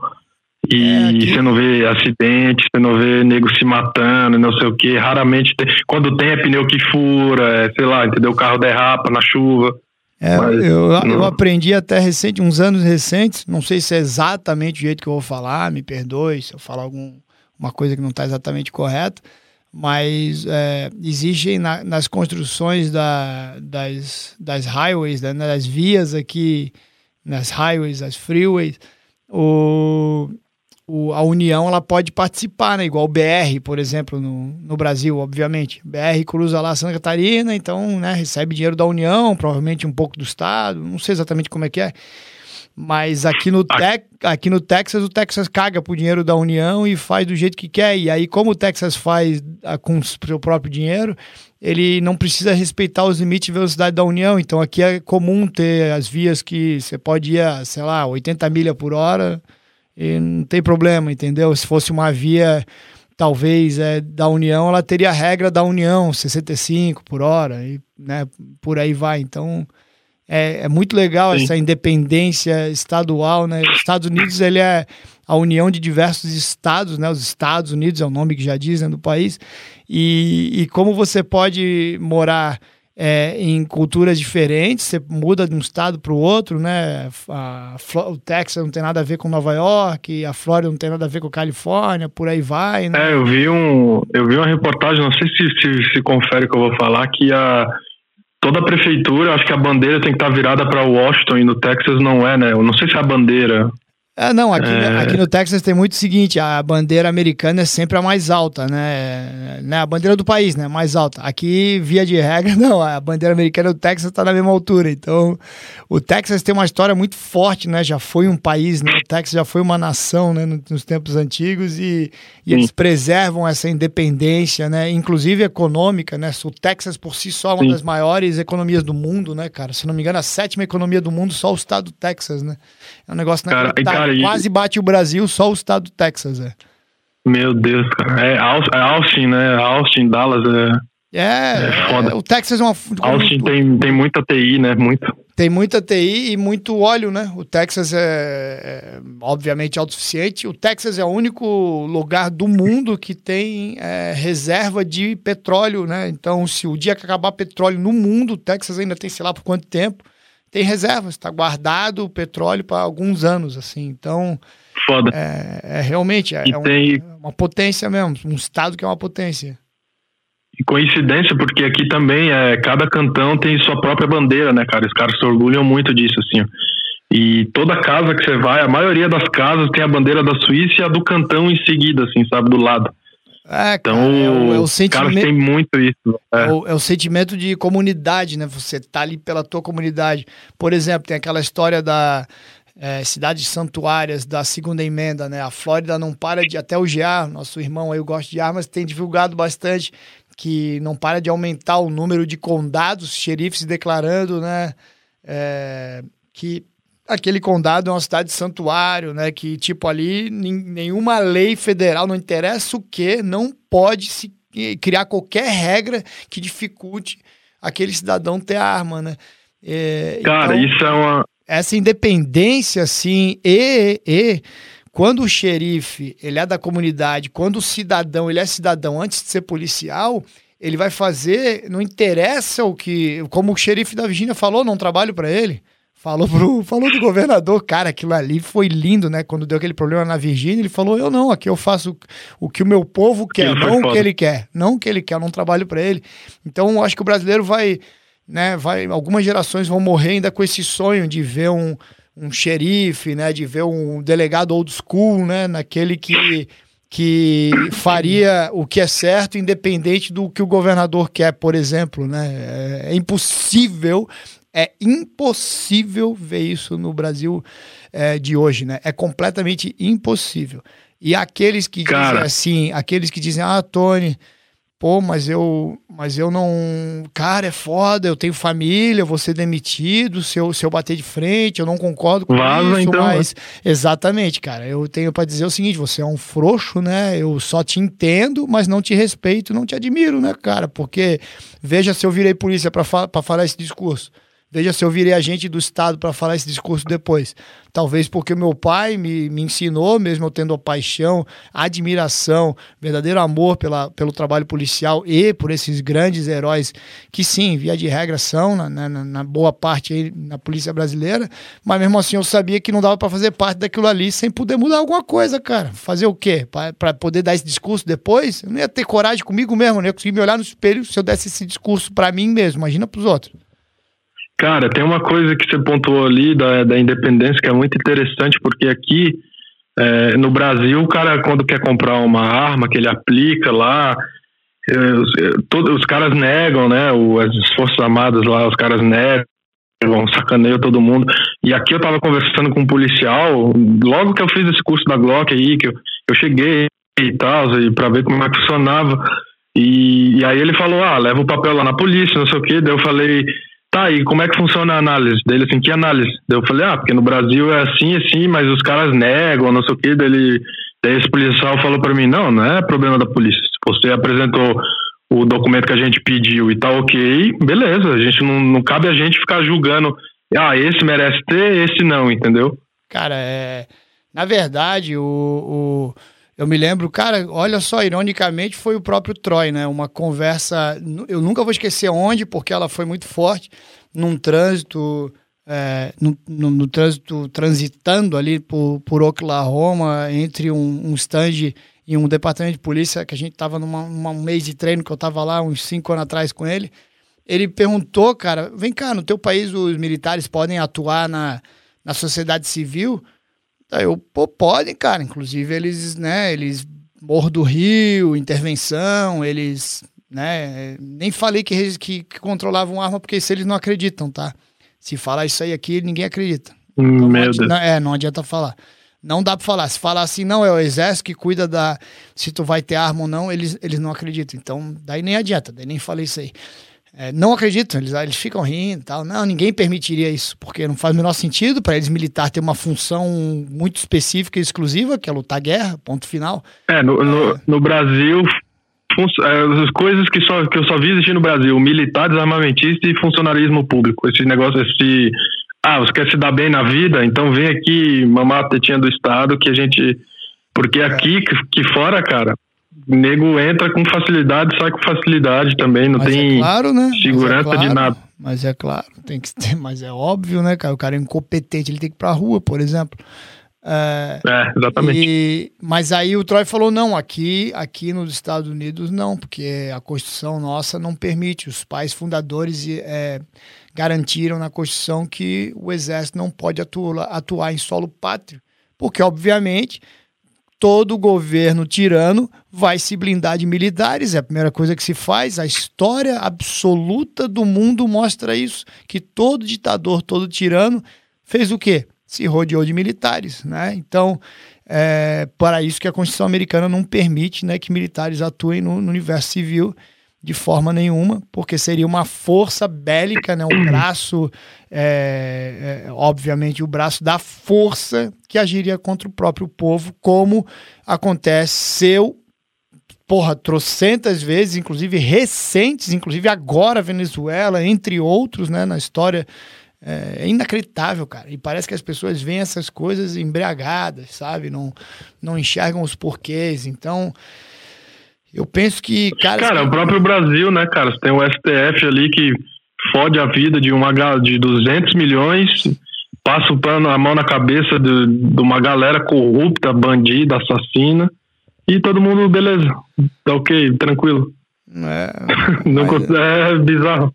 E é, você não vê acidente, você não vê nego se matando, não sei o que. Raramente, tem, quando tem é pneu que fura, é, sei lá, entendeu? O carro derrapa na chuva. É, mas, eu, eu aprendi até recente, uns anos recentes, não sei se é exatamente o jeito que eu vou falar, me perdoe se eu falar alguma coisa que não está exatamente correta, mas é, existem na, nas construções da, das, das highways, né, das vias aqui, nas highways, as freeways, o, o, a União ela pode participar, né, igual o BR, por exemplo, no, no Brasil, obviamente. BR cruza lá Santa Catarina, então né, recebe dinheiro da União, provavelmente um pouco do Estado, não sei exatamente como é que é. Mas aqui no, te aqui no Texas, o Texas caga pro dinheiro da União e faz do jeito que quer. E aí, como o Texas faz a, com o seu próprio dinheiro, ele não precisa respeitar os limites de velocidade da União. Então aqui é comum ter as vias que você pode ir a, sei lá, 80 milhas por hora e não tem problema, entendeu? Se fosse uma via talvez é, da União, ela teria a regra da União, 65 por hora, e né, por aí vai. Então, é, é muito legal Sim. essa independência estadual, né? Os Estados Unidos ele é a união de diversos estados, né? Os Estados Unidos é o nome que já dizem né, do país. E, e como você pode morar é, em culturas diferentes, você muda de um estado para o outro, né? A, a, o Texas não tem nada a ver com Nova York, a Flórida não tem nada a ver com a Califórnia, por aí vai. Né? É, eu vi um, eu vi uma reportagem, não sei se, se, se confere que eu vou falar, que a toda a prefeitura, acho que a bandeira tem que estar virada para Washington e no Texas não é, né? Eu não sei se é a bandeira. É, não, aqui, é... aqui no Texas tem muito o seguinte, a bandeira americana é sempre a mais alta, né? né? A bandeira do país, né? Mais alta. Aqui, via de regra, não, a bandeira americana do Texas está na mesma altura. Então, o Texas tem uma história muito forte, né? Já foi um país, né? O Texas já foi uma nação, né? Nos tempos antigos e, e eles preservam essa independência, né? Inclusive econômica, né? O Texas por si só é uma Sim. das maiores economias do mundo, né, cara? Se não me engano, a sétima economia do mundo só o estado do Texas, né? É um negócio cara, cara, quase bate o Brasil, só o estado do Texas, é. Meu Deus, cara. É, é Austin, né? Austin, Dallas, é. É, é foda. É, o Texas é uma. Austin tem, tem muita TI, né? Muita. Tem muita TI e muito óleo, né? O Texas é, é obviamente autossuficiente. O Texas é o único lugar do mundo que tem é, reserva de petróleo, né? Então, se o dia que acabar petróleo no mundo, o Texas ainda tem, sei lá, por quanto tempo tem reservas, está guardado o petróleo para alguns anos, assim. Então, Foda. É, é realmente é, um, tem... É uma potência mesmo, um estado que é uma potência. E coincidência, porque aqui também é cada cantão tem sua própria bandeira, né, cara? Os caras se orgulham muito disso, assim. E toda casa que você vai, a maioria das casas tem a bandeira da Suíça e a do cantão em seguida, assim, sabe, do lado. É, então, cara, é o, é o sentimento, caras têm muito isso. É. É, o, é. o, sentimento de comunidade, né? Você tá ali pela tua comunidade. Por exemplo, tem aquela história da é, cidades santuárias da segunda emenda, né? A Flórida não para de, até o GA, nosso irmão aí, eu gosto de armas, tem divulgado bastante que não para de aumentar o número de condados, xerifes declarando, né? É, que aquele condado é uma cidade santuário, né? Que, tipo, ali nenhuma lei federal, não interessa o que, não pode se criar qualquer regra que dificulte aquele cidadão ter arma, né? É, Cara, então, isso é uma. Essa independência, assim, e, e quando o xerife ele é da comunidade, quando o cidadão ele é cidadão antes de ser policial, ele vai fazer, não interessa o que, como o xerife da Virgínia falou, não trabalho para ele. Falou, pro, falou do governador, cara, aquilo ali foi lindo, né? Quando deu aquele problema na Virgínia, ele falou: Eu não, aqui eu faço o que o meu povo quer, não o que ele quer, não o que ele quer, eu não trabalho para ele. Então, eu acho que o brasileiro vai, né? Vai, algumas gerações vão morrer ainda com esse sonho de ver um, um xerife, né? De ver um delegado old school, né? Naquele que que faria o que é certo, independente do que o governador quer, por exemplo, né? É, é impossível é impossível ver isso no Brasil é, de hoje, né? É completamente impossível. E aqueles que Cara. dizem assim, aqueles que dizem, ah, Tony, pô, mas eu, mas eu não. Cara, é foda, eu tenho família, eu vou ser demitido se eu, se eu bater de frente, eu não concordo com Vaza, isso, então. mas. Exatamente, cara. Eu tenho para dizer o seguinte: você é um frouxo, né? Eu só te entendo, mas não te respeito, não te admiro, né, cara? Porque veja se eu virei polícia para fa falar esse discurso. Veja se eu virei agente do Estado para falar esse discurso depois. Talvez porque meu pai me, me ensinou, mesmo eu tendo a paixão, admiração, verdadeiro amor pela, pelo trabalho policial e por esses grandes heróis que, sim, via de regra, são, na, na, na boa parte aí, na polícia brasileira, mas mesmo assim eu sabia que não dava para fazer parte daquilo ali sem poder mudar alguma coisa, cara. Fazer o quê? Para poder dar esse discurso depois? Eu não ia ter coragem comigo mesmo, não ia conseguir me olhar no espelho se eu desse esse discurso para mim mesmo, imagina para os outros. Cara, tem uma coisa que você pontuou ali da, da independência que é muito interessante, porque aqui é, no Brasil, o cara, quando quer comprar uma arma que ele aplica lá, é, é, todos, os caras negam, né? O, as Forças Armadas lá, os caras negam, sacaneiam todo mundo. E aqui eu tava conversando com um policial, logo que eu fiz esse curso da Glock aí, que eu, eu cheguei e tal, pra ver como é que funcionava. E, e aí ele falou: ah, leva o papel lá na polícia, não sei o quê. Daí eu falei tá, e como é que funciona a análise? Dele assim, que análise? Daí eu falei, ah, porque no Brasil é assim, assim, mas os caras negam, não sei o que, dele. Daí esse policial falou para mim, não, não é problema da polícia. Você apresentou o documento que a gente pediu e tá ok, beleza, a gente não, não cabe a gente ficar julgando, ah, esse merece ter, esse não, entendeu? Cara, é. Na verdade, o, o eu me lembro, cara, olha só, ironicamente foi o próprio Troy, né? Uma conversa, eu nunca vou esquecer onde, porque ela foi muito forte, num trânsito, é, no, no, no, trânsito, transitando ali por, por Oklahoma, entre um, um stand e um departamento de polícia, que a gente tava numa, um mês de treino, que eu tava lá uns cinco anos atrás com ele. Ele perguntou, cara, vem cá, no teu país os militares podem atuar na, na sociedade civil? Aí eu, pô, podem, cara. Inclusive, eles, né, eles. Morro do Rio, intervenção, eles. Né, nem falei que, que, que controlavam arma, porque se eles não acreditam, tá? Se falar isso aí aqui, ninguém acredita. Então, Meu não, não, é, não adianta falar. Não dá pra falar. Se falar assim, não, é o exército que cuida da. Se tu vai ter arma ou não, eles, eles não acreditam. Então, daí nem adianta, daí nem falei isso aí é, não acreditam, eles, eles ficam rindo e tal. Não, ninguém permitiria isso, porque não faz o menor sentido para eles militar ter uma função muito específica e exclusiva, que é lutar guerra, ponto final. É, no, é. no, no Brasil, é, as coisas que, só, que eu só vi existir no Brasil, militar, desarmamentista e funcionarismo público. Esse negócio, esse. Ah, você quer se dar bem na vida? Então vem aqui mamar a tetinha do Estado que a gente. Porque é. aqui, que fora, cara, nego entra com facilidade, sai com facilidade também, não mas tem é claro, né? segurança é claro, de nada. Mas é claro, tem que ter, mas é óbvio, né, cara? O cara é incompetente, ele tem que ir pra rua, por exemplo. É, é exatamente. E, mas aí o Troy falou: não, aqui, aqui nos Estados Unidos não, porque a Constituição nossa não permite. Os pais fundadores é, garantiram na Constituição que o Exército não pode atuar, atuar em solo pátrio, porque, obviamente, todo governo tirano vai se blindar de militares, é a primeira coisa que se faz. A história absoluta do mundo mostra isso, que todo ditador, todo tirano fez o quê? Se rodeou de militares, né? Então, é para isso que a Constituição americana não permite né, que militares atuem no, no universo civil de forma nenhuma, porque seria uma força bélica, né, um braço, é, é, obviamente, o braço da força que agiria contra o próprio povo, como aconteceu, porra, trocentas vezes, inclusive recentes, inclusive agora Venezuela, entre outros, né, na história. É, é inacreditável, cara. E parece que as pessoas veem essas coisas embriagadas, sabe? Não, não enxergam os porquês. Então, eu penso que, cara. Cara, o próprio Brasil, né, cara? Você tem o STF ali que fode a vida de, uma, de 200 milhões, passa o pano, a mão na cabeça de, de uma galera corrupta, bandida, assassina, e todo mundo, beleza, tá ok, tranquilo. É, Não, mas... é bizarro.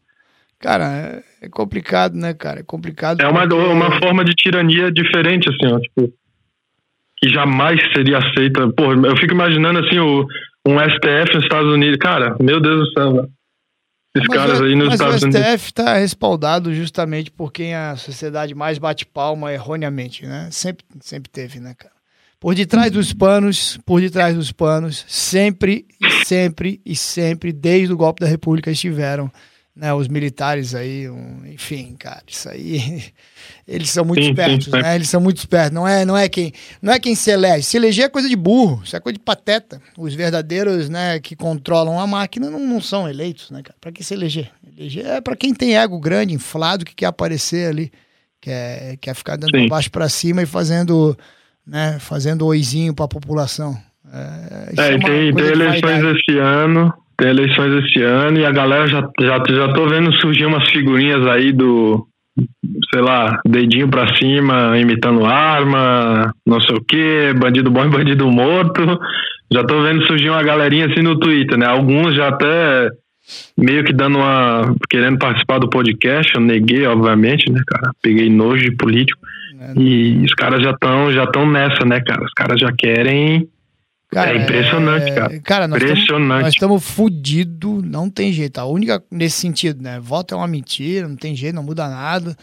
Cara, é complicado, né, cara? É complicado. É uma, porque... uma forma de tirania diferente, assim, ó, tipo, que jamais seria aceita. Pô, eu fico imaginando, assim, o um STF nos Estados Unidos. Cara, meu Deus do céu, velho. Esses mas caras aí nos Estados Unidos. O STF está respaldado justamente por quem a sociedade mais bate palma erroneamente, né? Sempre, sempre teve, né, cara? Por detrás dos panos, por detrás dos panos, sempre sempre e sempre, desde o golpe da República, estiveram né, os militares aí, um, enfim, cara, isso aí eles são muito sim, espertos, sim, né? Eles são muito espertos. Não é, não é quem, não é quem se elege. Se eleger é coisa de burro, isso é coisa de pateta. Os verdadeiros, né, que controlam a máquina não, não são eleitos, né, cara? Para que se eleger? Eleger é para quem tem ego grande, inflado, que quer aparecer ali, quer, quer ficar dando sim. baixo para cima e fazendo, né, fazendo oizinho para a população. É, é, é tem, tem eleições esse ano tem eleições esse ano e a galera já, já, já tô vendo surgir umas figurinhas aí do, sei lá, dedinho pra cima, imitando arma, não sei o que, bandido bom e bandido morto. Já tô vendo surgir uma galerinha assim no Twitter, né? Alguns já até meio que dando uma. querendo participar do podcast, eu neguei, obviamente, né, cara? Peguei nojo de político. É, e os caras já estão já tão nessa, né, cara? Os caras já querem Cara, é impressionante, é... cara. Cara, nós impressionante. nós estamos fudidos, não tem jeito. A única, nesse sentido, né? Voto é uma mentira, não tem jeito, não muda nada.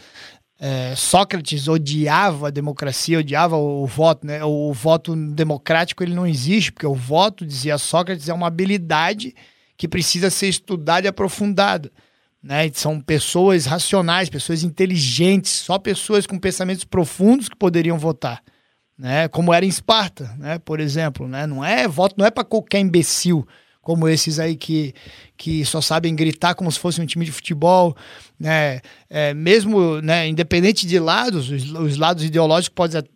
É, Sócrates odiava a democracia, odiava o, o voto, né? O, o voto democrático ele não existe, porque o voto, dizia Sócrates, é uma habilidade que precisa ser estudada e aprofundada. Né? São pessoas racionais, pessoas inteligentes, só pessoas com pensamentos profundos que poderiam votar né? Como era em Esparta, né? Por exemplo, né? Não é voto, não é para qualquer imbecil como esses aí que, que só sabem gritar como se fosse um time de futebol, né? É, mesmo, né? Independente de lados, os, os lados ideológicos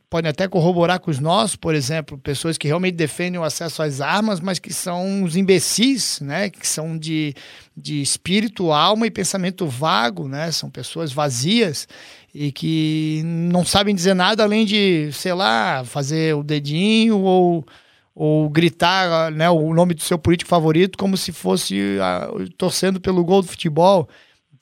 podem, até corroborar com os nossos, por exemplo, pessoas que realmente defendem o acesso às armas, mas que são os imbecis, né? Que são de, de espírito, alma e pensamento vago, né? São pessoas vazias e que não sabem dizer nada além de, sei lá, fazer o dedinho ou, ou gritar né, o nome do seu político favorito como se fosse uh, torcendo pelo gol do futebol.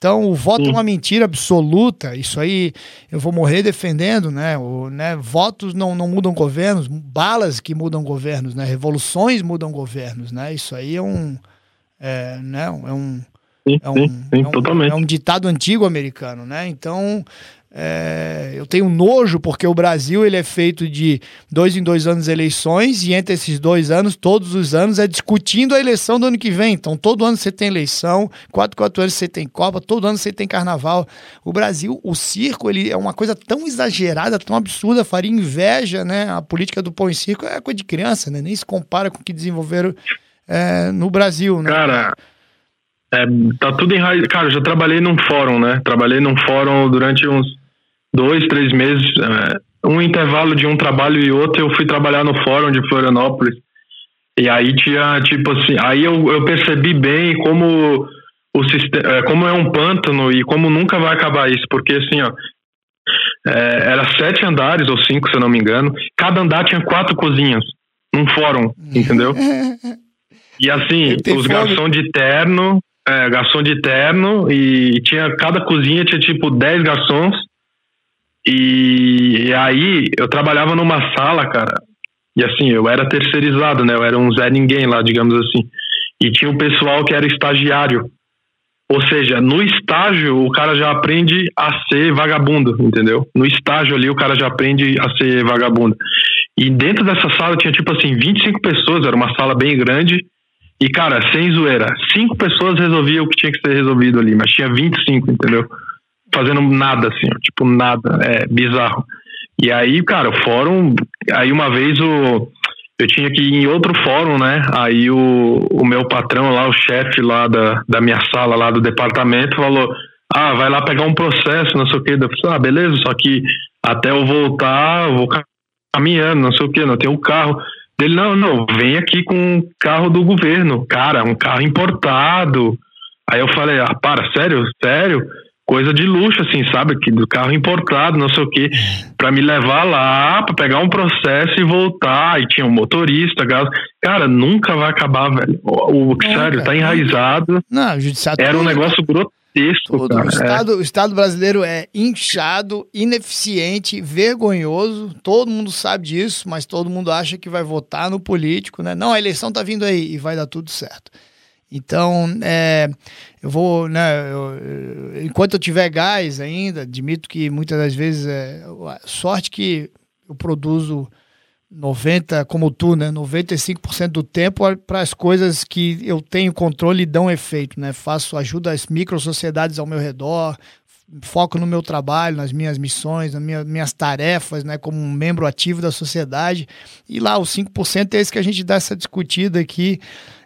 Então, o voto Sim. é uma mentira absoluta. Isso aí eu vou morrer defendendo, né? O, né? Votos não, não mudam governos, balas que mudam governos, né? Revoluções mudam governos, né? Isso aí é um, é, né? é um, é um, sim, sim, é um, é um ditado antigo americano, né? Então, é, eu tenho nojo porque o Brasil ele é feito de dois em dois anos eleições e entre esses dois anos, todos os anos, é discutindo a eleição do ano que vem. Então, todo ano você tem eleição, quatro, quatro anos você tem Copa, todo ano você tem Carnaval. O Brasil, o circo, ele é uma coisa tão exagerada, tão absurda, faria inveja, né? A política do pão em circo é coisa de criança, né? Nem se compara com o que desenvolveram é, no Brasil, né? Cara, é, tá tudo enraizado. Cara, eu já trabalhei num fórum, né? Trabalhei num fórum durante uns dois, três meses, é, um intervalo de um trabalho e outro, eu fui trabalhar no fórum de Florianópolis. E aí tinha, tipo assim, aí eu, eu percebi bem como o sistema, é, como é um pântano e como nunca vai acabar isso, porque assim, ó, é, era sete andares ou cinco, se eu não me engano, cada andar tinha quatro cozinhas, num fórum, entendeu? E assim, os garçons de terno, é, garçom de terno, e tinha, cada cozinha tinha tipo dez garçons, e, e aí eu trabalhava numa sala, cara, E assim, eu era terceirizado, né? Eu era um Zé Ninguém lá, digamos assim. E tinha um pessoal que era estagiário. Ou seja, no estágio o cara já aprende a ser vagabundo, entendeu? No estágio ali o cara já aprende a ser vagabundo. E dentro dessa sala tinha tipo assim 25 pessoas, era uma sala bem grande. E cara, sem zoeira, cinco pessoas resolviam o que tinha que ser resolvido ali, mas tinha 25, entendeu? Fazendo nada assim, tipo nada, é bizarro. E aí, cara, o fórum, aí uma vez o eu tinha que ir em outro fórum, né? Aí o, o meu patrão lá, o chefe lá da, da minha sala, lá do departamento, falou: Ah, vai lá pegar um processo, não sei o quê. Eu falei, ah, beleza, só que até eu voltar, eu vou caminhando, não sei o quê, não tenho um carro. Ele, não, não, vem aqui com um carro do governo. Cara, um carro importado. Aí eu falei, ah, para, sério? Sério? Coisa de luxo, assim, sabe? Que do carro importado, não sei o quê, para me levar lá, para pegar um processo e voltar. E tinha um motorista, gás. Cara, nunca vai acabar, velho. O, o sério, cara, tá enraizado. Não, o judiciário. Era um negócio grotesco. Tudo. O, estado, é. o Estado brasileiro é inchado, ineficiente, vergonhoso. Todo mundo sabe disso, mas todo mundo acha que vai votar no político, né? Não, a eleição tá vindo aí e vai dar tudo certo. Então, é, eu vou, né, eu, enquanto eu tiver gás ainda, admito que muitas das vezes é sorte que eu produzo 90, como tu, né, 95% do tempo para as coisas que eu tenho controle e dão efeito, né? Faço ajuda às micro sociedades ao meu redor, foco no meu trabalho, nas minhas missões, nas minhas, minhas tarefas, né, como um membro ativo da sociedade. E lá, os 5% é esse que a gente dá essa discutida aqui.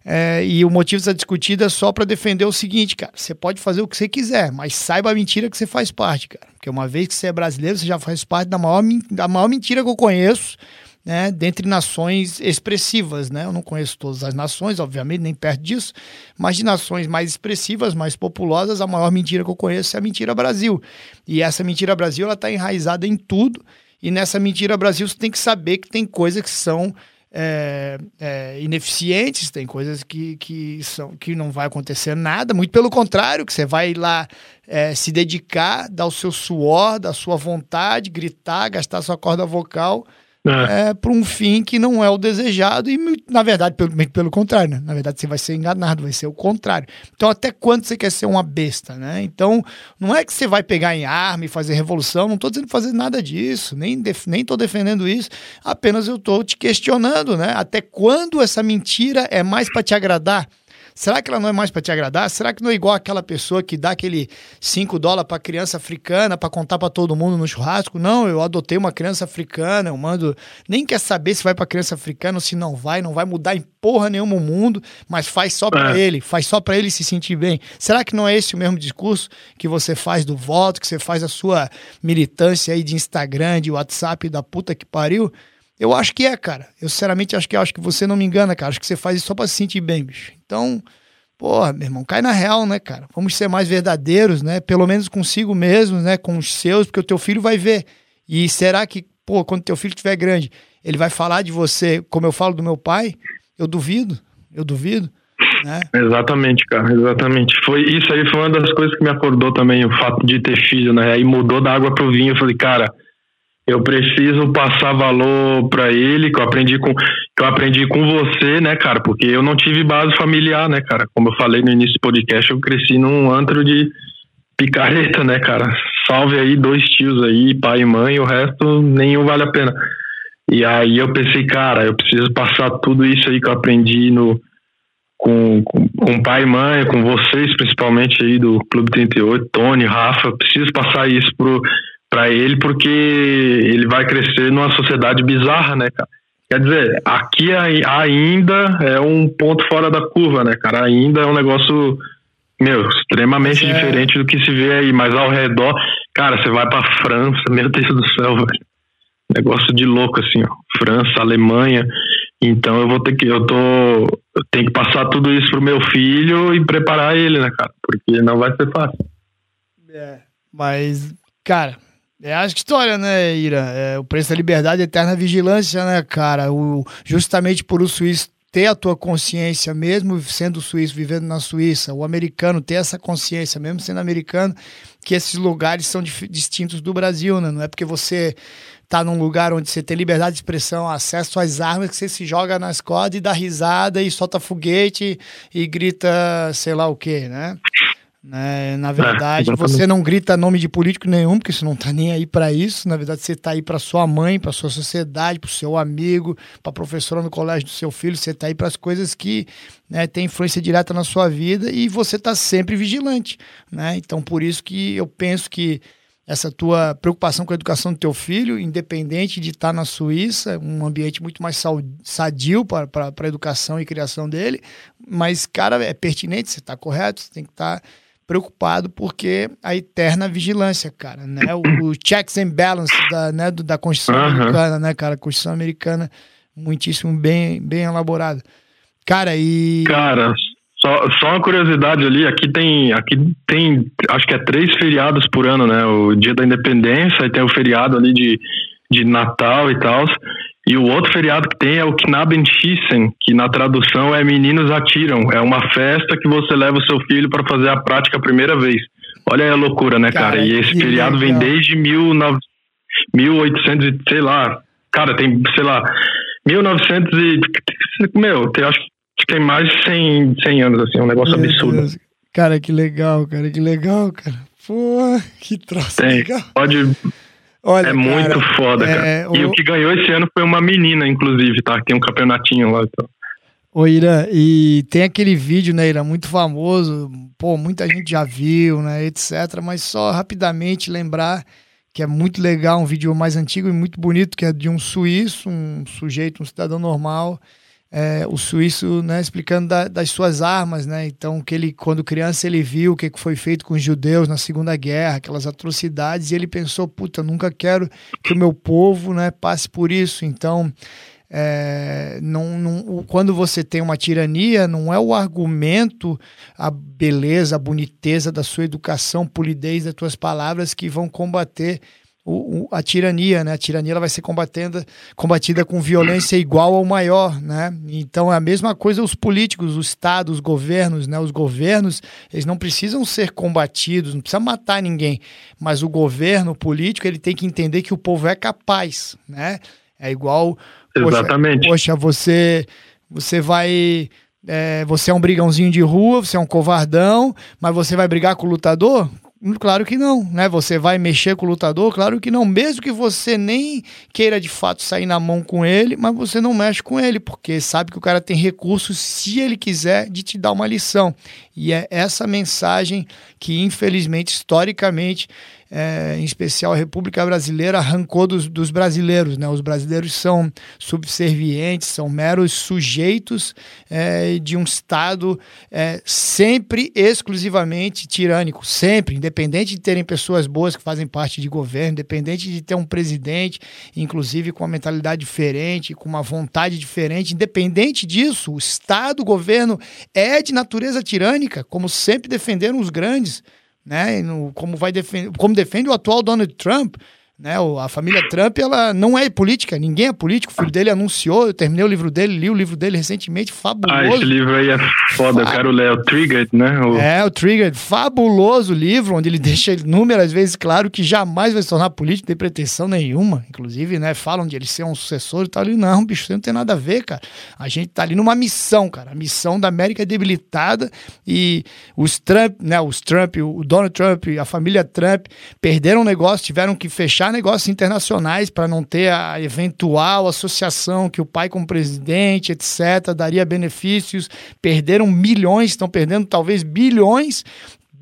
É, e o motivo dessa discutida é só para defender o seguinte, cara. Você pode fazer o que você quiser, mas saiba a mentira que você faz parte, cara. Porque uma vez que você é brasileiro, você já faz parte da maior, da maior mentira que eu conheço, né? Dentre nações expressivas, né? Eu não conheço todas as nações, obviamente, nem perto disso, mas de nações mais expressivas, mais populosas, a maior mentira que eu conheço é a mentira Brasil. E essa mentira Brasil, está enraizada em tudo. E nessa mentira Brasil, você tem que saber que tem coisas que são é, é, ineficientes, tem coisas que, que, são, que não vai acontecer nada, muito pelo contrário, que você vai lá é, se dedicar, dar o seu suor, da sua vontade, gritar, gastar sua corda vocal é. é para um fim que não é o desejado e, na verdade, pelo, pelo contrário, né? Na verdade, você vai ser enganado, vai ser o contrário. Então, até quando você quer ser uma besta, né? Então, não é que você vai pegar em arma e fazer revolução, não estou dizendo fazer nada disso, nem estou nem defendendo isso, apenas eu estou te questionando, né? Até quando essa mentira é mais para te agradar? Será que ela não é mais para te agradar? Será que não é igual aquela pessoa que dá aquele 5 dólares para criança africana para contar para todo mundo no churrasco? Não, eu adotei uma criança africana, eu mando. Nem quer saber se vai para criança africana ou se não vai, não vai mudar em porra nenhuma o mundo, mas faz só para é. ele, faz só para ele se sentir bem. Será que não é esse o mesmo discurso que você faz do voto, que você faz a sua militância aí de Instagram, de WhatsApp da puta que pariu? Eu acho que é, cara. Eu sinceramente acho que acho que você não me engana, cara. Acho que você faz isso só pra se sentir bem, bicho. Então, porra, meu irmão, cai na real, né, cara? Vamos ser mais verdadeiros, né? Pelo menos consigo mesmo, né? Com os seus, porque o teu filho vai ver. E será que, pô, quando teu filho estiver grande, ele vai falar de você como eu falo do meu pai? Eu duvido. Eu duvido. Né? Exatamente, cara, exatamente. Foi isso aí foi uma das coisas que me acordou também, o fato de ter filho, né? Aí mudou da água pro vinho. Eu falei, cara, eu preciso passar valor para ele que eu aprendi com que eu aprendi com você, né, cara? Porque eu não tive base familiar, né, cara? Como eu falei no início do podcast, eu cresci num antro de picareta, né, cara? Salve aí dois tios aí, pai e mãe, o resto nenhum vale a pena. E aí eu pensei, cara, eu preciso passar tudo isso aí que eu aprendi no com, com, com pai e mãe, com vocês principalmente aí do Clube 38, Tony, Rafa, preciso passar isso pro para ele, porque ele vai crescer numa sociedade bizarra, né, cara? Quer dizer, aqui ainda é um ponto fora da curva, né, cara? Ainda é um negócio, meu, extremamente é. diferente do que se vê aí, mas ao redor, cara, você vai pra França, meu Deus do céu, velho. Negócio de louco, assim, ó. França, Alemanha. Então eu vou ter que, eu tô, eu tenho que passar tudo isso pro meu filho e preparar ele, né, cara? Porque não vai ser fácil. É, mas, cara, é a história, né, Ira? É, o preço da liberdade é eterna vigilância, né, cara? O, justamente por isso, isso ter a tua consciência, mesmo sendo suíço, vivendo na Suíça, o americano ter essa consciência, mesmo sendo americano, que esses lugares são distintos do Brasil, né? Não é porque você tá num lugar onde você tem liberdade de expressão, acesso às armas, que você se joga nas cordas e dá risada e solta foguete e grita sei lá o quê, né? Né? Na verdade, é, você não grita nome de político nenhum, porque você não está nem aí para isso. Na verdade, você está aí para sua mãe, para sua sociedade, para o seu amigo, para a professora no colégio do seu filho. Você está aí para as coisas que né, têm influência direta na sua vida e você está sempre vigilante. Né? Então, por isso que eu penso que essa tua preocupação com a educação do teu filho, independente de estar tá na Suíça, um ambiente muito mais sadio para a educação e criação dele, mas, cara, é pertinente, você está correto, você tem que estar... Tá preocupado porque a eterna vigilância, cara, né? O, o checks and balances da, né, do, da Constituição uhum. Americana, né, cara? A Constituição Americana muitíssimo bem, bem elaborada. Cara, e... Cara, só, só uma curiosidade ali, aqui tem, aqui tem, acho que é três feriados por ano, né? O dia da independência, aí tem o feriado ali de, de Natal e tal. E o outro feriado que tem é o Knabenschießen, que na tradução é Meninos Atiram. É uma festa que você leva o seu filho para fazer a prática a primeira vez. Olha a loucura, né, cara? cara e esse feriado legal. vem desde 19, 1800 e sei lá. Cara, tem, sei lá, 1900 e. Meu, tem, acho que tem mais de 100, 100 anos, assim, um negócio Meu absurdo. Deus. Cara, que legal, cara, que legal, cara. Pô, que troço tem, legal. Pode Olha, é cara, muito foda, é, cara. O... E o que ganhou esse ano foi uma menina, inclusive, tá? Tem um campeonatinho lá. Então. Ô, Ira, e tem aquele vídeo, né, Ira, muito famoso, pô, muita gente já viu, né, etc. Mas só rapidamente lembrar que é muito legal, um vídeo mais antigo e muito bonito, que é de um suíço, um sujeito, um cidadão normal, é, o suíço né, explicando da, das suas armas, né? Então, que ele, quando criança, ele viu o que foi feito com os judeus na Segunda Guerra, aquelas atrocidades, e ele pensou, puta, nunca quero que o meu povo né, passe por isso. Então, é, não, não, quando você tem uma tirania, não é o argumento, a beleza, a boniteza da sua educação, polidez das tuas palavras que vão combater o, a tirania, né? A tirania ela vai ser combatida, combatida com violência igual ou maior, né? Então é a mesma coisa os políticos, o Estado, os governos, né? Os governos, eles não precisam ser combatidos, não precisa matar ninguém, mas o governo político, ele tem que entender que o povo é capaz, né? É igual... Exatamente. Poxa, poxa você, você vai... É, você é um brigãozinho de rua, você é um covardão, mas você vai brigar com o lutador? Claro que não, né? Você vai mexer com o lutador? Claro que não. Mesmo que você nem queira de fato sair na mão com ele, mas você não mexe com ele, porque sabe que o cara tem recursos, se ele quiser, de te dar uma lição. E é essa mensagem que, infelizmente, historicamente, é, em especial a República Brasileira, arrancou dos, dos, brasileiros. Né? Os brasileiros são subservientes, são meros sujeitos é, de um Estado é, sempre exclusivamente tirânico, sempre, independente de terem pessoas boas que fazem parte de governo, independente de ter um presidente, inclusive com uma mentalidade diferente, com uma vontade diferente, independente disso, o Estado, o governo é de natureza tirânica, como sempre defenderam os grandes né? No, como vai defender, como defende o atual Donald Trump, né? A família Trump, ela não é política, ninguém é político. O filho dele anunciou, eu terminei o livro dele, li o livro dele recentemente, fabuloso. Ah, esse livro aí é foda, eu quero ler, é o Triggered, né? O... É, o Triggered, fabuloso livro, onde ele deixa inúmeras vezes claro que jamais vai se tornar político, tem pretensão nenhuma. Inclusive, né, falam de ele ser um sucessor e tal. Ali, não, bicho, isso não tem nada a ver, cara. A gente tá ali numa missão, cara. A missão da América é debilitada e os Trump, né, os Trump, o Donald Trump, a família Trump perderam o negócio, tiveram que fechar fechar negócios internacionais para não ter a eventual associação que o pai como presidente, etc., daria benefícios. Perderam milhões, estão perdendo talvez bilhões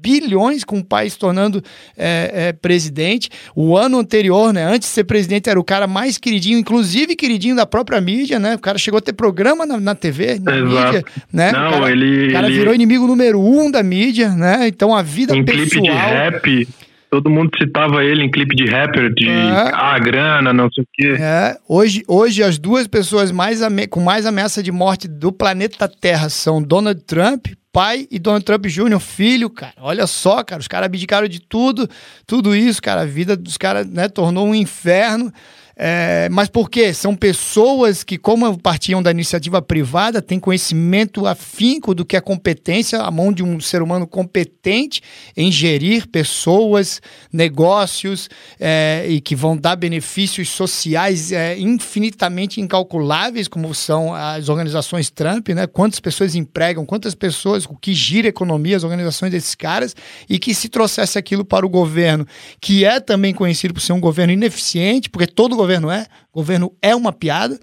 bilhões com o pai se tornando é, é, presidente. O ano anterior, né, antes de ser presidente, era o cara mais queridinho, inclusive queridinho da própria mídia, né? O cara chegou a ter programa na, na TV, na Exato. mídia, né? Não, o cara, ele, o cara ele... virou inimigo número um da mídia, né? Então a vida em pessoal... clipe de rap todo mundo citava ele em clipe de rapper, de é. ah, grana, não sei o quê. É. Hoje, hoje as duas pessoas mais com mais ameaça de morte do planeta Terra são Donald Trump, pai, e Donald Trump Jr., filho, cara. Olha só, cara, os caras abdicaram de tudo, tudo isso, cara. A vida dos caras, né, tornou um inferno. É, mas por quê? São pessoas que, como partiam da iniciativa privada, têm conhecimento afinco do que é competência, a mão de um ser humano competente em gerir pessoas, negócios é, e que vão dar benefícios sociais é, infinitamente incalculáveis, como são as organizações Trump, né? Quantas pessoas empregam, quantas pessoas, o que gira a economia, as organizações desses caras, e que se trouxesse aquilo para o governo, que é também conhecido por ser um governo ineficiente, porque todo governo é, governo é uma piada.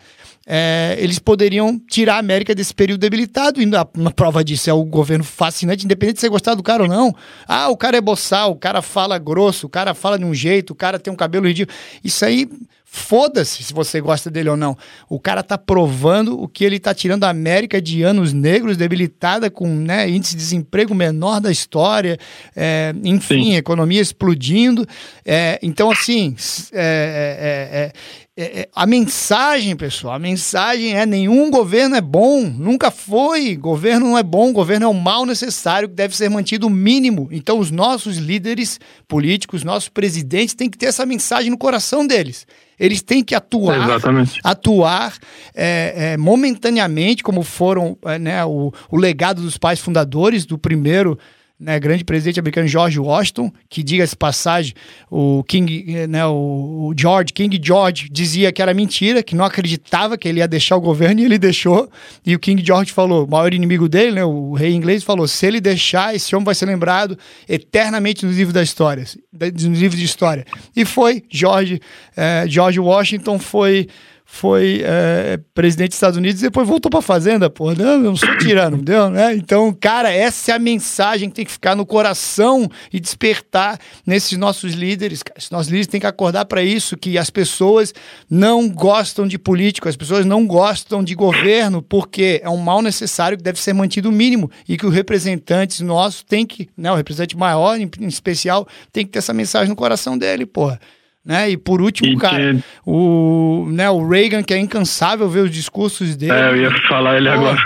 É, eles poderiam tirar a América desse período debilitado, e na, na, prova disso é o governo fascinante, independente de você gostar do cara ou não. Ah, o cara é boçal, o cara fala grosso, o cara fala de um jeito, o cara tem um cabelo ridículo. Isso aí Foda-se se você gosta dele ou não. O cara tá provando o que ele tá tirando a América de anos negros, debilitada com né, índice de desemprego menor da história, é, enfim, economia explodindo. É, então, assim, é, é, é, a mensagem, pessoal, a mensagem é: nenhum governo é bom, nunca foi. Governo não é bom, governo é o mal necessário que deve ser mantido o mínimo. Então, os nossos líderes políticos, nossos presidentes, têm que ter essa mensagem no coração deles. Eles têm que atuar, Exatamente. atuar é, é, momentaneamente, como foram é, né, o, o legado dos pais fundadores do primeiro né, grande presidente americano George Washington, que diga-se passagem, o King, né, o George, King George dizia que era mentira, que não acreditava que ele ia deixar o governo e ele deixou. E o King George falou, o maior inimigo dele, né, o rei inglês, falou: se ele deixar, esse homem vai ser lembrado eternamente nos livros da história, nos livros de história. E foi George, eh, George Washington foi foi é, presidente dos Estados Unidos e depois voltou para a fazenda, pô. Não, eu não sou tirano, entendeu? Né? Então, cara, essa é a mensagem que tem que ficar no coração e despertar nesses nossos líderes. Esses nossos líderes têm que acordar para isso, que as pessoas não gostam de político, as pessoas não gostam de governo, porque é um mal necessário que deve ser mantido mínimo e que os representantes nossos têm que, né, o representante maior em, em especial, tem que ter essa mensagem no coração dele, porra. Né? E por último, e cara, que... o, né, o Reagan, que é incansável ver os discursos dele. É, eu ia falar ele Pô, agora.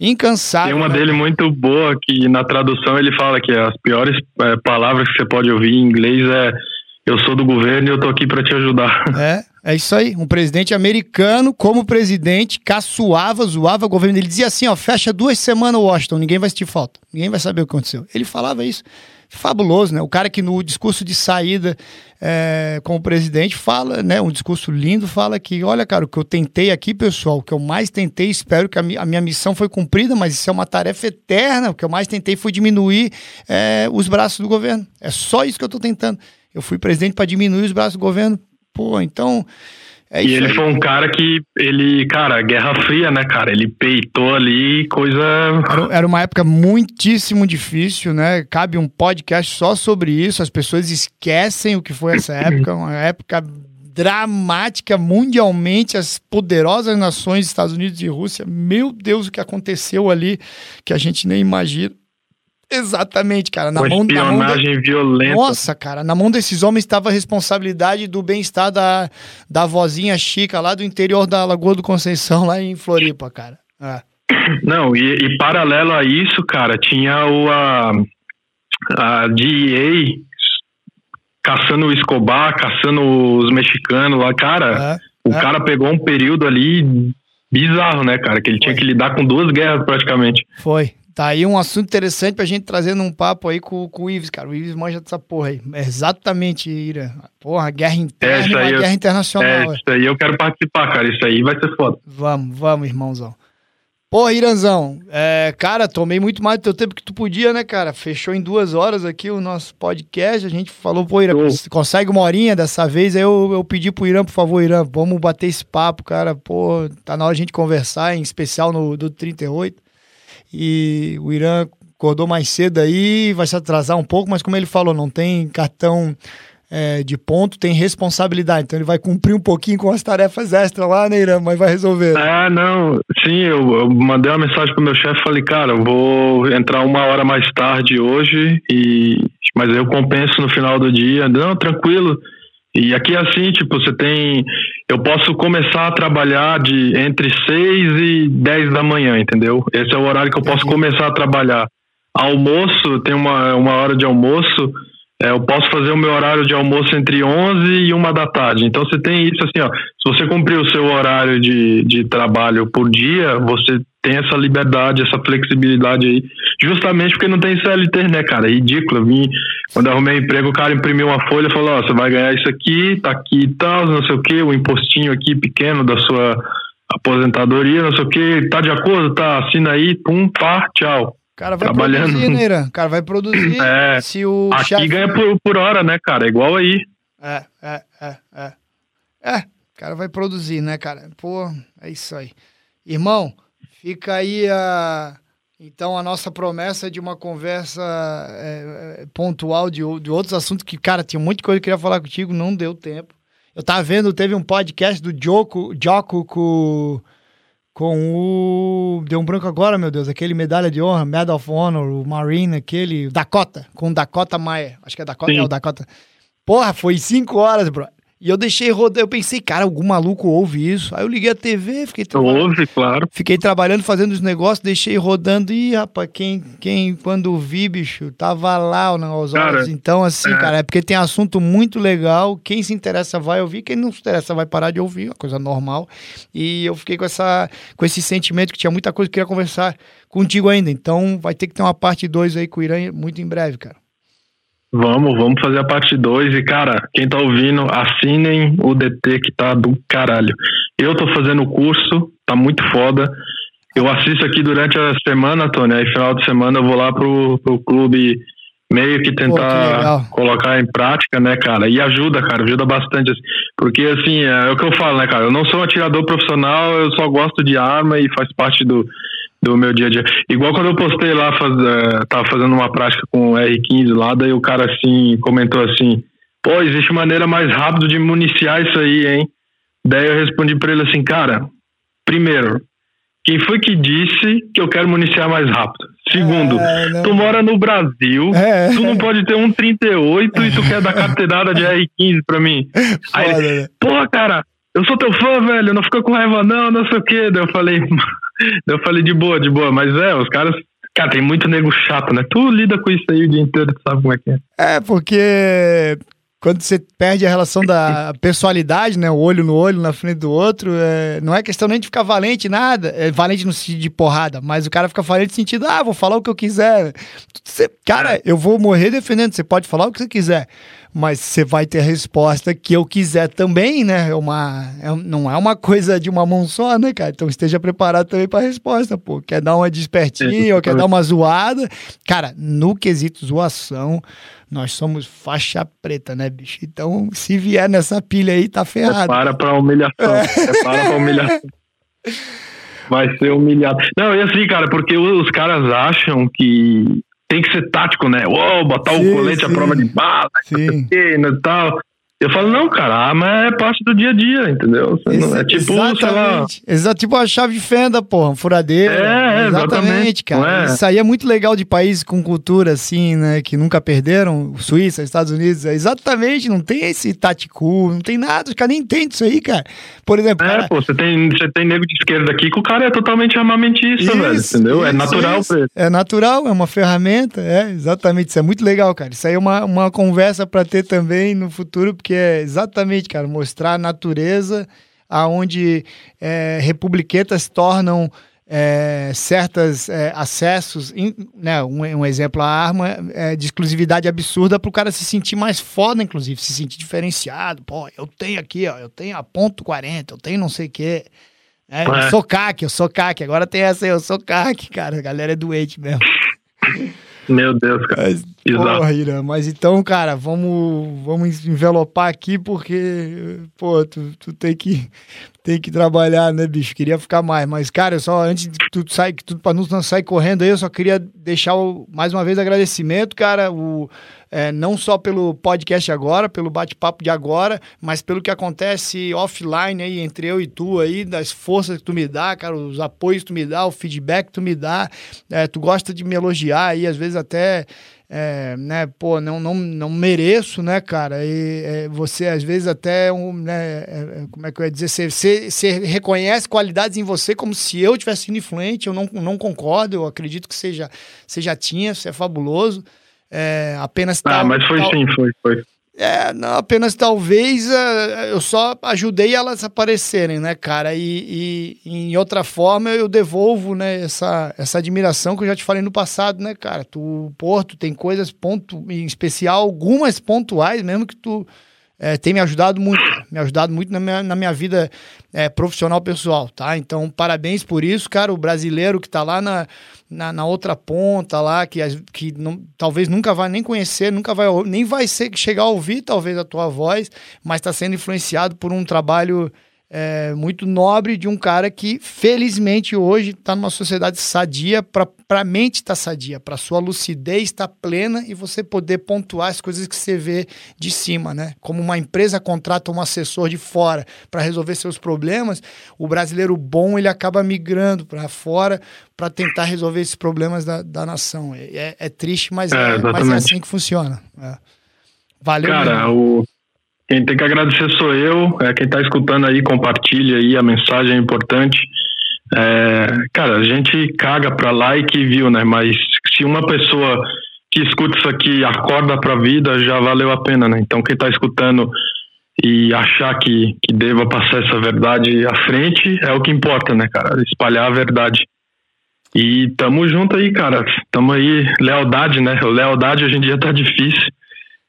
Incansável. Tem uma né? dele muito boa que na tradução ele fala que as piores é, palavras que você pode ouvir em inglês é eu sou do governo e eu tô aqui para te ajudar. É, é isso aí. Um presidente americano, como presidente, caçoava, zoava o governo. Ele dizia assim: ó, fecha duas semanas Washington, ninguém vai sentir falta, ninguém vai saber o que aconteceu. Ele falava isso fabuloso, né? O cara que no discurso de saída é, com o presidente fala, né? Um discurso lindo, fala que, olha, cara, o que eu tentei aqui, pessoal, o que eu mais tentei, espero que a, mi a minha missão foi cumprida, mas isso é uma tarefa eterna. O que eu mais tentei foi diminuir é, os braços do governo. É só isso que eu estou tentando. Eu fui presidente para diminuir os braços do governo. Pô, então é e ele aí. foi um cara que, ele, cara, Guerra Fria, né, cara? Ele peitou ali coisa. Era, era, uma época muitíssimo difícil, né? Cabe um podcast só sobre isso. As pessoas esquecem o que foi essa época, uma época dramática mundialmente. As poderosas nações, Estados Unidos e Rússia, meu Deus, o que aconteceu ali que a gente nem imagina. Exatamente, cara. Na mão, na mão de... violenta. Nossa, cara, na mão desses homens estava a responsabilidade do bem-estar da, da vozinha Chica lá do interior da Lagoa do Conceição, lá em Floripa, cara. É. Não, e, e, paralelo a isso, cara, tinha o, a, a DEA caçando o Escobar, caçando os mexicanos lá, cara. É, o é. cara pegou um período ali bizarro, né, cara? Que ele Foi. tinha que lidar com duas guerras praticamente. Foi, Tá aí um assunto interessante pra gente trazer num papo aí com, com o Ives, cara. O Ives manja dessa porra aí. É exatamente, Ira. Porra, guerra interna é, guerra internacional. É, isso aí eu quero participar, cara. Isso aí vai ser foda. Vamos, vamos, irmãozão. Porra, Iranzão, é, cara, tomei muito mais do teu tempo que tu podia, né, cara? Fechou em duas horas aqui o nosso podcast. A gente falou, pô, Irã, consegue uma horinha dessa vez? Aí eu, eu pedi pro Irã, por favor, Irã, vamos bater esse papo, cara. Pô, tá na hora de a gente conversar, em especial no do 38 e o Irã acordou mais cedo aí, vai se atrasar um pouco, mas como ele falou, não tem cartão é, de ponto, tem responsabilidade. Então ele vai cumprir um pouquinho com as tarefas extras lá, né, Irã? Mas vai resolver. Ah, não. Sim, eu, eu mandei uma mensagem pro meu chefe falei, cara, eu vou entrar uma hora mais tarde hoje, e mas eu compenso no final do dia. Não, tranquilo. E aqui é assim, tipo, você tem. Eu posso começar a trabalhar de entre 6 e 10 da manhã, entendeu? Esse é o horário que eu posso começar a trabalhar. Almoço, tem uma, uma hora de almoço, é, eu posso fazer o meu horário de almoço entre 11 e 1 da tarde. Então você tem isso assim, ó, se você cumprir o seu horário de, de trabalho por dia, você tem essa liberdade, essa flexibilidade aí, justamente porque não tem CLT, né, cara? É ridículo. Eu vim, quando eu arrumei emprego, o cara imprimiu uma folha e falou: Ó, você vai ganhar isso aqui, tá aqui e tal, não sei o que, o impostinho aqui pequeno da sua aposentadoria, não sei o que, tá de acordo? Tá, assina aí, pum, pá, tchau. O cara vai Trabalhando. produzir, né, Irã? Cara vai produzir. É, se o aqui chefe... ganha por, por hora, né, cara? É igual aí. É, é, é, é. É, o cara vai produzir, né, cara? Pô, é isso aí. Irmão, fica aí a. Então, a nossa promessa de uma conversa é, é, pontual de, de outros assuntos que, cara, tinha muita coisa que eu queria falar contigo, não deu tempo. Eu tava vendo, teve um podcast do Joko, Joko com, com o. Deu um branco agora, meu Deus, aquele medalha de honra, Medal of Honor, o Marine, aquele. Dakota, com Dakota Maia. Acho que é Dakota, Sim. é o Dakota. Porra, foi cinco horas, bro. E eu deixei rodar, eu pensei, cara, algum maluco ouve isso. Aí eu liguei a TV, fiquei trabalhando. Ouve, claro. Fiquei trabalhando, fazendo os negócios, deixei rodando. E, rapaz, quem, quem quando vi, bicho, tava lá os olhos. Então, assim, é. cara, é porque tem assunto muito legal. Quem se interessa vai ouvir, quem não se interessa vai parar de ouvir, uma coisa normal. E eu fiquei com, essa, com esse sentimento que tinha muita coisa que eu queria conversar contigo ainda. Então, vai ter que ter uma parte 2 aí com o Irã muito em breve, cara. Vamos, vamos fazer a parte 2 e, cara, quem tá ouvindo, assinem o DT que tá do caralho. Eu tô fazendo o curso, tá muito foda. Eu assisto aqui durante a semana, Tony, aí final de semana eu vou lá pro, pro clube meio que tentar Pô, que colocar em prática, né, cara? E ajuda, cara, ajuda bastante. Porque, assim, é, é o que eu falo, né, cara? Eu não sou um atirador profissional, eu só gosto de arma e faz parte do, do meu dia a dia. Igual quando eu postei lá, faz, uh, tava fazendo uma prática com o R15 lá, daí o cara assim comentou assim: pô, existe maneira mais rápida de municiar isso aí, hein? Daí eu respondi para ele assim: cara, primeiro, quem foi que disse que eu quero municiar mais rápido? Segundo, é, tu mora no Brasil, é, tu não pode ter um 38 e tu quer dar carteirada de R15 pra mim. Aí ele, né? porra, cara, eu sou teu fã, velho, não fica com raiva não, não sei o quê. Daí eu falei, eu falei de boa, de boa, mas é, os caras. Cara, tem muito nego chato, né? Tu lida com isso aí o dia inteiro, tu sabe como é que é. É, porque quando você perde a relação da pessoalidade, né? O olho no olho, na frente do outro, é, não é questão nem de ficar valente, nada. É valente no sentido de porrada, mas o cara fica valente no sentido, ah, vou falar o que eu quiser. Você, cara, é. eu vou morrer defendendo, você pode falar o que você quiser mas você vai ter a resposta que eu quiser também, né? É uma, é, não é uma coisa de uma mão só, né, cara? Então esteja preparado também para a resposta, pô. Quer dar uma despertinha ou quer dar uma zoada? Cara, no quesito zoação, nós somos faixa preta, né, bicho? Então, se vier nessa pilha aí, tá ferrado. Para pra humilhação. É. Para pra humilhação. Vai ser humilhado. Não, e assim, cara, porque os caras acham que tem que ser tático, né? Uou, botar sim, o colete sim. à prova de bala, e tal. Eu falo, não, cara, a arma é parte do dia a dia, entendeu? É tipo, exatamente. sei lá. Tipo a chave de fenda, porra, furadeira. É, exatamente, exatamente cara. É. Isso aí é muito legal de países com cultura assim, né, que nunca perderam, Suíça, Estados Unidos, é exatamente, não tem esse tático, não tem nada, os caras nem entendem isso aí, cara. Por exemplo, É, cara... pô, você tem, você tem nego de esquerda aqui que o cara é totalmente armamentista, isso, velho, entendeu? É isso, é natural isso. pra ele. É natural, é uma ferramenta, é, exatamente, isso é muito legal, cara. Isso aí é uma, uma conversa para ter também no futuro, porque que é exatamente, cara, mostrar a natureza aonde é, republiquetas tornam é, certos é, acessos, in, né, um, um, exemplo, a arma é, de exclusividade absurda para o cara se sentir mais foda, inclusive, se sentir diferenciado. Pô, eu tenho aqui, ó, eu tenho a ponto 40, eu tenho não sei o quê. É, eu sou CAC, eu sou CAC. Agora tem essa aí, eu sou CAC, cara. A galera é doente mesmo. Meu Deus, cara. Mas, porra, Irã, mas então, cara, vamos, vamos envelopar aqui porque, pô, tu, tu tem que tem que trabalhar, né, bicho? Queria ficar mais, mas cara, só antes de tudo sair, que tudo para não sair correndo aí, eu só queria deixar o, mais uma vez agradecimento, cara, o é, não só pelo podcast agora, pelo bate-papo de agora, mas pelo que acontece offline aí entre eu e tu aí, das forças que tu me dá, cara, os apoios que tu me dá, o feedback que tu me dá, é, tu gosta de me elogiar aí, às vezes até é, né, pô, não, não, não mereço, né, cara? E é, você, às vezes, até, um, né, é, é como é que eu ia dizer, você, você, você, reconhece qualidades em você como se eu tivesse sido influente, eu não, não concordo, eu acredito que você já, você já tinha, você é fabuloso. é, apenas. Ah, tal, mas foi tal, sim, foi, foi. É, não, apenas talvez uh, eu só ajudei elas a aparecerem, né, cara? E, e, em outra forma eu devolvo, né, essa, essa admiração que eu já te falei no passado, né, cara? Tu, Porto, tem coisas ponto, em especial, algumas pontuais mesmo que tu é, tem me ajudado muito, me ajudado muito na minha, na minha vida é, profissional pessoal, tá? Então, parabéns por isso, cara. O brasileiro que tá lá na, na, na outra ponta lá, que, que não, talvez nunca vai nem conhecer, nunca vai, nem vai ser, chegar a ouvir talvez a tua voz, mas está sendo influenciado por um trabalho é, muito nobre de um cara que, felizmente, hoje está numa sociedade sadia, para a mente estar tá sadia, para sua lucidez estar tá plena e você poder pontuar as coisas que você vê de cima, né? Como uma empresa contrata um assessor de fora para resolver seus problemas, o brasileiro bom ele acaba migrando para fora para tentar resolver esses problemas da, da nação. É, é, é triste, mas é, é, mas é assim que funciona. É. Valeu. Cara, o quem tem que agradecer sou eu. É, quem está escutando aí, compartilha aí, a mensagem é importante. É, cara, a gente caga para like e viu, né? Mas se uma pessoa que escuta isso aqui acorda para a vida, já valeu a pena, né? Então quem está escutando e achar que, que deva passar essa verdade à frente é o que importa, né, cara? Espalhar a verdade. E tamo junto aí, cara. Tamo aí, lealdade, né? Lealdade hoje em dia tá difícil.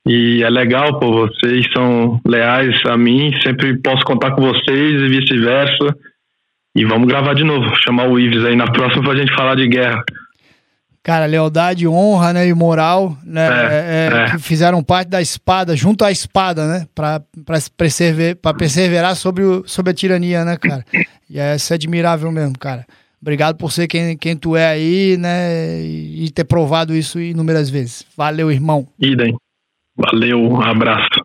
E é legal, pô, vocês são leais a mim, sempre posso contar com vocês e vice-versa. E vamos gravar de novo, chamar o Ives aí na próxima pra gente falar de guerra. Cara, lealdade, honra, né, e moral, né, é, é, é. que fizeram parte da espada, junto à espada, né, pra, pra, persever, pra perseverar sobre, o, sobre a tirania, né, cara. E é, isso é admirável mesmo, cara. Obrigado por ser quem, quem tu é aí, né, e ter provado isso inúmeras vezes. Valeu, irmão. Idem. Valeu, um abraço.